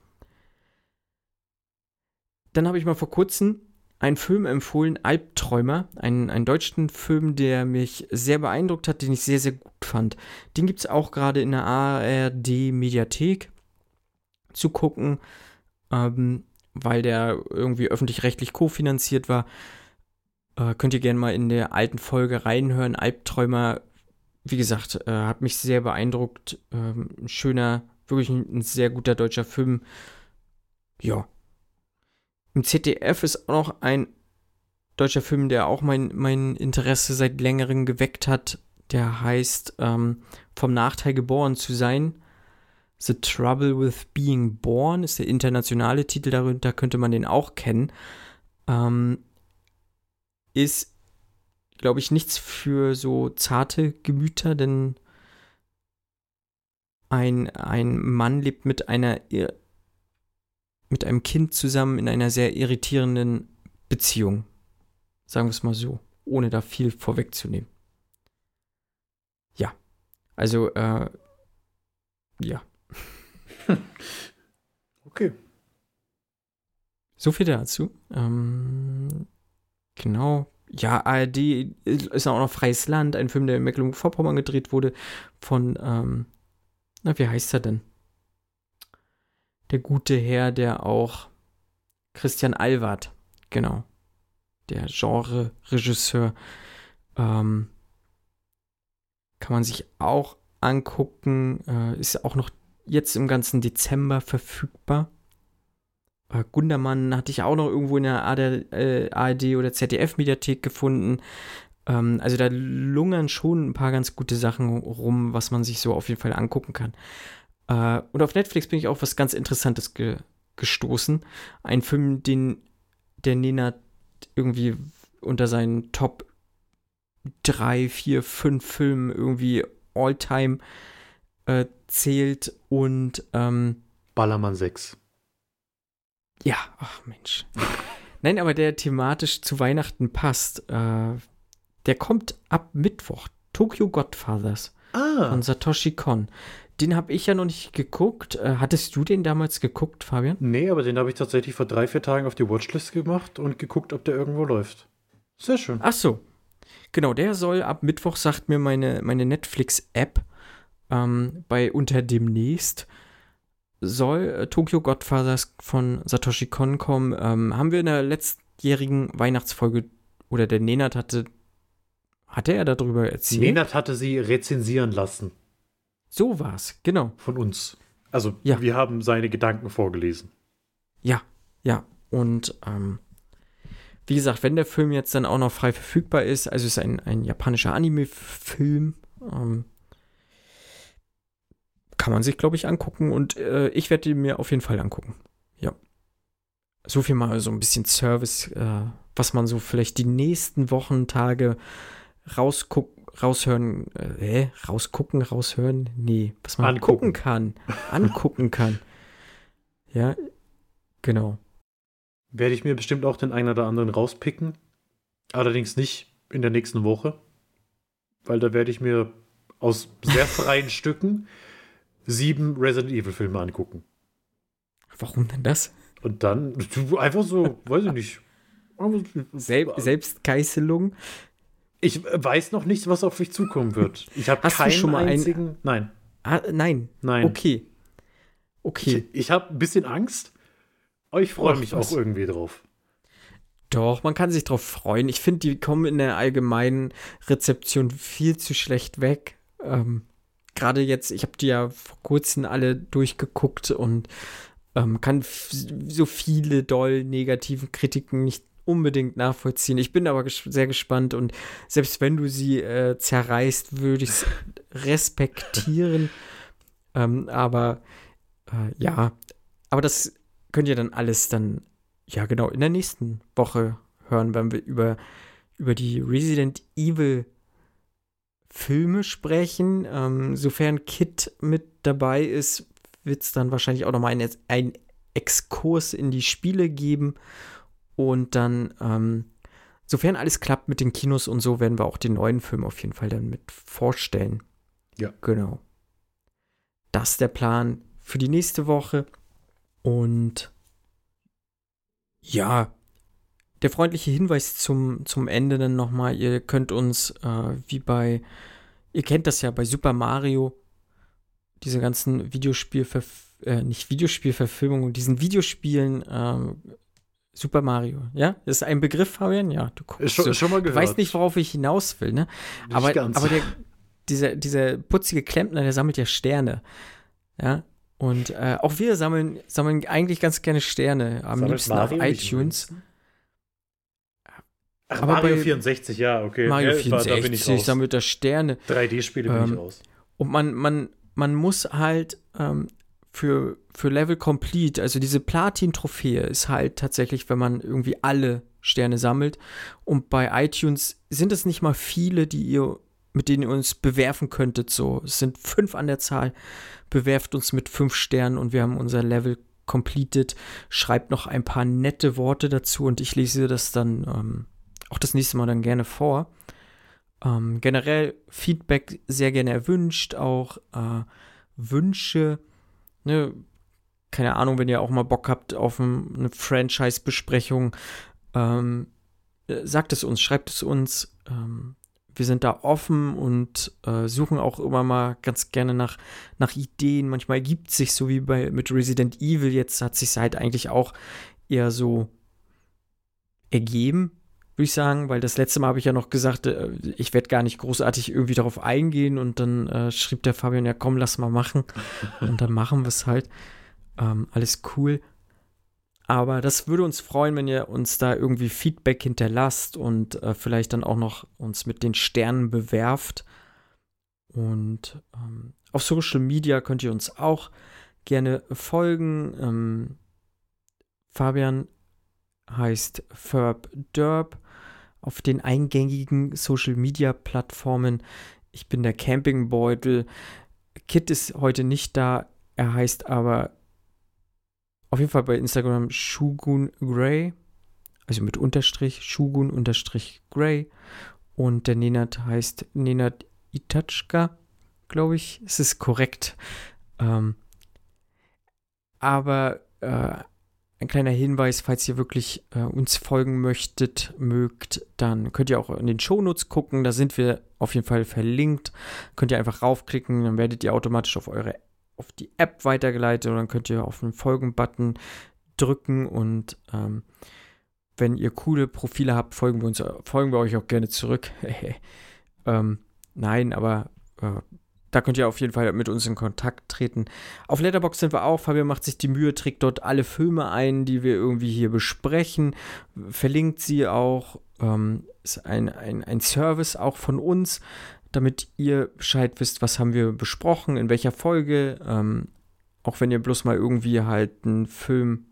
Dann habe ich mal vor kurzem einen Film empfohlen, Albträumer, einen, einen deutschen Film, der mich sehr beeindruckt hat, den ich sehr, sehr gut fand. Den gibt es auch gerade in der ARD-Mediathek zu gucken, ähm, weil der irgendwie öffentlich-rechtlich kofinanziert war. Äh, könnt ihr gerne mal in der alten Folge reinhören. Albträumer, wie gesagt, äh, hat mich sehr beeindruckt. Ähm, ein schöner, wirklich ein, ein sehr guter deutscher Film. Ja, im ZDF ist auch noch ein deutscher Film, der auch mein, mein Interesse seit längerem geweckt hat. Der heißt ähm, Vom Nachteil geboren zu sein. The Trouble with Being Born ist der internationale Titel, darunter könnte man den auch kennen. Ähm, ist, glaube ich, nichts für so zarte Gemüter, denn ein, ein Mann lebt mit einer mit einem Kind zusammen in einer sehr irritierenden Beziehung. Sagen wir es mal so, ohne da viel vorwegzunehmen. Ja, also, äh, ja. okay. So viel dazu. Ähm, genau. Ja, ARD ist auch noch Freies Land, ein Film, der in Mecklenburg-Vorpommern gedreht wurde, von, ähm, na, wie heißt er denn? Der gute Herr, der auch Christian Alward, genau, der Genre-Regisseur, ähm, kann man sich auch angucken, äh, ist auch noch jetzt im ganzen Dezember verfügbar. Äh, Gundermann hatte ich auch noch irgendwo in der ARD, äh, ARD oder ZDF-Mediathek gefunden. Ähm, also da lungern schon ein paar ganz gute Sachen rum, was man sich so auf jeden Fall angucken kann. Äh, und auf Netflix bin ich auf was ganz Interessantes ge gestoßen. Ein Film, den der Nena irgendwie unter seinen Top 3, 4, 5 Filmen irgendwie All-Time äh, zählt und ähm, Ballermann 6. Ja, ach Mensch. Nein, aber der thematisch zu Weihnachten passt. Äh, der kommt ab Mittwoch. Tokyo Godfathers ah. von Satoshi Kon. Den habe ich ja noch nicht geguckt. Äh, hattest du den damals geguckt, Fabian? Nee, aber den habe ich tatsächlich vor drei, vier Tagen auf die Watchlist gemacht und geguckt, ob der irgendwo läuft. Sehr schön. Ach so. Genau, der soll ab Mittwoch, sagt mir meine, meine Netflix-App, ähm, bei Unter demnächst, soll äh, Tokyo Godfathers von Satoshi Kon kommen. Ähm, haben wir in der letztjährigen Weihnachtsfolge, oder der Nenat hatte, hatte er darüber erzählt? Nenat hatte sie rezensieren lassen. So war's, genau. Von uns. Also, ja. wir haben seine Gedanken vorgelesen. Ja, ja. Und ähm, wie gesagt, wenn der Film jetzt dann auch noch frei verfügbar ist, also ist ein, ein japanischer Anime-Film, ähm, kann man sich, glaube ich, angucken und äh, ich werde ihn mir auf jeden Fall angucken. Ja. So viel mal so ein bisschen Service, äh, was man so vielleicht die nächsten Wochen, Tage rausguckt raushören, äh, rausgucken, raushören, nee, was man angucken kann, angucken kann. Ja, genau. Werde ich mir bestimmt auch den einen oder anderen rauspicken. Allerdings nicht in der nächsten Woche, weil da werde ich mir aus sehr freien Stücken sieben Resident Evil Filme angucken. Warum denn das? Und dann einfach so, weiß ich nicht. Sel Selbstgeißelung? Ich weiß noch nicht, was auf mich zukommen wird. Ich habe keinen schon mal einzigen. Ein... Nein. Ah, nein. Nein. Okay. Okay. Ich, ich habe ein bisschen Angst, aber ich freue mich was? auch irgendwie drauf. Doch, man kann sich drauf freuen. Ich finde, die kommen in der allgemeinen Rezeption viel zu schlecht weg. Ähm, Gerade jetzt, ich habe die ja vor kurzem alle durchgeguckt und ähm, kann so viele doll negativen Kritiken nicht unbedingt nachvollziehen. Ich bin aber ges sehr gespannt und selbst wenn du sie äh, zerreißt, würde ich es respektieren. Ähm, aber äh, ja, aber das könnt ihr dann alles dann, ja genau, in der nächsten Woche hören, wenn wir über, über die Resident Evil Filme sprechen. Ähm, sofern Kit mit dabei ist, wird es dann wahrscheinlich auch nochmal ein, ein Exkurs in die Spiele geben. Und dann, ähm, sofern alles klappt mit den Kinos und so, werden wir auch den neuen Film auf jeden Fall dann mit vorstellen. Ja. Genau. Das ist der Plan für die nächste Woche. Und ja, der freundliche Hinweis zum, zum Ende dann nochmal, ihr könnt uns äh, wie bei, ihr kennt das ja bei Super Mario, diese ganzen Videospielverfilmungen, äh, nicht Videospielverfilmungen, diesen Videospielen äh, Super Mario, ja? Das ist ein Begriff, Fabian? Ja, du guckst. Schon, so. schon mal Du gehört. weißt nicht, worauf ich hinaus will, ne? Nicht aber, ganz. aber der, dieser, dieser putzige Klempner, der sammelt ja Sterne. Ja. Und äh, auch wir sammeln, sammeln eigentlich ganz gerne Sterne. Am Sammelt liebsten Mario auf iTunes. Ach, Aber Mario bei 64, ja, okay. Mario ja, da- 64 Da bin ich raus. sammelt da Sterne. 3D-Spiele bin Ähm, ich raus. Und man, man, man muss halt ähm, für, für Level Complete, also diese Platin-Trophäe ist halt tatsächlich, wenn man irgendwie alle Sterne sammelt. Und bei iTunes sind es nicht mal viele, die ihr, mit denen ihr uns bewerfen könntet. So, es sind fünf an der Zahl. Bewerft uns mit fünf Sternen und wir haben unser Level completed. Schreibt noch ein paar nette Worte dazu und ich lese das dann ähm, auch das nächste Mal dann gerne vor. Ähm, generell Feedback sehr gerne erwünscht, auch äh, Wünsche, ne, keine Ahnung, wenn ihr auch mal Bock habt auf ein, eine Franchise-Besprechung, ähm, äh, sagt es uns, schreibt es uns. Ähm, wir sind da offen und äh, suchen auch immer mal ganz gerne nach, nach Ideen. Manchmal ergibt sich so wie bei mit Resident Evil, jetzt hat sich halt eigentlich auch eher so ergeben, würde ich sagen, weil das letzte Mal habe ich ja noch gesagt, äh, ich werde gar nicht großartig irgendwie darauf eingehen und dann äh, schrieb der Fabian, ja komm, lass mal machen. und dann machen wir es halt. Ähm, alles cool. Aber das würde uns freuen, wenn ihr uns da irgendwie Feedback hinterlasst und äh, vielleicht dann auch noch uns mit den Sternen bewerft. Und ähm, auf Social Media könnt ihr uns auch gerne folgen. Ähm, Fabian heißt Ferb Derb auf den eingängigen Social Media Plattformen. Ich bin der Campingbeutel. Kit ist heute nicht da. Er heißt aber auf jeden Fall bei Instagram Shugun Gray. Also mit Unterstrich, Shugun Unterstrich Gray. Und der Nenad heißt Nenad Itachka, glaube ich. Es ist korrekt. Ähm, aber äh, ein kleiner Hinweis, falls ihr wirklich äh, uns folgen möchtet, mögt, dann könnt ihr auch in den Shownotes gucken. Da sind wir auf jeden Fall verlinkt. Könnt ihr einfach raufklicken, dann werdet ihr automatisch auf eure auf die App weitergeleitet und dann könnt ihr auf den Folgen-Button drücken und ähm, wenn ihr coole Profile habt, folgen wir uns, folgen wir euch auch gerne zurück. ähm, nein, aber äh, da könnt ihr auf jeden Fall mit uns in Kontakt treten. Auf Letterbox sind wir auch. Fabian macht sich die Mühe, trägt dort alle Filme ein, die wir irgendwie hier besprechen. Verlinkt sie auch. Ähm, ist ein, ein, ein Service auch von uns, damit ihr Bescheid wisst, was haben wir besprochen, in welcher Folge. Ähm, auch wenn ihr bloß mal irgendwie halt einen Film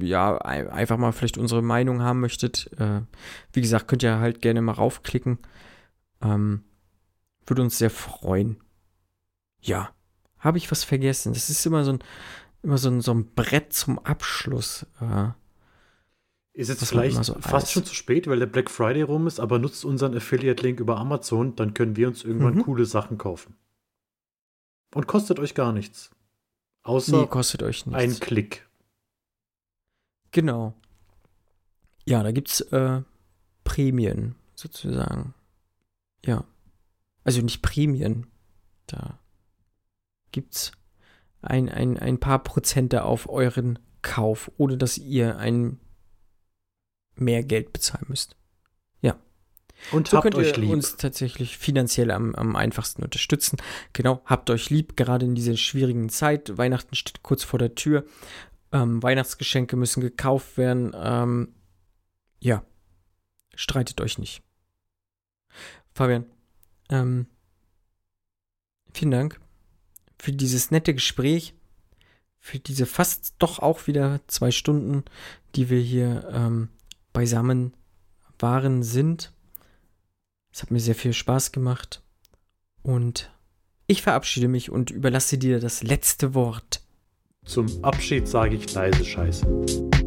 ja, ein- einfach mal vielleicht unsere Meinung haben möchtet, äh, wie gesagt, könnt ihr halt gerne mal raufklicken. Ähm, würde uns sehr freuen. Ja, habe ich was vergessen? Das ist immer so ein, immer so ein, so ein Brett zum Abschluss. Äh, Ist jetzt vielleicht so fast alles- schon zu spät, weil der Black Friday rum ist, aber nutzt unseren Affiliate-Link über Amazon, dann können wir uns irgendwann Mhm. coole Sachen kaufen. Und kostet euch gar nichts. Außer nee, kostet euch nichts. ein Klick. Genau. Ja, da gibt's äh, Prämien sozusagen. Ja. Also nicht Prämien. Da gibt's ein, ein, ein paar Prozente auf euren Kauf, ohne dass ihr ein mehr Geld bezahlen müsst. Ja. Und So habt könnt euch ihr lieb. uns tatsächlich finanziell am, am einfachsten unterstützen. Genau, habt euch lieb, gerade in dieser schwierigen Zeit. Weihnachten steht kurz vor der Tür. Ähm, Weihnachtsgeschenke müssen gekauft werden. Ähm, ja, streitet euch nicht. Fabian, ähm, vielen Dank für dieses nette Gespräch, für diese fast doch auch wieder zwei Stunden, die wir hier ähm, beisammen waren, sind. Es hat mir sehr viel Spaß gemacht und ich verabschiede mich und überlasse dir das letzte Wort. Zum Abschied sage ich leise Scheiße.